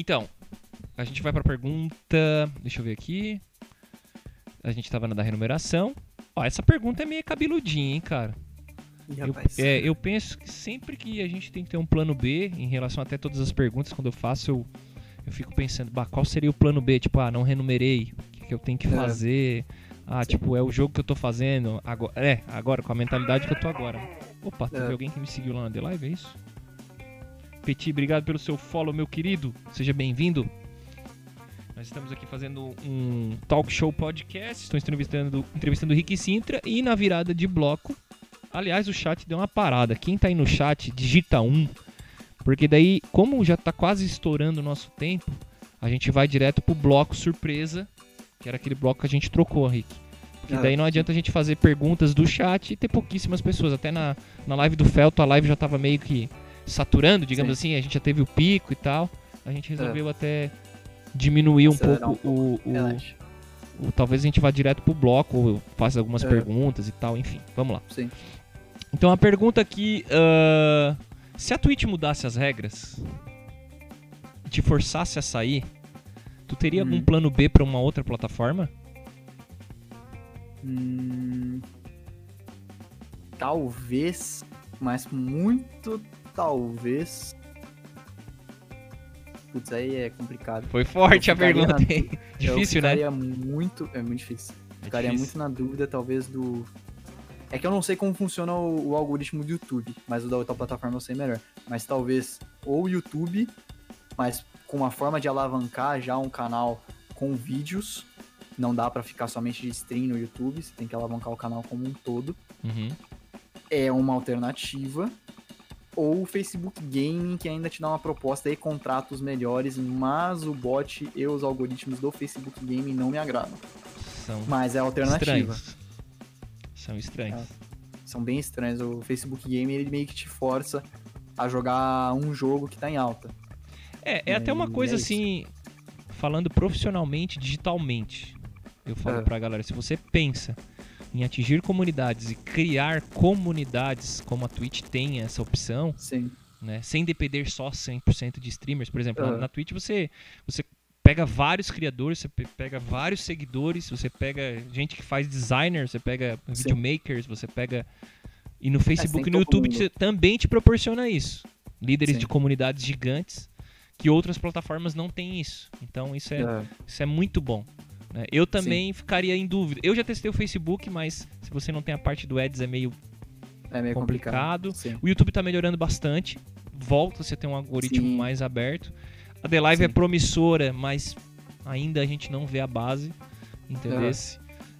Então, a gente vai pra pergunta. Deixa eu ver aqui. A gente tava na da remuneração. Ó, essa pergunta é meio cabeludinha, hein, cara. Eu, é, eu penso que sempre que a gente tem que ter um plano B em relação até todas as perguntas, quando eu faço, eu, eu fico pensando, bah, qual seria o plano B? Tipo, ah, não renumerei, o que, que eu tenho que É. fazer? Ah, tipo, é o jogo que eu tô fazendo agora. É, agora, com a mentalidade que eu tô agora. Opa, teve É. alguém que me seguiu lá na The Live, é isso? Petit, obrigado pelo seu follow, meu querido. Seja bem-vindo. Nós estamos aqui fazendo um talk show podcast. Estou entrevistando, entrevistando o Rick Sintra e na virada de bloco. Aliás, o chat deu uma parada. Quem tá aí no chat, digita um. Porque daí, como já tá quase estourando o nosso tempo, a gente vai direto pro bloco surpresa, que era aquele bloco que a gente trocou, Rick. Porque daí não adianta a gente fazer perguntas do chat e ter pouquíssimas pessoas. Até na, na live do Felto, a live já tava meio que saturando, digamos assim. A gente já teve o pico e tal. A gente resolveu até diminuir um Acelerar pouco o, o, o- Talvez a gente vá direto pro bloco, ou faça algumas É. perguntas e tal. Enfim, vamos lá. Sim. Então a pergunta aqui: ah, se a Twitch mudasse as regras, e te forçasse a sair, tu teria Hum. algum plano B pra uma outra plataforma? Hum, talvez, mas muito talvez. Putz, aí é complicado. Foi forte a pergunta, na- hein? Difícil, eu né? muito. É muito difícil. É Ficaria difícil. muito na dúvida, talvez, do. É que eu não sei como funciona o, o algoritmo do YouTube, mas o da outra plataforma eu sei melhor. Mas talvez ou o YouTube, mas com uma forma de alavancar já um canal com vídeos. Não dá pra ficar somente de stream no YouTube, você tem que alavancar o canal como um todo. Uhum. É uma alternativa. Ou o Facebook Gaming, que ainda te dá uma proposta e contratos melhores, mas o bot e os algoritmos do Facebook Gaming não me agradam. São Mas é alternativa. estranhos. São estranhos. São bem estranhos. O Facebook Game ele meio que te força a jogar um jogo que tá em alta. É, é até uma coisa é assim, falando profissionalmente, digitalmente. Eu falo É. pra galera, se você pensa em atingir comunidades e criar comunidades, como a Twitch tem essa opção, Sim. né? Sem depender só 100% de streamers. Por exemplo, na- Aham. na Twitch você, você pega vários criadores, você pe- pega vários seguidores, você pega gente que faz designer, você pega Sim. videomakers, você pega... E no Facebook e tem no YouTube te- também te proporciona isso. Líderes Sim. de comunidades gigantes que outras plataformas não têm isso. Então isso é, É, isso é muito bom. Né? Eu também ficaria em dúvida. Eu já testei o Facebook, mas se você não tem a parte do Ads é meio é meio complicado. complicado. Sim. o YouTube tá melhorando bastante. Volta você ter um algoritmo Sim. mais aberto. A The Live é Sim. promissora, mas ainda a gente não vê a base. Entendesse?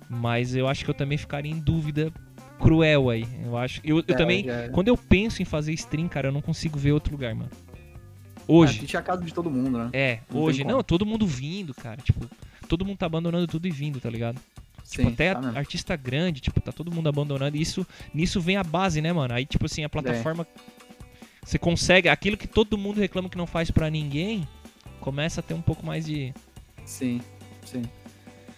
Mas eu acho que eu também ficaria em dúvida cruel aí. Eu acho. Eu, eu É, também. já- Quando eu penso em fazer stream, cara, eu não consigo ver outro lugar, mano. Hoje. Twitch é a casa de todo mundo, né? É, Não tem hoje. Não, todo mundo vindo, cara. Tipo, todo mundo tá abandonando tudo e vindo, tá ligado? Tipo, Sim, até tá artista grande, tipo, tá todo mundo abandonando. E isso, nisso vem a base, né, mano? Aí, tipo assim, a plataforma. Você consegue. Aquilo que todo mundo reclama que não faz pra ninguém, começa a ter um pouco mais de. Sim, sim.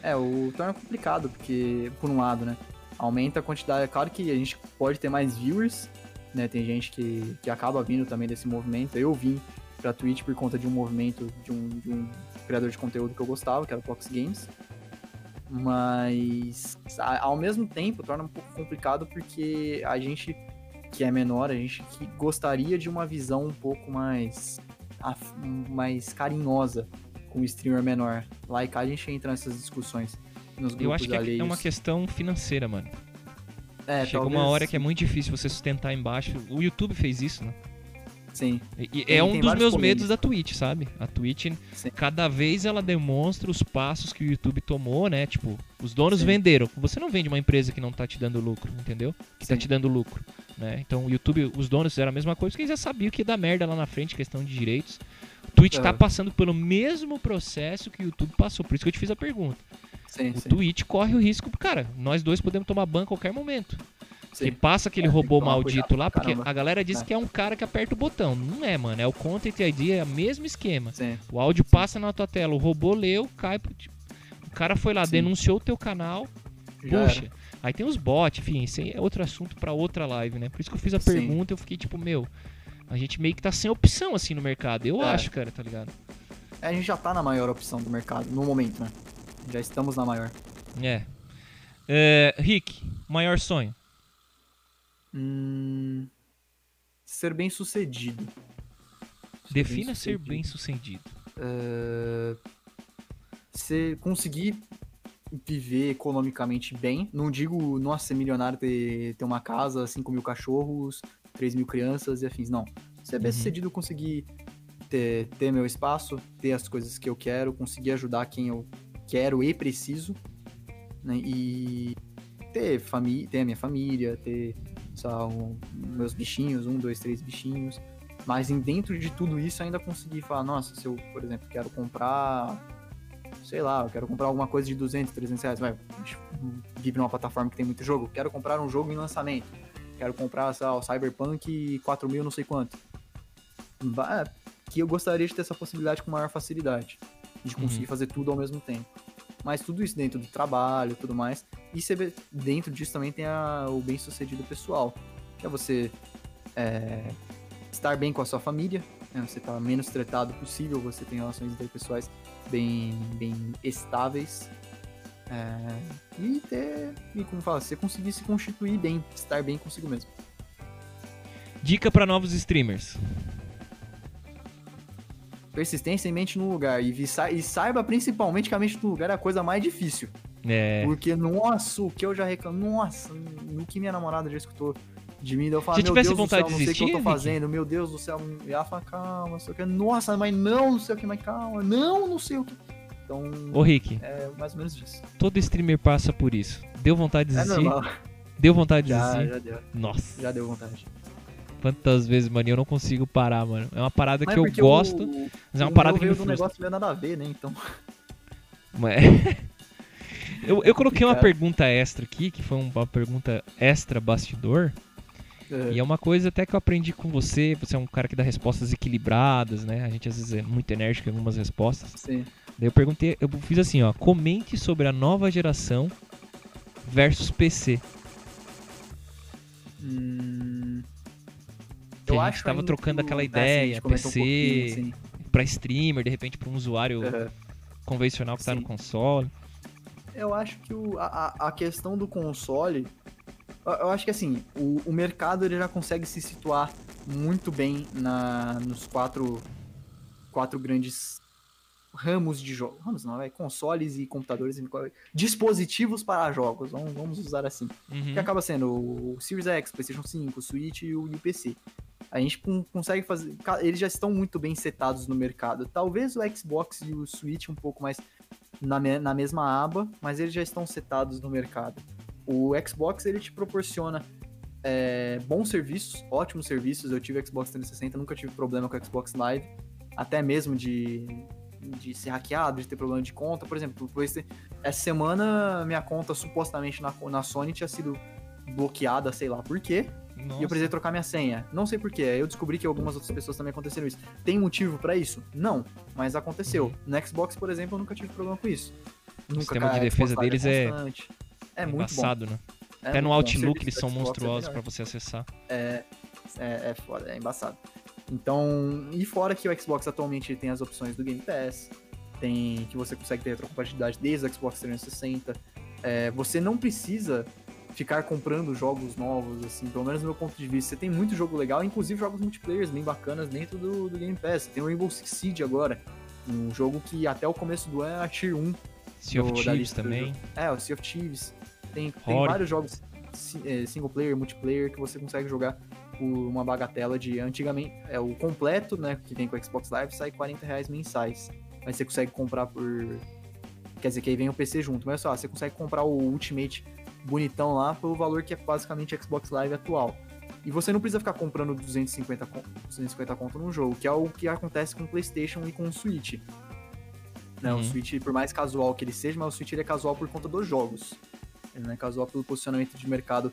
É, o torna complicado, porque, por um lado, né? Aumenta a quantidade. É claro que a gente pode ter mais viewers, né? Tem gente que, que acaba vindo também desse movimento. Eu vim pra Twitch por conta de um movimento de um, de um criador de conteúdo que eu gostava, que era o Fox Games. Mas ao mesmo tempo torna um pouco complicado porque a gente que é menor, a gente que gostaria de uma visão um pouco mais mais carinhosa com o streamer menor. Lá e cá a gente entra nessas discussões nos grupos Eu acho que é- alheios. é uma questão financeira, mano. É, Chega talvez- uma hora que é muito difícil você sustentar embaixo. O YouTube fez isso, né? Sim, E- Tem- é um dos meus polêmicos. medos da Twitch, sabe? A Twitch, Sim. cada vez ela demonstra os passos que o YouTube tomou, né? Tipo, os donos Sim. venderam. Você não vende uma empresa que não tá te dando lucro, entendeu? Que tá Sim. te dando lucro, né? Então o YouTube, os donos fizeram a mesma coisa, porque eles já sabiam que ia dar merda lá na frente, questão de direitos. O Twitch tá É. passando pelo mesmo processo que o YouTube passou, por isso que eu te fiz a pergunta. sim, O sim. Twitch corre o risco, cara, nós dois podemos tomar ban a qualquer momento. Sim. Passa aquele É, robô maldito lá, porque caramba. a galera diz É. que é um cara que aperta o botão. Não é, mano. É o Content ID, é o mesmo esquema. Sim, O áudio passa na tua tela, o robô leu, cai pro. tipo, O cara foi lá, Sim. denunciou o teu canal, já puxa. era. Aí tem os bots, enfim, isso aí é outro assunto pra outra live, né? Por isso que eu fiz a Sim. pergunta, eu fiquei tipo, meu, a gente meio que tá sem opção assim no mercado. Eu É. acho, cara, tá ligado? É, a gente já tá na maior opção do mercado, no momento, né? Já estamos na maior. É. É, Rick, maior sonho. Hum, ser bem sucedido. Defina ser bem sucedido. É, Você conseguir viver economicamente bem. Não digo, nossa, ser milionário, ter, ter uma casa, 5 mil cachorros, 3 mil crianças e afins. Não. Ser bem Uhum. sucedido, conseguir ter, ter meu espaço, ter as coisas que eu quero, conseguir ajudar quem eu quero e preciso. né, E ter, família, ter a minha família, ter um- meus bichinhos, um, dois, três bichinhos. Mas em dentro de tudo isso ainda conseguir falar, nossa, se eu, por exemplo, quero comprar, sei lá, eu quero comprar alguma coisa de 200, 300 reais, vai, a gente vive numa plataforma que tem muito jogo, quero comprar um jogo em lançamento, quero comprar, sei lá, o Cyberpunk 4 mil não sei quanto. Va- Que eu gostaria de ter essa possibilidade com maior facilidade, de conseguir fazer tudo ao mesmo tempo. Mas tudo isso dentro do trabalho tudo mais. E você dentro disso também tem a- o bem-sucedido pessoal. Que é você é, estar bem com a sua família, né? você tá menos tratado possível, você tem relações interpessoais bem, bem estáveis. é, e ter, e como fala, você conseguir se constituir bem, estar bem consigo mesmo. Dica pra novos streamers. Persistência e mente no lugar. E, sa- e saiba principalmente que a mente no lugar é a coisa mais difícil. É. Porque, nossa, o que eu já reclamo, nossa, no que minha namorada já escutou de mim, daí eu falo, Se meu tivesse Deus do céu, de não sei o que eu tô fazendo, meu Deus do céu. E ela fala, calma, não sei o que. Nossa, mas não, não sei o que, mas calma, não, não sei o que. Então, Ô Rick, é mais ou menos isso. todo streamer passa por isso. Deu vontade de É desistir? normal. Deu vontade de Já, desistir? já deu. Nossa. Já deu vontade. Quantas vezes, mano, e eu não consigo parar, mano. É uma parada Mas que eu gosto, o- mas é uma parada que me de um frustra. negócio meio nada a ver, né? Então, Mas- eu, eu coloquei uma pergunta extra aqui, que foi uma pergunta extra bastidor. E é uma coisa até que eu aprendi com você. Você é um cara que dá respostas equilibradas, né? A gente às vezes é muito enérgico em algumas respostas. sim. Daí eu perguntei, eu fiz assim, ó, comente sobre a nova geração versus PC. Hum, Que eu gente acho tava ainda trocando que o- aquela é, sim, a ideia, gente comentou um PC, pouquinho, pra streamer, de repente pra um usuário assim. Aham. convencional que tá no Sim. console. Eu acho que o- a, a- a questão do console. Eu, eu acho que assim, o, o mercado ele já consegue se situar muito bem na, nos quatro, quatro grandes ramos de jogos. Ramos não, é consoles e computadores e dispositivos para jogos. Vamos, vamos usar assim. Uhum. Que acaba sendo o Series X, PlayStation 5, o Switch e o, e o PC. A gente con- consegue fazer. Eles já estão muito bem setados no mercado. Talvez o Xbox e o Switch um pouco mais na, me- na mesma aba, mas eles já estão setados no mercado. O Xbox ele te proporciona é, bons serviços, ótimos serviços. Eu tive Xbox 360, nunca tive problema com o Xbox Live, até mesmo de, de ser hackeado, de ter problema de conta. Por exemplo, o essa semana minha conta supostamente na, na Sony tinha sido bloqueada, sei lá por quê, e Nossa. eu precisei trocar minha senha. Não sei porquê. Eu descobri que algumas outras pessoas também aconteceram isso. Tem motivo pra isso? Não, mas aconteceu. Uhum. No Xbox, por exemplo, eu nunca tive problema com isso. Nunca sistema de defesa Live deles é constante. é muito bom. Embaçado, né? É Até no muito bom. O Outlook eles são é monstruosos melhor. pra você acessar. É, é, é foda, é embaçado. Então, e fora que o Xbox atualmente tem as opções do Game Pass, tem que você consegue ter retrocompatibilidade desde o Xbox 360. É, você não precisa ficar comprando jogos novos, assim, pelo menos do meu ponto de vista. Você tem muito jogo legal, inclusive jogos multiplayers bem bacanas dentro do, do Game Pass. Tem o Rainbow Six Siege agora, um jogo que até o começo do ano é a Tier 1 Sea of Thieves também. É, o Sea of Thieves. Tem, tem vários jogos eh, single player, multiplayer que você consegue jogar por uma bagatela de antigamente. É o completo, né? Que vem com o Xbox Live, sai 40 reais mensais. Mas você consegue comprar por. Quer dizer, que aí vem o PC junto. Mas só, você consegue comprar o Ultimate bonitão lá pelo valor que é basicamente Xbox Live atual. E você não precisa ficar comprando 250 conto, 250 conto num jogo, que é o que acontece com o PlayStation e com o Switch. Né, Uhum. O Switch, por mais casual que ele seja, mas o Switch é casual por conta dos jogos. Ele não é casual pelo posicionamento de mercado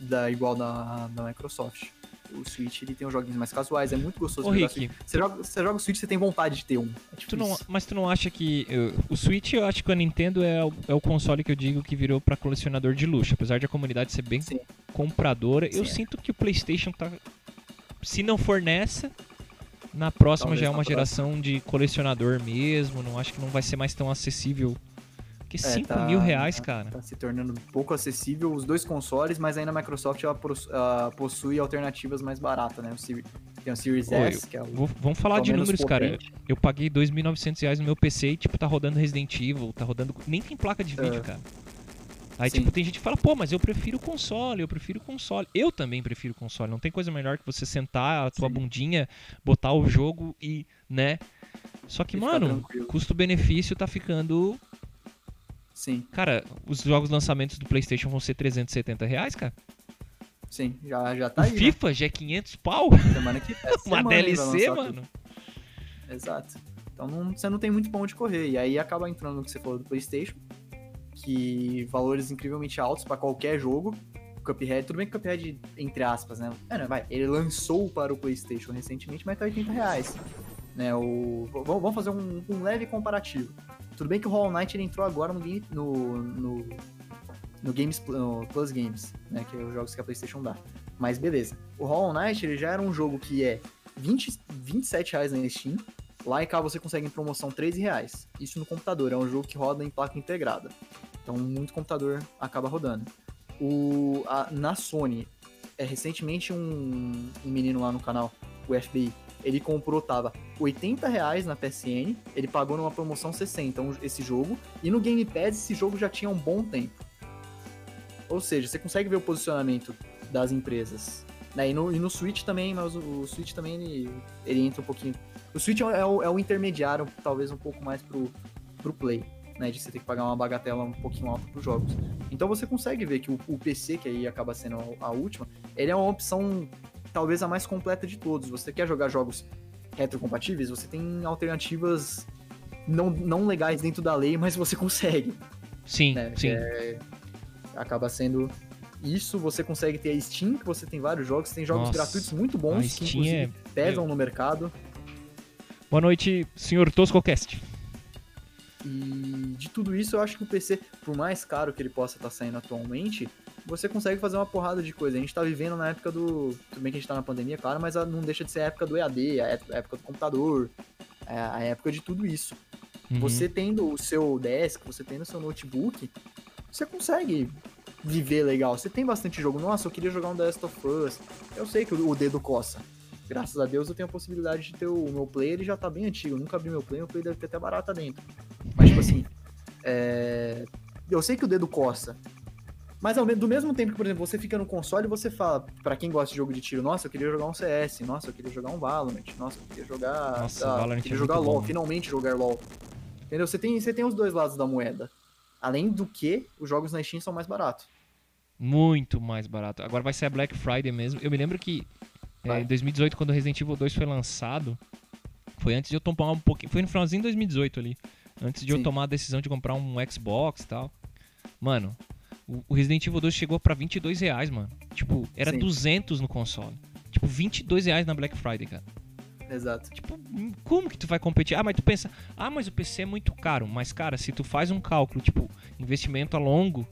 da, igual da, da Microsoft. O Switch ele tem os joguinhos mais casuais, é muito gostoso Ô, Rick. Você joga, você joga o Switch, você tem vontade de ter um. É tu não, mas tu não acha que. eu- o Switch, eu acho que a Nintendo é o, é o console que eu digo que virou pra colecionador de luxo. Apesar de a comunidade ser bem Sim. compradora, eu Sim, é. sinto que o PlayStation tá. Se não for nessa, na próxima Talvez já é uma próxima. geração de colecionador mesmo. Não acho que não vai ser mais tão acessível. Porque 5 tá- mil reais, tá- cara. Tá se tornando pouco acessível os dois consoles, mas ainda a Microsoft ela possui alternativas mais baratas, né? O Seri- tem o Series Ô, S, que é o Vou- vamos falar pelo de números, cara. potente. Eu paguei 2.900 reais no meu PC e, tipo, tá rodando Resident Evil, tá rodando... Nem tem placa de vídeo, É. cara. Aí, Sim. tipo, tem gente que fala, pô, mas eu prefiro console, eu prefiro console. Eu também prefiro console. Não tem coisa melhor que você sentar a tua Sim. bundinha, botar o jogo e, né? Só que, mano, custo-benefício tá ficando... Sim, Cara, os jogos lançamentos do PlayStation vão ser 370 reais, cara. sim, já, já O tá aí, né? FIFA já é 500 pau. Semana que essa Uma semana DLC, mano. Exato. Então não- você não tem muito pra onde correr. E aí acaba entrando no que você falou do PlayStation, que valores incrivelmente altos pra qualquer jogo. O Cuphead, tudo bem que o Cuphead, entre aspas, né? É, não, vai, ele lançou para o PlayStation recentemente, mas tá 80 reais. Né, o, vamos fazer um, um leve comparativo. Tudo bem que o Hollow Knight ele entrou agora no, game- no, no, no Games no Plus Games, né? Que é os jogos que a PlayStation dá. Mas beleza. O Hollow Knight ele já era um jogo que é 20, 27 reais na Steam. Lá em cá você consegue em promoção 13 reais. Isso no computador. É um jogo que roda em placa integrada. Então muito computador acaba rodando. O, a- na Sony, é, recentemente um, um menino lá no canal, o FBI, ele comprou, tava 80 reais na PSN, ele pagou numa promoção 60 um- esse jogo, e no Game Pass esse jogo já tinha um bom tempo. Ou seja, você consegue ver o posicionamento das empresas. Né? E, no, e no Switch também, mas o, o Switch também ele, ele entra um pouquinho. O Switch é, o- é o, é intermediário, talvez um pouco mais pro, pro Play, né? De você ter que pagar uma bagatela um pouquinho alta pros jogos. Então você consegue ver que o, o PC, que aí acaba sendo a última, ele é uma opção talvez a mais completa de todos. Você quer jogar jogos retrocompatíveis, você tem alternativas não, não legais dentro da lei, mas você consegue Sim, né? sim. É, acaba sendo isso, você consegue ter a Steam, que você tem vários jogos, tem jogos Nossa, gratuitos muito bons, que Steam é- inclusive pesam no mercado. Boa noite, senhor Toscocast. E de tudo isso, eu acho que o PC, por mais caro que ele possa estar saindo atualmente, você consegue fazer uma porrada de coisa. A gente tá vivendo na época do. Tudo bem que a gente tá na pandemia, claro, mas não deixa de ser a época do EAD, a ép- a época do computador, é a época de tudo isso. Uhum. Você tendo o seu desk, você tendo o seu notebook, você consegue viver legal. Você tem bastante jogo. Nossa, eu queria jogar um The Last of Us. Eu sei que o dedo coça. Graças a Deus eu tenho a possibilidade de ter o meu play, ele já tá bem antigo. Eu nunca abri meu play, meu play deve ter até barata dentro. Mas, tipo assim, é... eu sei que o dedo coça. Mas ao do mesmo tempo que, por exemplo, você fica no console e você fala, pra quem gosta de jogo de tiro, nossa, eu queria jogar um CS, nossa, eu queria jogar um Valorant, nossa, eu queria jogar. Nossa, lá, Valorant eu queria é jogar LOL, bom, finalmente jogar LOL. Entendeu? Você tem, você tem os dois lados da moeda. Além do que, os jogos na Steam são mais baratos. Muito mais barato. Agora vai ser a Black Friday mesmo. Eu me lembro que é, em 2018, quando o Resident Evil 2 foi lançado, foi antes de eu tomar um pouquinho. Foi no finalzinho de 2018 ali. Antes de eu Sim. tomar a decisão de comprar um Xbox e tal. Mano, o, Resident Evil 2 chegou pra 22 reais, mano. Tipo, era Sim. 200 no console. Tipo, 22 reais na Black Friday, cara. Exato. Tipo, hum, como que tu vai competir? Ah, mas tu pensa, ah, mas o PC é muito caro. Mas, cara, se tu faz um cálculo, tipo, investimento a longo,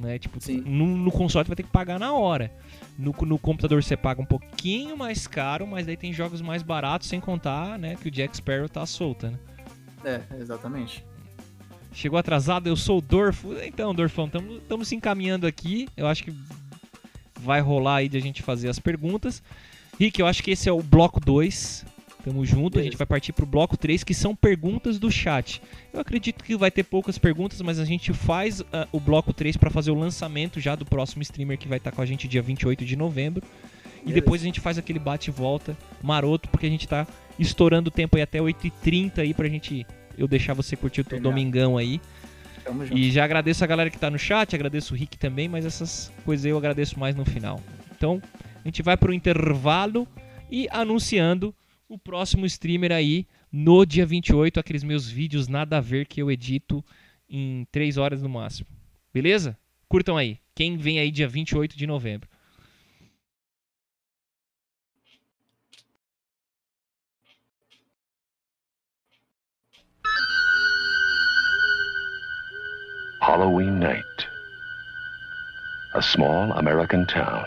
né? Tipo, no, no console tu vai ter que pagar na hora. No, no computador você paga um pouquinho mais caro, mas daí tem jogos mais baratos, sem contar, né, que o Jack Sparrow tá solta, né? É, exatamente. Chegou atrasado, eu sou o Dorfo. Então, Dorfão, estamos se encaminhando aqui. Eu acho que vai rolar aí de a gente fazer as perguntas. Rick, eu acho que esse é o bloco 2. Tamo junto, a gente vai partir pro bloco 3, que são perguntas do chat. Eu acredito que vai ter poucas perguntas, mas a gente faz ah, o bloco 3 para fazer o lançamento já do próximo streamer que vai estar com a gente dia 28 de novembro. E depois a gente faz aquele bate e volta maroto, porque a gente tá estourando o tempo aí até 8h30 aí pra gente eu deixar você curtir o teu domingão aí. Tamo junto. E já agradeço a galera que tá no chat, agradeço o Rick também, mas essas coisas eu agradeço mais no final. Então, a gente vai pro intervalo e anunciando o próximo streamer aí no dia 28, aqueles meus vídeos nada a ver que eu edito em 3 horas no máximo. Beleza? Curtam aí. Quem vem aí dia 28 de novembro. Halloween night. A small American town.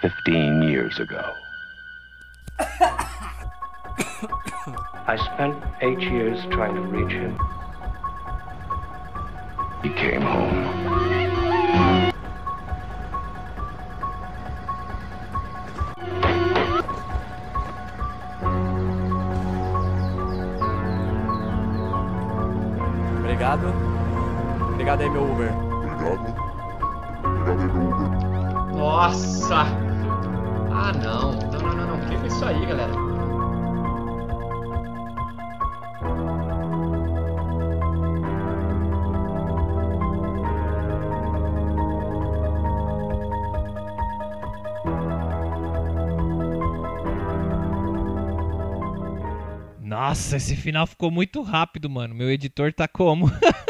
Fifteen years ago. I spent eight years trying to reach him. He came home. Obrigado. Obrigado aí, meu Uber. Obrigado. Obrigado aí, meu Uber. Nossa! Ah, não. Não, não, não, não. Clica isso aí, galera. Nossa, esse final ficou muito rápido, mano. Meu editor tá como?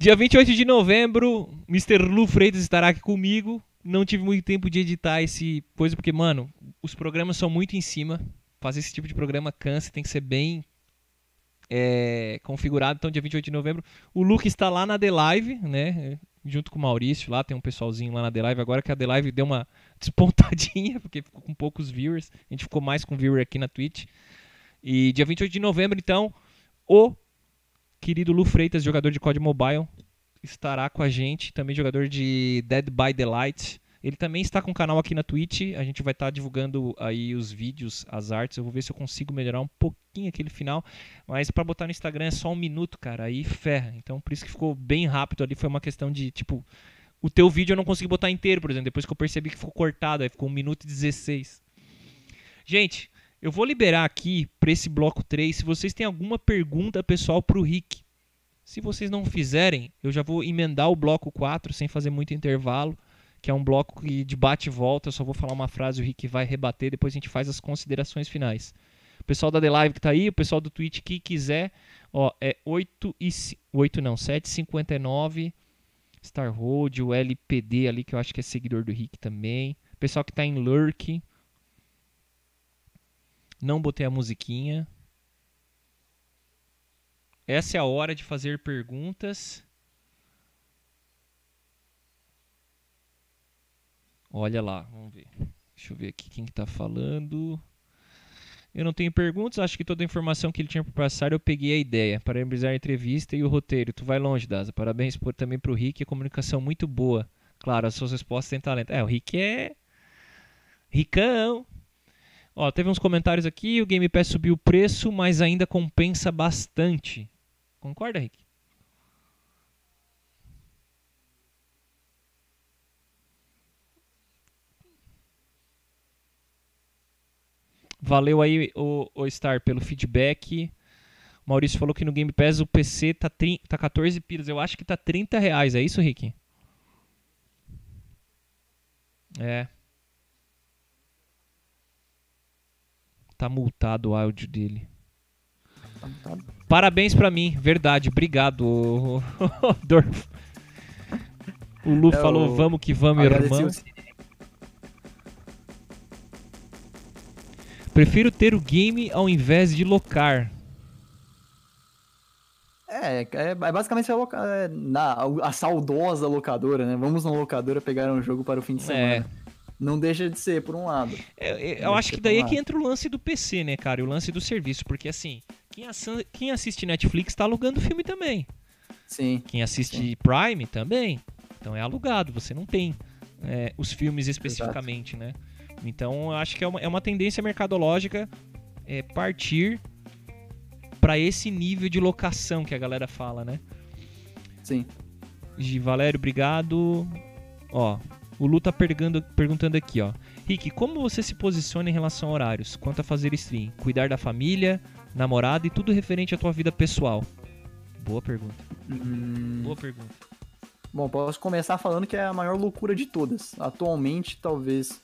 Dia 28 de novembro, Mr. Lu Freitas estará aqui comigo. Não tive muito tempo de editar esse coisa, porque, mano, os programas são muito em cima. Fazer esse tipo de programa cansa, tem que ser bem é, configurado. Então, dia 28 de novembro, o Luke está lá na The Live, né? Junto com o Maurício lá, tem um pessoalzinho lá na The Live. Agora que a The Live deu uma despontadinha, porque ficou com poucos viewers. A gente ficou mais com viewer aqui na Twitch. E dia 28 de novembro, então, o querido Lu Freitas, jogador de COD Mobile, estará com a gente. Também jogador de Dead by Daylight. Ele também está com um canal aqui na Twitch. A gente vai estar divulgando aí os vídeos, as artes. Eu vou ver se eu consigo melhorar um pouquinho aquele final. Mas pra botar no Instagram é só um minuto, cara. Aí ferra. Então por isso que ficou bem rápido ali. Foi uma questão de, tipo, o teu vídeo eu não consegui botar inteiro, por exemplo. Depois que eu percebi que ficou cortado, aí ficou 1 minuto e 16. Gente, eu vou liberar aqui pra esse bloco 3. Se vocês têm alguma pergunta pessoal pro Rick. Se vocês não fizerem, eu já vou emendar o bloco 4 sem fazer muito intervalo que é um bloco de bate e volta, eu só vou falar uma frase, o Rick vai rebater, depois a gente faz as considerações finais. O pessoal da The Live que tá aí, o pessoal do Twitch que quiser, ó, é 8 e 8 não, 7:59 Star Road, o LPD ali que eu acho que é seguidor do Rick também. Pessoal que tá em Lurk. Não botei a musiquinha. essa é a hora de fazer perguntas. Olha lá, vamos ver. Deixa eu ver aqui quem que tá falando. Eu não tenho perguntas, acho que toda a informação que ele tinha para passar eu peguei a ideia. Parabenizar a entrevista e o roteiro. Tu vai longe, Daza. Parabéns por, também pro Rick, a comunicação muito boa. Claro, as suas respostas têm talento. É, o Rick é. Ricão. Ó, teve uns comentários aqui. O Game Pass subiu o preço, mas ainda compensa bastante. Concorda, Rick? Valeu aí, o, o Star, pelo feedback. O Maurício falou que no Game Pass o PC tá, tri, tá 14 pilas. Eu acho que tá 30 reais. É isso, Rick? É. Tá multado o áudio dele. Parabéns pra mim, verdade. Obrigado, Dorf. O Lu É, falou, o- vamos que vamos, irmão. Prefiro ter o game ao invés de locar. É, é, é basicamente a, loca- é, na, a saudosa locadora, né? Vamos na locadora pegar um jogo para o fim de semana. Não deixa de ser, por um lado. É, é, eu Deve acho que daí é que entra o lance do PC, né, cara? E o lance do serviço. Porque assim, quem, quem assiste Netflix tá alugando filme também. Sim. Quem assiste Prime também. Então é alugado, você não tem é, os filmes especificamente, né? Então eu acho que é uma, é uma tendência mercadológica é, partir para esse nível de locação que a galera fala, né? Sim. Valério, obrigado. Ó, o Lu tá perguntando aqui, ó. Rick, como você se posiciona em relação a horários? Quanto a fazer stream? Cuidar da família, namorada e tudo referente à tua vida pessoal? Boa pergunta. Hum, Boa pergunta. Bom, posso começar falando que é a maior loucura de todas. Atualmente, talvez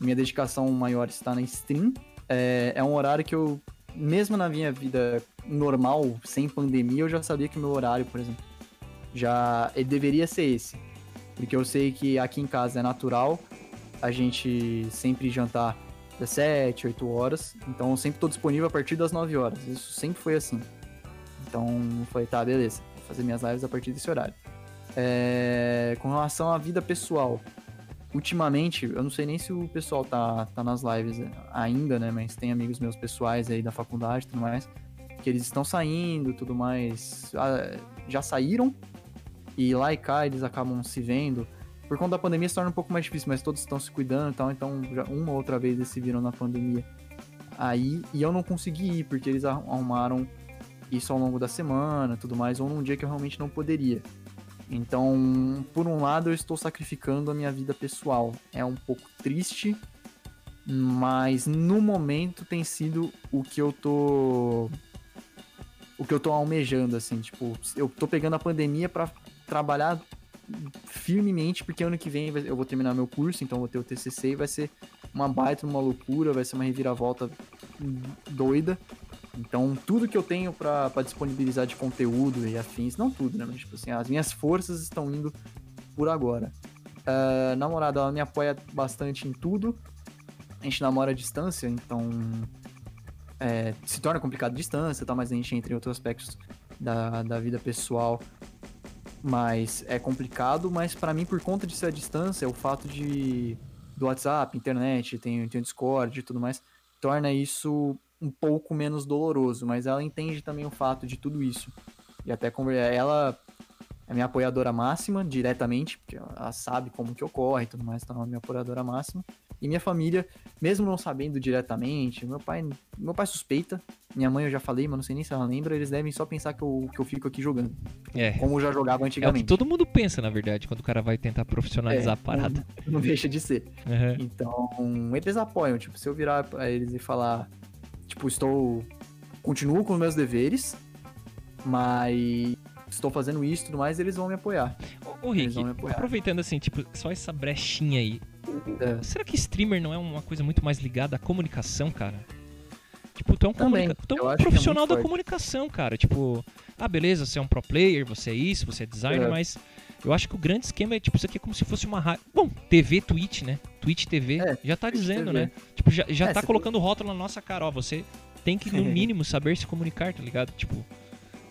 minha dedicação maior está na stream. É, é um horário que eu, mesmo na minha vida normal, sem pandemia, eu já sabia que o meu horário, por exemplo, já ele deveria ser esse. Porque eu sei que aqui em casa é natural a gente sempre jantar 17, 8 horas. Então eu sempre estou disponível a partir das 9 horas. Isso sempre foi assim. Então falei, tá, beleza. Vou fazer minhas lives a partir desse horário. É, com relação à vida pessoal, ultimamente, eu não sei nem se o pessoal tá, tá nas lives ainda, né? Mas tem amigos meus pessoais aí da faculdade e tudo mais, que eles estão saindo tudo mais. ah, Já saíram e lá e cá eles acabam se vendo. Por conta da pandemia se torna um pouco mais difícil, mas todos estão se cuidando e tal, então já uma ou outra vez eles se viram na pandemia aí e eu não consegui ir, porque eles arru- arrumaram isso ao longo da semana tudo mais, ou num dia que eu realmente não poderia. Então, por um lado, eu estou sacrificando a minha vida pessoal. É um pouco triste, mas no momento tem sido o que eu tô. O que eu tô almejando, assim. Tipo, eu tô pegando a pandemia pra trabalhar firmemente, porque ano que vem eu vou terminar meu curso, então vou ter o TCC e vai ser uma baita, uma loucura, vai ser uma reviravolta doida. Então, tudo que eu tenho pra disponibilizar de conteúdo e afins, não tudo, né? Mas, tipo assim, as minhas forças estão indo por agora. Ah, namorada, ela me apoia bastante em tudo. A gente namora à distância, então é, se torna complicado a distância, tá? Mas a gente entra em outros aspectos da, da vida pessoal. Mas é complicado, mas pra mim, por conta de ser a distância, o fato de do WhatsApp, internet, tem, tem o Discord e tudo mais, torna isso um pouco menos doloroso, mas ela entende também o fato de tudo isso. E até ela é minha apoiadora máxima, diretamente, porque ela sabe como que ocorre e tudo mais, então ela é minha apoiadora máxima. E minha família, mesmo não sabendo diretamente, meu pai, meu pai suspeita, minha mãe eu já falei, mas não sei nem se ela lembra, eles devem só pensar que eu, que eu fico aqui jogando. É. Como eu já jogava É o antigamente. que todo mundo pensa, na verdade, quando o cara vai tentar profissionalizar É, a parada. Não, não deixa de ser. Uhum. Então, eles apoiam. Tipo, se eu virar pra eles e falar, tipo, estou. Continuo com os meus deveres, mas estou fazendo isso e tudo mais, eles vão me apoiar. Ô, Eles Rick, vão me apoiar. aproveitando assim, tipo, só essa brechinha aí. É. Será que streamer não é uma coisa muito mais ligada à comunicação, cara? Tipo, tu é um, comunica- tu é um é profissional muito da forte. comunicação, cara. Tipo, ah, beleza, você é um pro player, você é isso, você é designer, É. mas eu acho que o grande esquema é, tipo, isso aqui é como se fosse uma rádio. Bom, TV, Twitch, né? Twitch TV, É, já tá Twitch dizendo, TV. né? Tipo, já, já É, tá colocando rótulo na nossa cara, ó, você tem que, no mínimo, saber se comunicar, tá ligado? Tipo,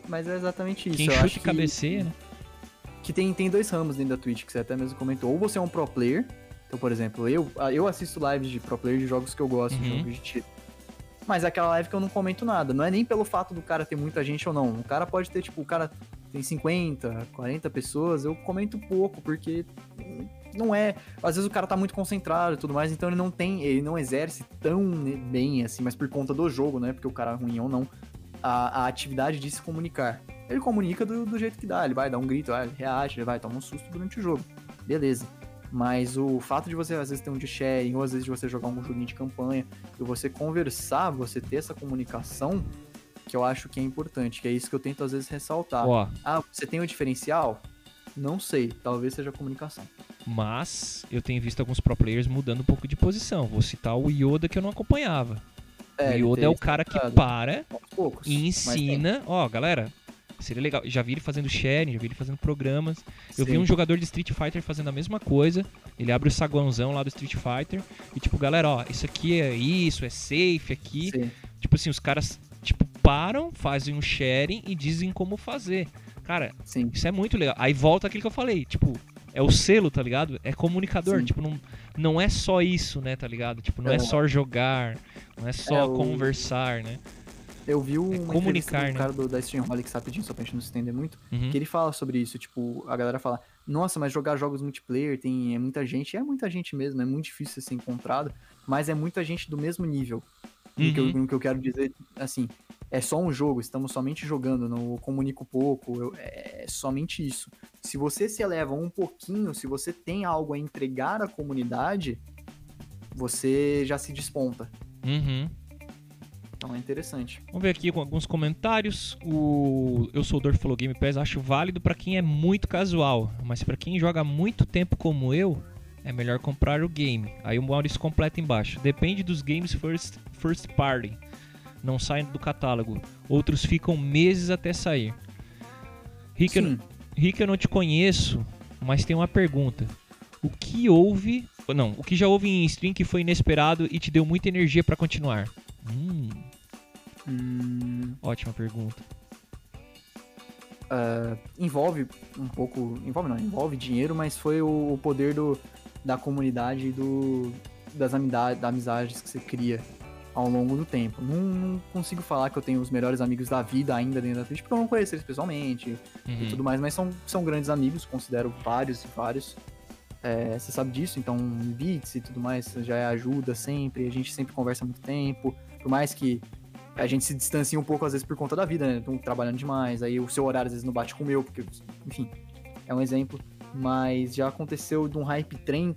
mas é exatamente isso. Quem eu acho e que, cabeceia, né? que tem, tem dois ramos dentro da Twitch, que você até mesmo comentou. Ou você é um pro player, então, por exemplo, eu, eu assisto lives de pro player de jogos que eu gosto, de Uhum. jogos de tiro. Mas é aquela live que eu não comento nada. Não é nem pelo fato do cara ter muita gente ou não. O cara pode ter, tipo, o cara tem 50, 40 pessoas, eu comento pouco, porque não é. Às vezes o cara tá muito concentrado e tudo mais, então ele não tem. Ele não exerce tão né, bem assim, mas por conta do jogo, né? Porque o cara é ruim ou não, a, a atividade de se comunicar. Ele comunica do, do jeito que dá, ele vai dar um grito, ele reage, ele vai tomar um susto durante o jogo. Beleza. Mas o fato de você às vezes ter um de sharing, ou às vezes de você jogar um joguinho de campanha, e você conversar, você ter essa comunicação, que eu acho que é importante, que é isso que eu tento às vezes ressaltar. Ó, Ah, você tem o diferencial? Não sei, talvez seja a comunicação. mas eu tenho visto alguns pro players mudando um pouco de posição. Vou citar o Yoda que eu não acompanhava. O Yoda é o cara que para poucos, e ensina. Ó, galera, seria legal. Já vi ele fazendo sharing, já vi ele fazendo programas. Eu vi Sim. um jogador de Street Fighter fazendo a mesma coisa. Ele abre o saguãozão lá do Street Fighter e tipo, galera, ó, isso aqui é isso, é safe aqui. Sim. Tipo assim, os caras tipo param, fazem um sharing e dizem como fazer. Cara, Sim. isso é muito legal. Aí volta aquilo que eu falei, tipo, é o selo, tá ligado? É comunicador, Sim. tipo, não, não é só isso, né, tá ligado? Tipo, não é, É. só jogar, não é só É, o- conversar, né? Eu vi uma comunicar, entrevista do né? cara do, da Streamholics rapidinho, só pra gente não se estender muito, Uhum. que ele fala sobre isso, tipo, a galera fala, nossa, mas jogar jogos multiplayer tem é muita gente, é muita gente mesmo, é muito difícil ser encontrado, mas é muita gente do mesmo nível. No, que eu, Uhum. que eu quero dizer, assim, é só um jogo, estamos somente jogando, não comunico pouco, eu- é somente isso. Se você se eleva um pouquinho, se você tem algo a entregar à comunidade, você já se desponta. Uhum. Então é interessante. Vamos ver aqui com alguns comentários. O Eu Sou Dor falou Game Pass, acho válido pra quem é muito casual, mas pra quem joga muito tempo como eu, é melhor comprar o game. Aí o Maurício completa embaixo. Depende dos games first, first party. Não saem do catálogo. Outros ficam meses até sair. Rick, eu. Rick, eu não te conheço, mas tem uma pergunta. O que houve. Não, o que já houve em stream que foi inesperado e te deu muita energia pra continuar? Hum, Hum, ótima pergunta. ah, envolve um pouco. Envolve não, envolve dinheiro, mas foi o, o poder do, da comunidade e do, das amizades, das amizades que você cria ao longo do tempo. Não, não consigo falar que eu tenho os melhores amigos da vida ainda dentro da Twitch, porque eu não conheço eles pessoalmente e Uhum. tudo mais, mas são, são grandes amigos, considero vários e vários. É, você sabe disso, então beats e tudo mais já ajuda sempre, a gente sempre conversa muito tempo, por mais que a gente se distancia um pouco às vezes por conta da vida, né? Então, trabalhando demais, aí o seu horário às vezes não bate com o meu, porque, enfim, é um exemplo. Mas já aconteceu de um hype trem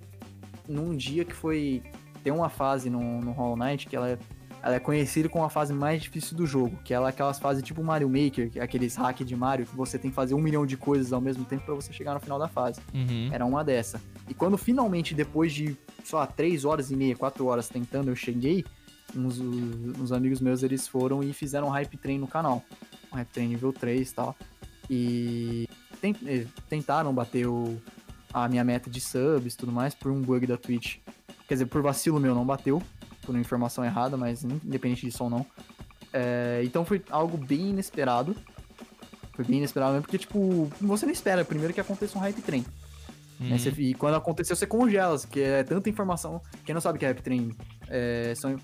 num dia que foi. Tem uma fase no, no Hollow Knight que ela é, ela é conhecida como a fase mais difícil do jogo, que ela é aquelas fases tipo Mario Maker, é aqueles hack de Mario, que você tem que fazer um milhão de coisas ao mesmo tempo pra você chegar no final da fase. Uhum. Era uma dessa. E quando finalmente, depois de, sei lá, 3 horas e meia, 4 horas tentando, eu cheguei, uns, uns amigos meus, eles foram e fizeram um hype train no canal. Um hype train nível 3 e tal. E eh, tentaram bater o, a minha meta de subs e tudo mais por um bug da Twitch. Quer dizer, por vacilo meu não bateu, por uma informação errada, mas independente disso ou não. É, então foi algo bem inesperado. Foi bem inesperado mesmo, porque, tipo, você não espera primeiro que aconteça um hype train. Uhum. Né? Você- e quando aconteceu, você congela, porque é tanta informação. Quem não sabe o que é hype train, é, são,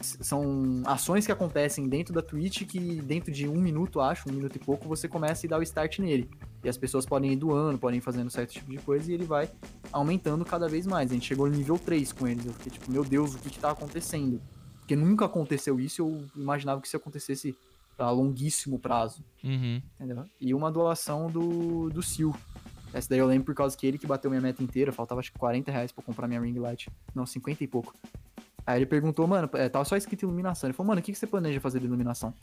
são ações que acontecem dentro da Twitch que dentro de um minuto, acho, um minuto e pouco, você começa e dá o start nele. E as pessoas podem ir doando, podem ir fazendo certo tipo de coisa e ele vai aumentando cada vez mais. A gente chegou no nível 3 com eles. Eu fiquei tipo, meu Deus, o que que tá acontecendo? Porque nunca aconteceu isso, eu imaginava que isso acontecesse a longuíssimo prazo Uhum. entendeu? E uma doação do, do Sil. Essa daí eu lembro por causa que ele que bateu minha meta inteira, faltava acho que 40 reais pra comprar minha ring light. Não, 50 e pouco. Aí ele perguntou, mano, é, tava só escrito iluminação. Ele falou, mano, o que, que você planeja fazer de iluminação?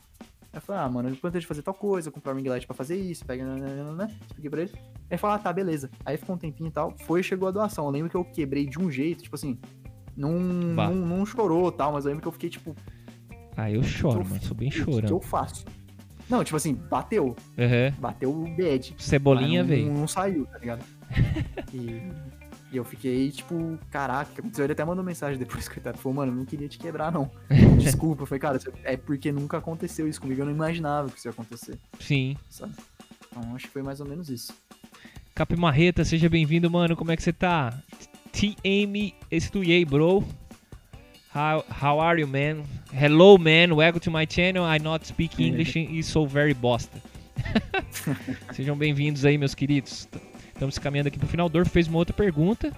Aí eu falei, ah, mano, eu planejo fazer tal coisa, comprar ring light pra fazer isso, pega, né? Expliquei pra ele. Aí ele falou, ah, tá, beleza. Aí ficou um tempinho e tal, foi e chegou a doação. Eu lembro que eu quebrei de um jeito, tipo assim, não, não, não chorou tal, mas eu lembro que eu fiquei tipo, Ah, eu choro, eu- mano. Sou bem o que, eu faço? Não, tipo assim, bateu. Uhum. Bateu o bad. Cebolinha não, veio. Não, não saiu, tá ligado? e, E eu fiquei, tipo, caraca, o que aconteceu? Ele até mandou mensagem depois, coitado. Falou, mano, eu não queria te quebrar, não. Desculpa. Eu falei, cara, é porque nunca aconteceu isso comigo. Eu não imaginava que isso ia acontecer, Sim. sabe? Então acho que foi mais ou menos isso. Cap Marreta, seja bem-vindo, mano. Como é que você tá? TM Estuyei, bro. How, how are you, man? Hello, man. Welcome to my channel. I not speak English and so very bosta. Sejam bem-vindos aí, meus queridos. Estamos caminhando aqui pro final. Dorf fez uma outra pergunta.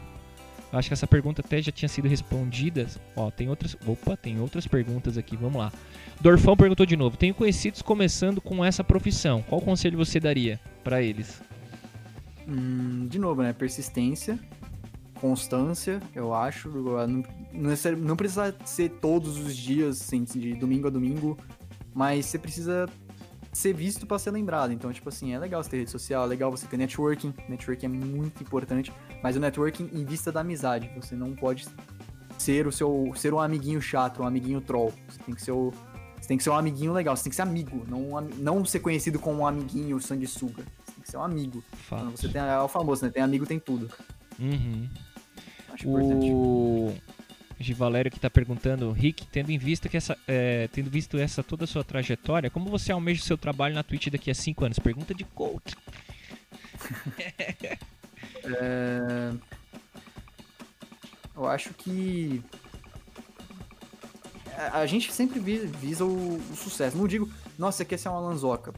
Acho que essa pergunta até já tinha sido respondida. Ó, tem outras. Opa, tem outras perguntas aqui. Vamos lá. Dorfão perguntou de novo. Tenho conhecidos começando com essa profissão. Qual conselho você daria pra eles? Hum, de novo, né? Persistência, constância, eu acho. Não, necessari- não precisa ser todos os dias, assim, de domingo a domingo, mas você precisa ser visto pra ser lembrado. Então, tipo assim, é legal você ter rede social, é legal você ter networking. Networking é muito importante, mas o networking em vista da amizade. Você não pode ser o seu ser um amiguinho chato, um amiguinho troll. Você tem que ser o você tem que ser um amiguinho legal, você tem que ser amigo, não, não ser conhecido como um amiguinho sanguessuga. Você tem que ser um amigo. Fato. Quando você tem é o famoso, né? Tem amigo, tem tudo. Uhum. Acho importante. O Givalério que tá perguntando, Rick, tendo em vista que essa, é, tendo visto essa toda a sua trajetória, como você almeja o seu trabalho na Twitch daqui a 5 anos? Pergunta de coach. É, Eu acho que a- gente sempre vi- visa o, o sucesso. Não digo, nossa, você quer ser uma lanzoca.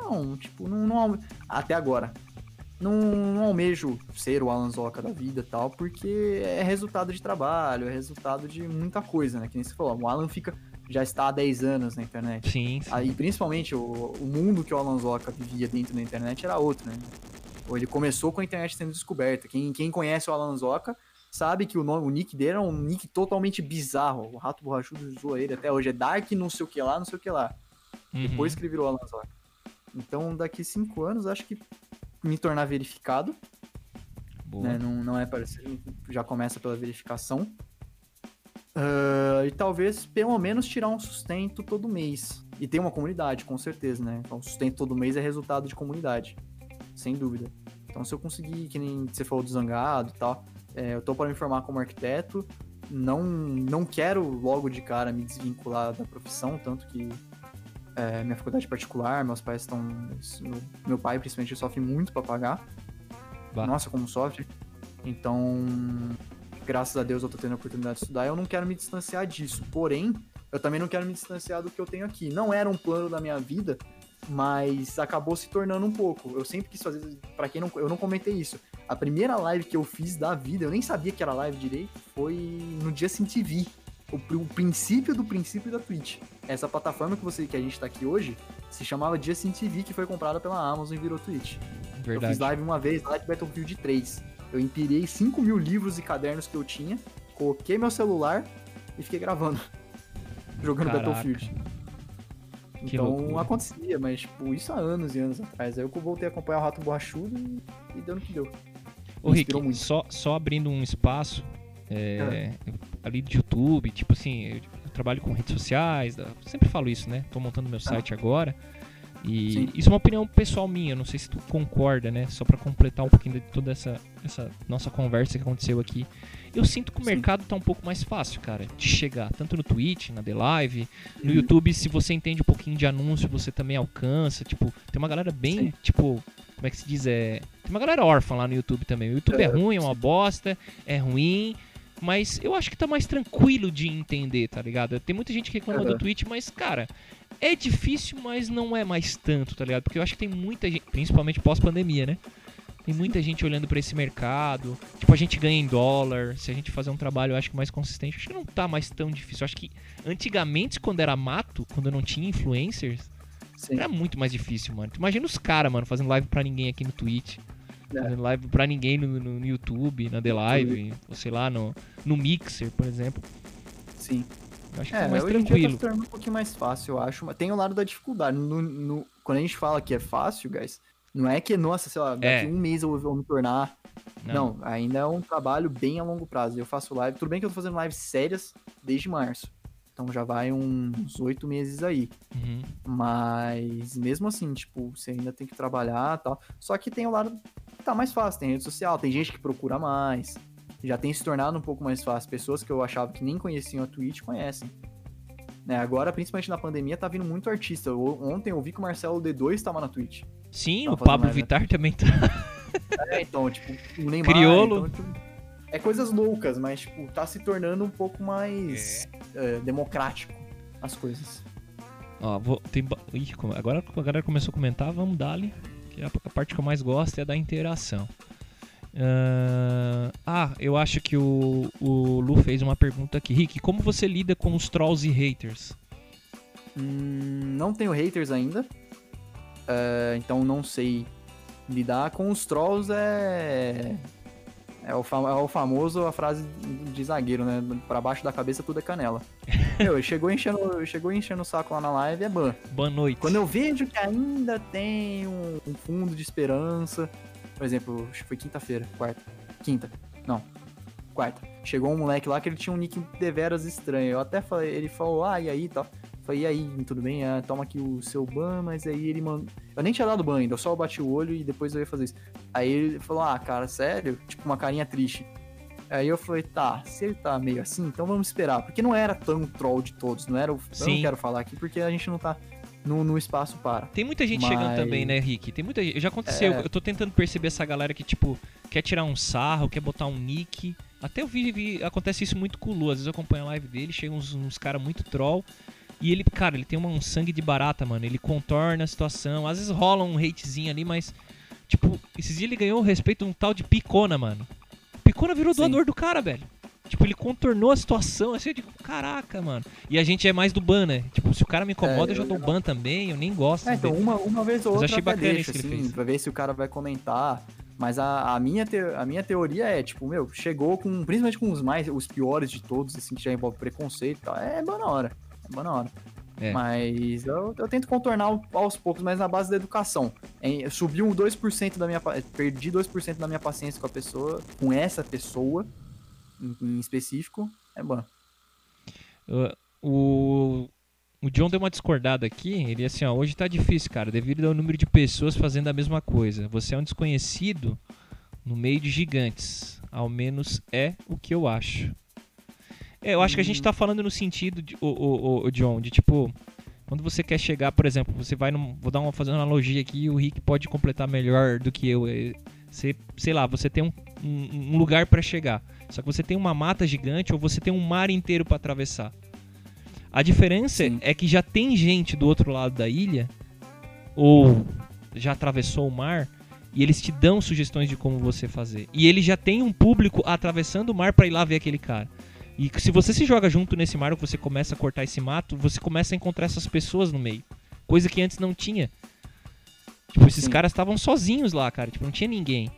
Não, tipo, não, não até agora. Não, não almejo ser o Alan Zoca da vida e tal, porque é resultado de trabalho, é resultado de muita coisa, né? Que nem você falou, o Alan fica, já está há 10 anos na internet. Sim, sim. Aí, principalmente, o, o mundo que o Alan Zoca vivia dentro da internet era outro, né? Ele começou com a internet sendo descoberta. Quem, quem conhece o Alan Zoca sabe que o, nome, o nick dele é um nick totalmente bizarro. O Rato Borrachudo zoa ele até hoje. É Dark não sei o que lá, não sei o que lá. Uhum. Depois que ele virou Alan Zoca. Então, daqui cinco anos, acho que me tornar verificado. Boa. né? Não, não é parecido, já começa pela verificação. Ah, e talvez, pelo menos, tirar um sustento todo mês. E ter uma comunidade, com certeza, né? Então, sustento todo mês é resultado de comunidade. Sem dúvida. Então, se eu conseguir, que nem você falou do Zangado e tal, é, eu tô para me formar como arquiteto. Não, não quero logo de cara me desvincular da profissão, tanto que é, minha faculdade particular, meus pais estão. Meu, meu pai, principalmente, sofre muito para pagar. Bah. Nossa, como sofre. Então, graças a Deus eu tô tendo a oportunidade de estudar. Eu não quero me distanciar disso. Porém, eu também não quero me distanciar do que eu tenho aqui. Não era um plano da minha vida, mas acabou se tornando um pouco. Eu sempre quis fazer, Pra quem não, eu não comentei isso. A primeira live que eu fiz da vida, eu nem sabia que era live direito, foi no Justin TV. O, o princípio do princípio da Twitch. Essa plataforma que você que a gente tá aqui hoje se chamava Justin TV, que foi comprada pela Amazon e virou Twitch. Eu fiz Verdade. live uma vez, lá de Battlefield 3. Eu empirei 5 mil livros e cadernos que eu tinha, coloquei meu celular e fiquei gravando. Jogando Caraca. Battlefield. Que Então loucura. acontecia, mas tipo, isso há anos e anos atrás. Aí eu voltei a acompanhar o Rato Borrachudo e, e deu no que deu. Ô, Rick, só, só abrindo um espaço é, ali de YouTube, tipo assim, eu, eu trabalho com redes sociais, sempre falo isso, né? Tô montando meu site agora. E Sim. isso é uma opinião pessoal minha, não sei se tu concorda, né? Só pra completar um pouquinho de toda essa, essa nossa conversa que aconteceu aqui. Eu sinto que o Sim. mercado tá um pouco mais fácil, cara, de chegar, tanto no Twitch, na The Live, no Uhum. YouTube, se você entende um pouquinho de anúncio, você também alcança, tipo, tem uma galera bem, Sim. tipo, como é que se diz, é, tem uma galera órfã lá no YouTube também. O YouTube é, É, ruim, é uma bosta, é ruim, mas eu acho que tá mais tranquilo de entender, tá ligado? Tem muita gente que reclama do Aham. Twitch, mas, cara, é difícil, mas não é mais tanto, tá ligado? Porque eu acho que tem muita gente, principalmente pós-pandemia, né? Tem muita gente olhando pra esse mercado. Tipo, a gente ganha em dólar. Se a gente fazer um trabalho, eu acho que mais consistente, acho que não tá mais tão difícil. Eu acho que antigamente, quando era mato, quando não tinha influencers, Sim. era muito mais difícil, mano. Tu Imagina os caras, mano, fazendo live pra ninguém aqui no Twitch. É. Fazendo live pra ninguém no, no- no YouTube, na The Live, ou sei lá, no, no Mixer, por exemplo. Sim. Eu acho que É, tá mais dia tranquilo. tá um pouquinho mais fácil, eu acho. Mas tem o lado da dificuldade. No- no- quando a gente fala que é fácil, guys, não é que, nossa, sei lá, daqui É. um mês eu vou me tornar. Não. Não. ainda é um trabalho bem a longo prazo. Eu faço live, tudo bem que eu tô fazendo lives sérias desde março. Então já vai uns oito meses aí. Uhum. Mas mesmo assim, tipo, você ainda tem que trabalhar e tal. Só que tem o lado tá mais fácil, tem rede social, tem gente que procura mais. Já tem se tornado um pouco mais fácil. Pessoas que eu achava que nem conheciam a Twitch conhecem. Né, agora, principalmente na pandemia, tá vindo muito artista. O- Ontem eu vi que o Marcelo D2 tava na Twitch. Sim, Tava o Pablo live, né? Também tá. É, então, tipo, o Neymar. Criolo. então, tipo, é coisas loucas, mas, tipo, tá se tornando um pouco mais é, democrático as coisas. Ó, vou, tem, Ih, agora a galera começou a comentar, vamos dar ali. Que a, a parte que eu mais gosto é da interação. Ah, ah, eu acho que o, o Lu fez uma pergunta aqui. Rick, como você lida com os trolls e haters? Hum, não tenho haters ainda. é, então não sei lidar com os trolls é. É o, fam- é o famoso a frase de zagueiro, né? Pra baixo da cabeça tudo é canela. Meu, chegou enchendo, chegou enchendo o saco lá na live, é ban. Boa noite. Quando eu vejo que ainda tem um, um fundo de esperança, por exemplo, acho que foi quinta-feira, quarta, quinta, não, quarta. Chegou um moleque lá que ele tinha um nick deveras estranho. Eu até falei, ele falou, ah, e aí, tal. Falei, e aí, tudo bem? Ah, toma aqui o seu ban, mas aí ele mandou. Eu nem tinha dado ban ainda, eu só bati o olho e depois eu ia fazer isso. Aí ele falou, ah, cara, sério? Tipo, uma carinha triste. Aí eu falei, tá, se ele tá meio assim, então vamos esperar. Porque não era tão troll de todos, não era o. Eu Sim. não quero falar aqui porque a gente não tá no, no espaço para. Tem muita gente Mas- chegando também, né, Rick? Tem muita gente. Já aconteceu. É. Eu tô tentando perceber essa galera que, tipo, quer tirar um sarro, quer botar um nick. Até eu vi, vi- acontece isso muito com o Lu. Às vezes eu acompanho a live dele, chegam uns, uns caras muito troll. E ele, cara, ele tem uma- um sangue de barata, mano. Ele contorna a situação. Às vezes rola um hatezinho ali, mas. Tipo, esses dias ele ganhou o respeito de um tal de Picona, mano. Picona virou Sim. doador do cara, velho. Tipo, ele contornou a situação, assim, eu digo, caraca, mano. E a gente é mais do ban, né? Tipo, se o cara me incomoda, É, eu já dou ban também, eu nem gosto. É, então, dele. uma, uma vez ou Mas outra achei bacana deixa, isso que ele assim, fez. pra ver se o cara vai comentar. Mas a, a, minha te- a minha teoria é, tipo, meu, chegou com, principalmente com os mais, os piores de todos, assim, que já envolve preconceito e tal, é boa na hora. Boa na hora. É. Mas eu, eu tento contornar aos poucos, mas na base da educação. Subiu um 2% da minha. Perdi 2% da minha paciência com a pessoa, com essa pessoa, em, em específico, é bom. Uh, o, o John deu uma discordada aqui. Ele assim, ó, hoje tá difícil, cara, devido ao número de pessoas fazendo a mesma coisa. Você é um desconhecido no meio de gigantes. Ao menos é o que eu acho. É, eu acho que a gente tá falando no sentido de, o, o, o John, de tipo, quando você quer chegar, por exemplo, você vai num, vou dar uma fazer uma analogia aqui, o Rick pode completar melhor do que eu. É, Você, sei lá, você tem um, um, um lugar pra chegar. Só que você tem uma mata gigante ou você tem um mar inteiro pra atravessar. A diferença Sim. é que já tem gente do outro lado da ilha ou já atravessou o mar e eles te dão sugestões de como você fazer. E ele já tem um público atravessando o mar pra ir lá ver aquele cara. E se você se joga junto nesse mar você começa a cortar esse mato, você começa a encontrar essas pessoas no meio. Coisa que antes não tinha. Tipo, esses Sim. caras estavam sozinhos lá, cara. Tipo, não tinha ninguém.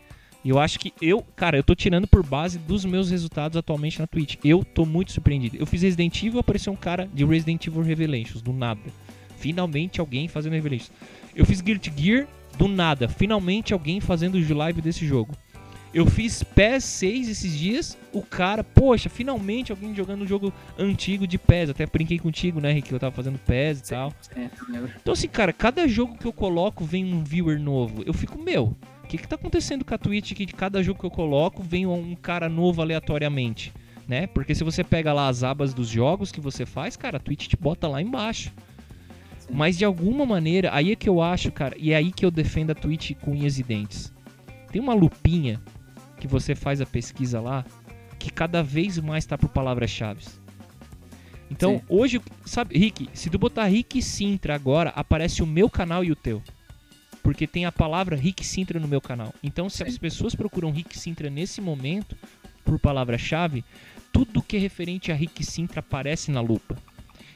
E eu acho que eu, cara, eu tô tirando por base dos meus resultados atualmente na Twitch. Eu tô muito surpreendido. Eu fiz Resident Evil, apareceu um cara de Resident Evil Revelations, do nada. Finalmente alguém fazendo Revelations. Eu fiz Guilty Gear, do nada. Finalmente alguém fazendo live desse jogo. Eu fiz PES 6 esses dias, o cara, poxa, finalmente alguém jogando um jogo antigo de PES. Até brinquei contigo, né, Rick? Eu tava fazendo PES e tal. É. Então, assim, cara, cada jogo que eu coloco vem um viewer novo. Eu fico, meu, o que que tá acontecendo com a Twitch que de cada jogo que eu coloco vem um cara novo aleatoriamente, né? Porque se você pega lá as abas dos jogos que você faz, cara, a Twitch te bota lá embaixo. Sim. Mas de alguma maneira, aí é que eu acho, cara, e é aí que eu defendo a Twitch com unhas e dentes. Tem uma lupinha que você faz a pesquisa lá, que cada vez mais tá por palavras-chave. Então, Sim. hoje, sabe, Rick, se tu botar Rick Sintra agora, aparece o meu canal e o teu. Porque tem a palavra Rick Sintra no meu canal. Então, se as Sim. pessoas procuram Rick Sintra nesse momento, por palavra-chave, tudo que é referente a Rick Sintra aparece na lupa.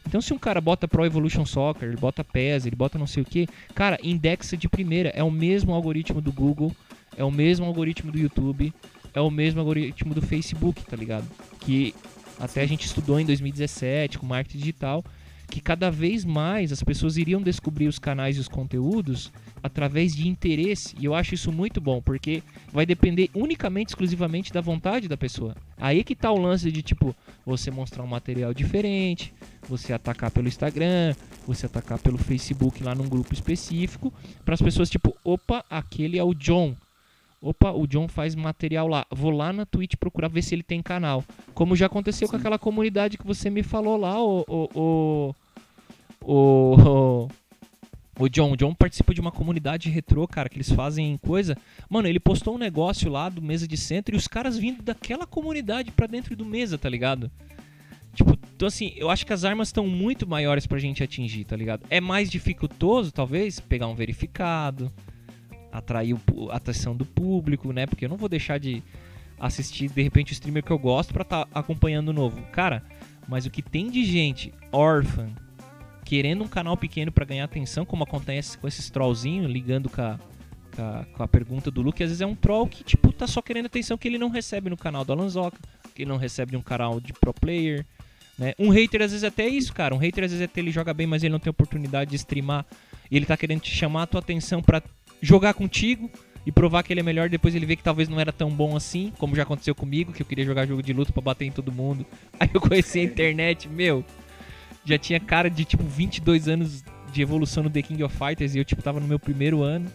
Então, se um cara bota Pro Evolution Soccer, ele bota PES, ele bota não sei o que, cara, indexa de primeira. É o mesmo algoritmo do Google, é o mesmo algoritmo do YouTube, é o mesmo algoritmo do Facebook, tá ligado? Que até a gente estudou em 2017 com marketing digital, que cada vez mais as pessoas iriam descobrir os canais e os conteúdos através de interesse. E eu acho isso muito bom, porque vai depender unicamente, exclusivamente da vontade da pessoa. Aí que tá o lance de tipo, você mostrar um material diferente, você atacar pelo Instagram, você atacar pelo Facebook lá num grupo específico, para as pessoas tipo, opa, aquele é o John. Opa, o John faz material lá. Vou lá na Twitch procurar ver se ele tem canal. Como já aconteceu com aquela comunidade que você me falou lá, o. O. O. O, o John. O John participa de uma comunidade retrô, cara, que eles fazem coisa. Mano, ele postou um negócio lá do mesa de centro e os caras vindo daquela comunidade pra dentro do mesa, tá ligado? Tipo, então assim, eu acho que as armas estão muito maiores pra gente atingir, tá ligado? É mais dificultoso, talvez, pegar um verificado, atrair a atenção do público, né? Porque eu não vou deixar de assistir, de repente, o streamer que eu gosto pra estar acompanhando o novo. Cara, mas o que tem de gente órfã querendo um canal pequeno pra ganhar atenção, como acontece com esses trollzinhos, ligando com a, com a, com a pergunta do Luke, às vezes é um troll que, tipo, tá só querendo atenção que ele não recebe no canal do Alanzoca, que ele não recebe de um canal de pro player, né? Um hater às vezes até é isso, cara. Um hater às vezes até ele joga bem, mas ele não tem oportunidade de streamar. E ele tá querendo te chamar a tua atenção pra jogar contigo e provar que ele é melhor. Depois ele vê que talvez não era tão bom assim, como já aconteceu comigo, que eu queria jogar jogo de luta pra bater em todo mundo. Aí eu conheci a internet, meu. Já tinha cara de tipo 22 anos de evolução no The King of Fighters e eu tipo tava no meu primeiro ano.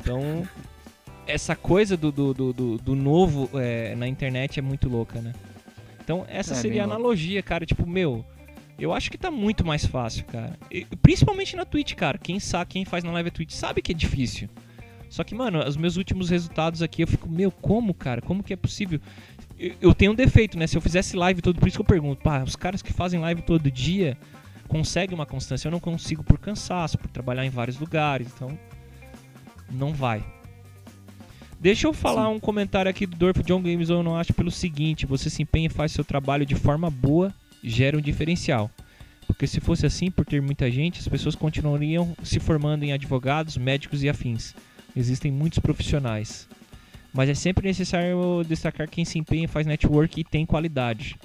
Então, essa coisa do, do, do, do- novo é, na internet é muito louca, né? Então, essa É, seria a louco. analogia, cara. Tipo, meu, eu acho que tá muito mais fácil, cara. E, principalmente na Twitch, cara. Quem sabe, quem faz na live Twitch sabe que é difícil. Só que, mano, os meus últimos resultados aqui, eu fico, meu, como, cara? Como que é possível? Eu, eu tenho um defeito, né? Se eu fizesse live todo, por isso que eu pergunto, pá, os caras que fazem live todo dia conseguem uma constância. Eu não consigo por cansaço, por trabalhar em vários lugares, então não vai. Deixa eu falar um comentário aqui do Dorf John Games, eu não acho pelo seguinte, você se empenha e faz seu trabalho de forma boa, gera um diferencial. Porque se fosse assim, por ter muita gente, as pessoas continuariam se formando em advogados, médicos e afins. Existem muitos profissionais. Mas é sempre necessário destacar quem se empenha e faz network e tem qualidade.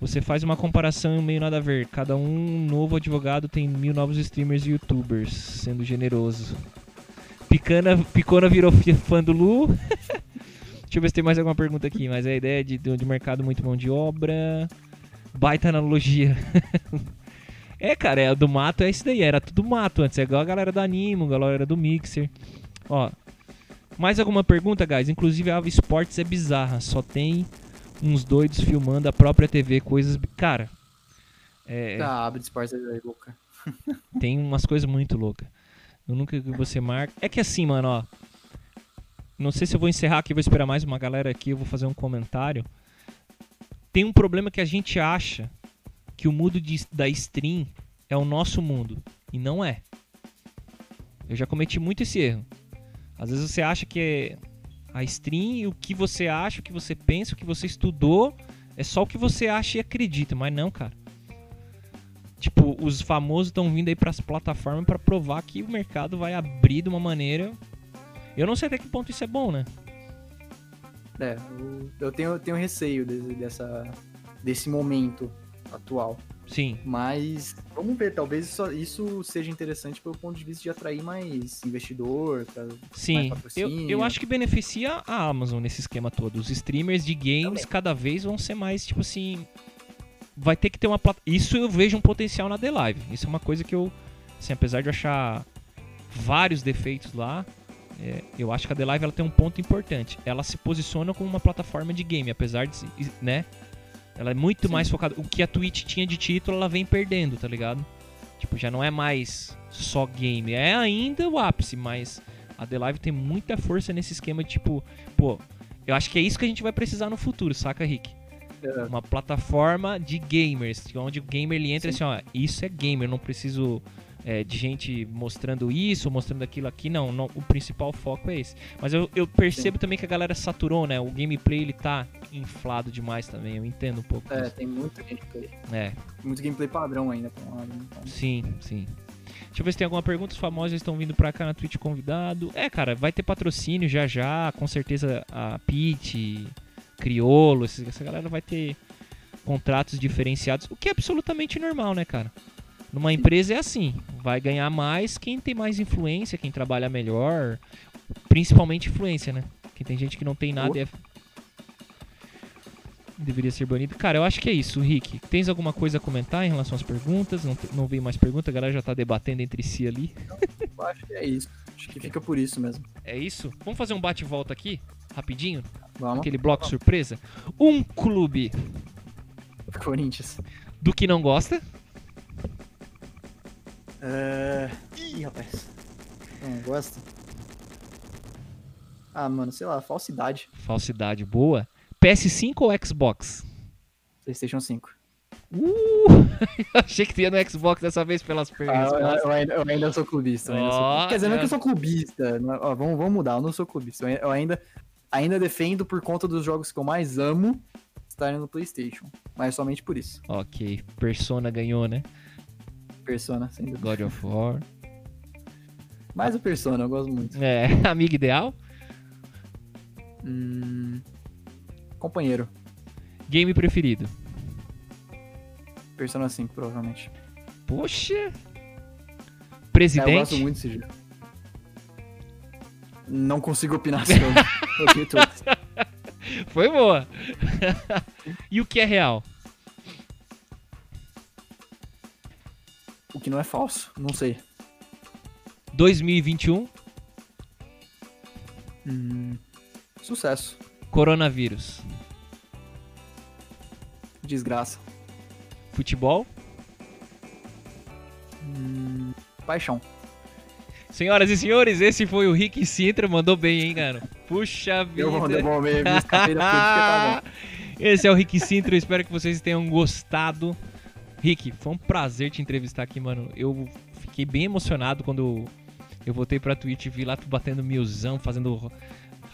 Você faz uma comparação meio nada a ver. Cada um novo advogado tem mil novos streamers e youtubers, sendo generoso. Picana, Picona virou fã do Lu. Deixa eu ver se tem mais alguma pergunta aqui. Mas a ideia de, de mercado muito mão de obra. Baita analogia. é, cara, é, do mato é isso daí. Era tudo mato antes. É igual a galera da Animo, a galera do Mixer. Ó. Mais alguma pergunta, guys? Inclusive a Ava Sports é bizarra. Só tem uns doidos filmando a própria TV, coisas. Cara. É, Tá, abre Sports aí, louca. tem umas coisas muito loucas. Eu nunca que você marca. É que assim, mano, ó. Não sei se eu vou encerrar aqui, vou esperar mais uma galera aqui, eu vou fazer um comentário. Tem um problema que a gente acha que o mundo de- da stream é o nosso mundo. E não é. Eu já cometi muito esse erro. Às vezes você acha que é a stream, o que você acha, o que você pensa, o que você estudou, é só o que você acha e acredita, mas não, cara. Tipo, os famosos estão vindo aí pras plataformas pra provar que o mercado vai abrir de uma maneira. Eu não sei até que ponto isso é bom, né? É, eu, tenho, eu tenho receio desse, dessa, desse momento atual. Sim. Mas vamos ver, talvez isso, isso seja interessante pelo ponto de vista de atrair mais investidor, pra, mais Sim, eu, eu acho que beneficia a Amazon nesse esquema todo. Os streamers de games cada vez vão ser mais, tipo assim. Vai ter que ter uma. Isso eu vejo um potencial na The Live. Isso é uma coisa que eu, assim, apesar de eu achar vários defeitos lá, é, eu acho que a The Live ela tem um ponto importante. Ela se posiciona como uma plataforma de game, apesar de, né? Ela é muito mais focada. O que a Twitch tinha de título, ela vem perdendo, tá ligado? Tipo, já não é mais só game. É ainda o ápice, mas a The Live tem muita força nesse esquema de tipo, pô, eu acho que é isso que a gente vai precisar no futuro, saca, Rick? É. Uma plataforma de gamers, onde o gamer ele entra assim, ó, isso é gamer, eu não preciso é, de gente mostrando isso, mostrando aquilo aqui, não, não, o principal foco é esse. Mas eu, eu percebo também que a galera saturou, né? O gameplay ele tá inflado demais também, eu entendo um pouco É, disso. tem muito gameplay. É. Muito gameplay padrão ainda. Então. Sim, sim. Deixa eu ver se tem alguma pergunta. Os famosos estão vindo pra cá na Twitch convidado. É, cara, vai ter patrocínio já já. Com certeza a Pete, Criolo, essa galera vai ter contratos diferenciados. O que é absolutamente normal, né, cara? Numa empresa é assim. Vai ganhar mais quem tem mais influência, quem trabalha melhor. Principalmente influência, né? Porque tem gente que não tem nada e é deveria ser banido. Cara, eu acho que é isso, Rick. Tens alguma coisa a comentar em relação às perguntas? Não, não veio mais pergunta, a galera já tá debatendo entre si ali. Eu acho que é isso. Acho que fica por isso mesmo. É isso? Vamos fazer um bate-volta aqui, rapidinho? Vamos. Aquele bloco surpresa. Um clube Corinthians. do que não gosta. É... Ih, rapaz. Não gosta. Ah, mano, sei lá, falsidade. Falsidade boa. PS5 ou Xbox? PlayStation 5. Uh! Achei que ia no Xbox dessa vez pelas Ah, pernas. eu, eu ainda, eu ainda sou clubista. eu ainda sou Ó, clubista. Quer dizer, não é que eu sou clubista. não é- ó, vamos, vamos mudar, eu não sou clubista. Eu, eu ainda, ainda defendo por conta dos jogos que eu mais amo estarem no PlayStation. Mas somente por isso. Ok, Persona ganhou, né? Persona, sem dúvida. God of War. Mais o Persona, eu gosto muito. É, amigo ideal. Hum, companheiro. Game preferido. Persona 5, provavelmente. Poxa. É, eu Presidente. gosto muito desse jogo. Não consigo opinar sobre. Foi boa. e o que é real? O que não é falso, não sei. 2021, Hum, sucesso. coronavírus. Desgraça. Futebol. Hum, paixão. Senhoras e senhores, esse foi o Rick Sintra. Mandou bem, hein, cara? Puxa vida. Deu bom, deu bom. Me, me escapei da política, tá. Esse é o Rick Sintra, eu espero que vocês tenham gostado. Rick, foi um prazer te entrevistar aqui, mano. Eu fiquei bem emocionado quando eu voltei pra Twitch e vi lá tu batendo milzão, fazendo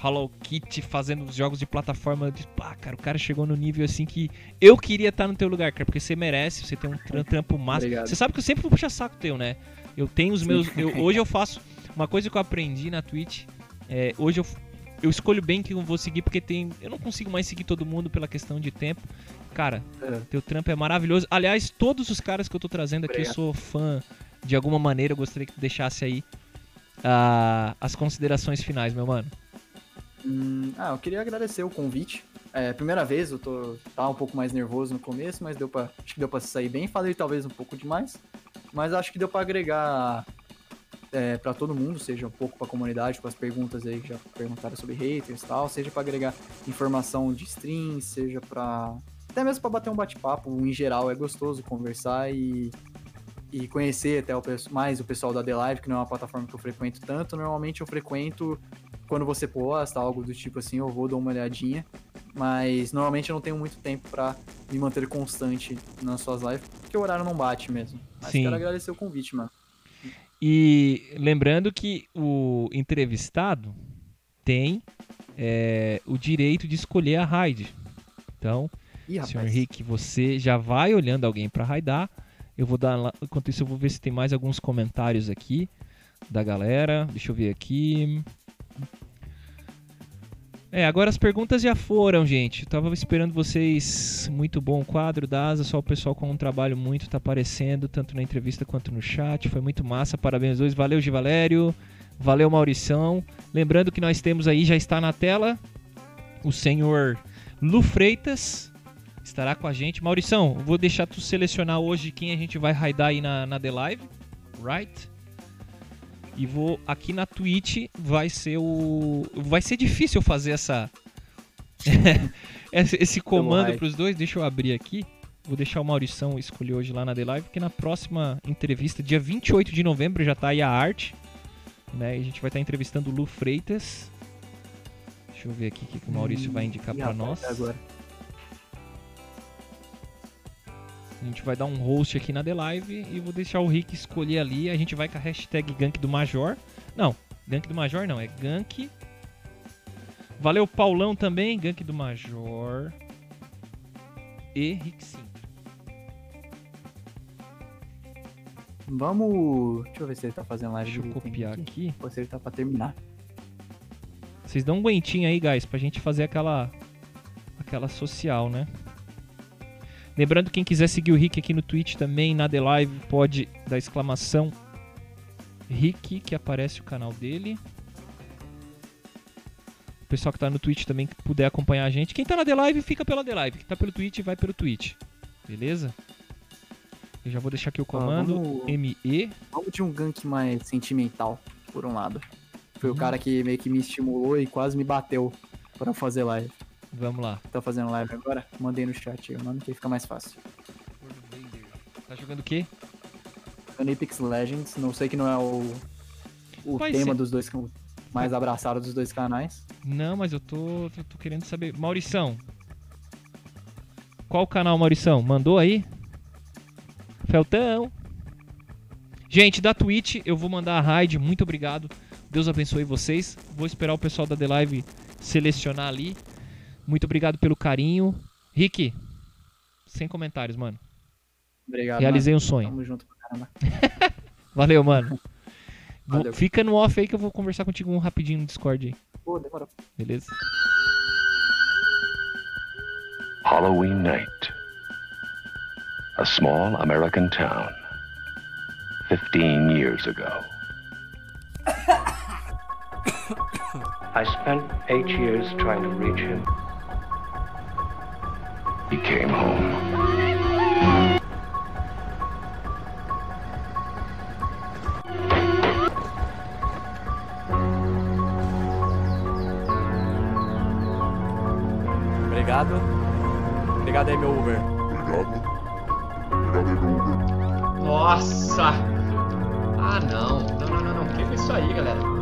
Hello Kitty, fazendo os jogos de plataforma. Pá, cara, o cara chegou no nível assim que eu queria estar no teu lugar, cara, porque você merece, você tem um tram- trampo massa. Obrigado. Você sabe que eu sempre vou puxar saco teu, né? Eu tenho os meus. eu- hoje eu faço. Uma coisa que eu aprendi na Twitch. É, hoje eu, eu escolho bem que eu vou seguir, porque tem. Eu não consigo mais seguir todo mundo pela questão de tempo. Cara, É. teu trampo é maravilhoso. Aliás, todos os caras que eu tô trazendo aqui, Obrigado. eu sou fã de alguma maneira. Eu gostaria que tu deixasse aí ah, as considerações finais, meu mano. Hum, ah, eu queria agradecer o convite. É, primeira vez, eu tô tá um pouco mais nervoso no começo, mas deu pra, acho que deu pra se sair bem. Falei talvez um pouco demais, mas acho que deu pra agregar é, para todo mundo, seja um pouco pra comunidade, com as perguntas aí que já perguntaram sobre haters e tal, seja pra agregar informação de stream, seja pra. até mesmo pra bater um bate-papo. Em geral, é gostoso conversar e, e conhecer até o, mais o pessoal da The Live, que não é uma plataforma que eu frequento tanto. Normalmente eu frequento quando você posta algo do tipo assim, eu vou dar uma olhadinha. Mas normalmente eu não tenho muito tempo pra me manter constante nas suas lives, porque o horário não bate mesmo. Mas Sim. quero agradecer o convite, mano. E lembrando que o entrevistado tem é, o direito de escolher a raid. Então, Ih, senhor Henrique, você já vai olhando alguém pra raidar. Eu vou dar lá, enquanto isso eu vou ver se tem mais alguns comentários aqui da galera. Deixa eu ver aqui. É, agora as perguntas já foram, gente. Eu tava esperando vocês. Muito bom o quadro da Asa, só o pessoal com um trabalho muito tá aparecendo, tanto na entrevista quanto no chat. Foi muito massa. Parabéns aos dois. Valeu, Gi Valério. Valeu, Maurição. Lembrando que nós temos aí, já está na tela, o senhor Lu Freitas. Estará com a gente. Maurição, vou deixar tu selecionar hoje quem a gente vai raidar aí na, na The Live. Right? E vou aqui na Twitch vai ser o vai ser difícil fazer essa esse, comando para os dois. Deixa eu abrir aqui. Vou deixar o Maurição escolher hoje lá na The Live, porque na próxima entrevista, dia 28 de novembro, já tá aí a arte. Né? E a gente vai estar entrevistando o Lu Freitas. Deixa eu ver aqui o que que o Maurício vai indicar para rapaz, nós. é agora. A gente vai dar um host aqui na The Live e vou deixar o Rick escolher ali. A gente vai com a hashtag Gank do Major. Não, Gank do Major não, é Gank. Valeu, Paulão também, Gank do Major. E Rick Sim. Vamos. Deixa eu ver se ele tá fazendo live. Deixa eu copiar aqui. Ou se ele tá pra terminar. Vocês dão um aguentinho aí, guys, pra gente fazer aquela aquela social, né? Lembrando, quem quiser seguir o Rick aqui no Twitch também, na The Live, pode dar exclamação Rick, que aparece o canal dele. O pessoal que tá no Twitch também que puder acompanhar a gente. Quem tá na The Live, fica pela The Live. Quem tá pelo Twitch, vai pelo Twitch. Beleza? Eu já vou deixar aqui o comando vamos- ME. Vamos de um gank mais sentimental, por um lado. Foi o cara que meio que me estimulou e quase me bateu pra fazer live. Vamos lá. Tá fazendo live agora? Mandei no chat aí o nome que fica mais fácil. Tá jogando o quê? Apex Legends, não sei que não é o, o Vai tema ser. dos dois mais abraçado dos dois canais. Não, mas eu tô, eu tô querendo saber. Maurição. Qual o canal, Maurição? Mandou aí? Feltão. Gente, da Twitch, eu vou mandar a raid. Muito obrigado. Deus abençoe vocês. Vou esperar o pessoal da The Live selecionar ali. Muito obrigado pelo carinho. Rick, sem comentários, mano. Obrigado. Realizei um mano. sonho. Tamo junto pra caramba. Valeu, mano. Valeu. Fica no off aí que eu vou conversar contigo um rapidinho no Discord aí. Pô, demorou. Beleza? Halloween night. A small American town. Fifteen years ago. I spent eight years trying to reach him. He came home. Obrigado. Obrigado aí, meu Uber. Obrigado. Obrigado aí, meu Uber. Nossa! Ah, não. Não, não, não, não. O que foi isso aí, galera?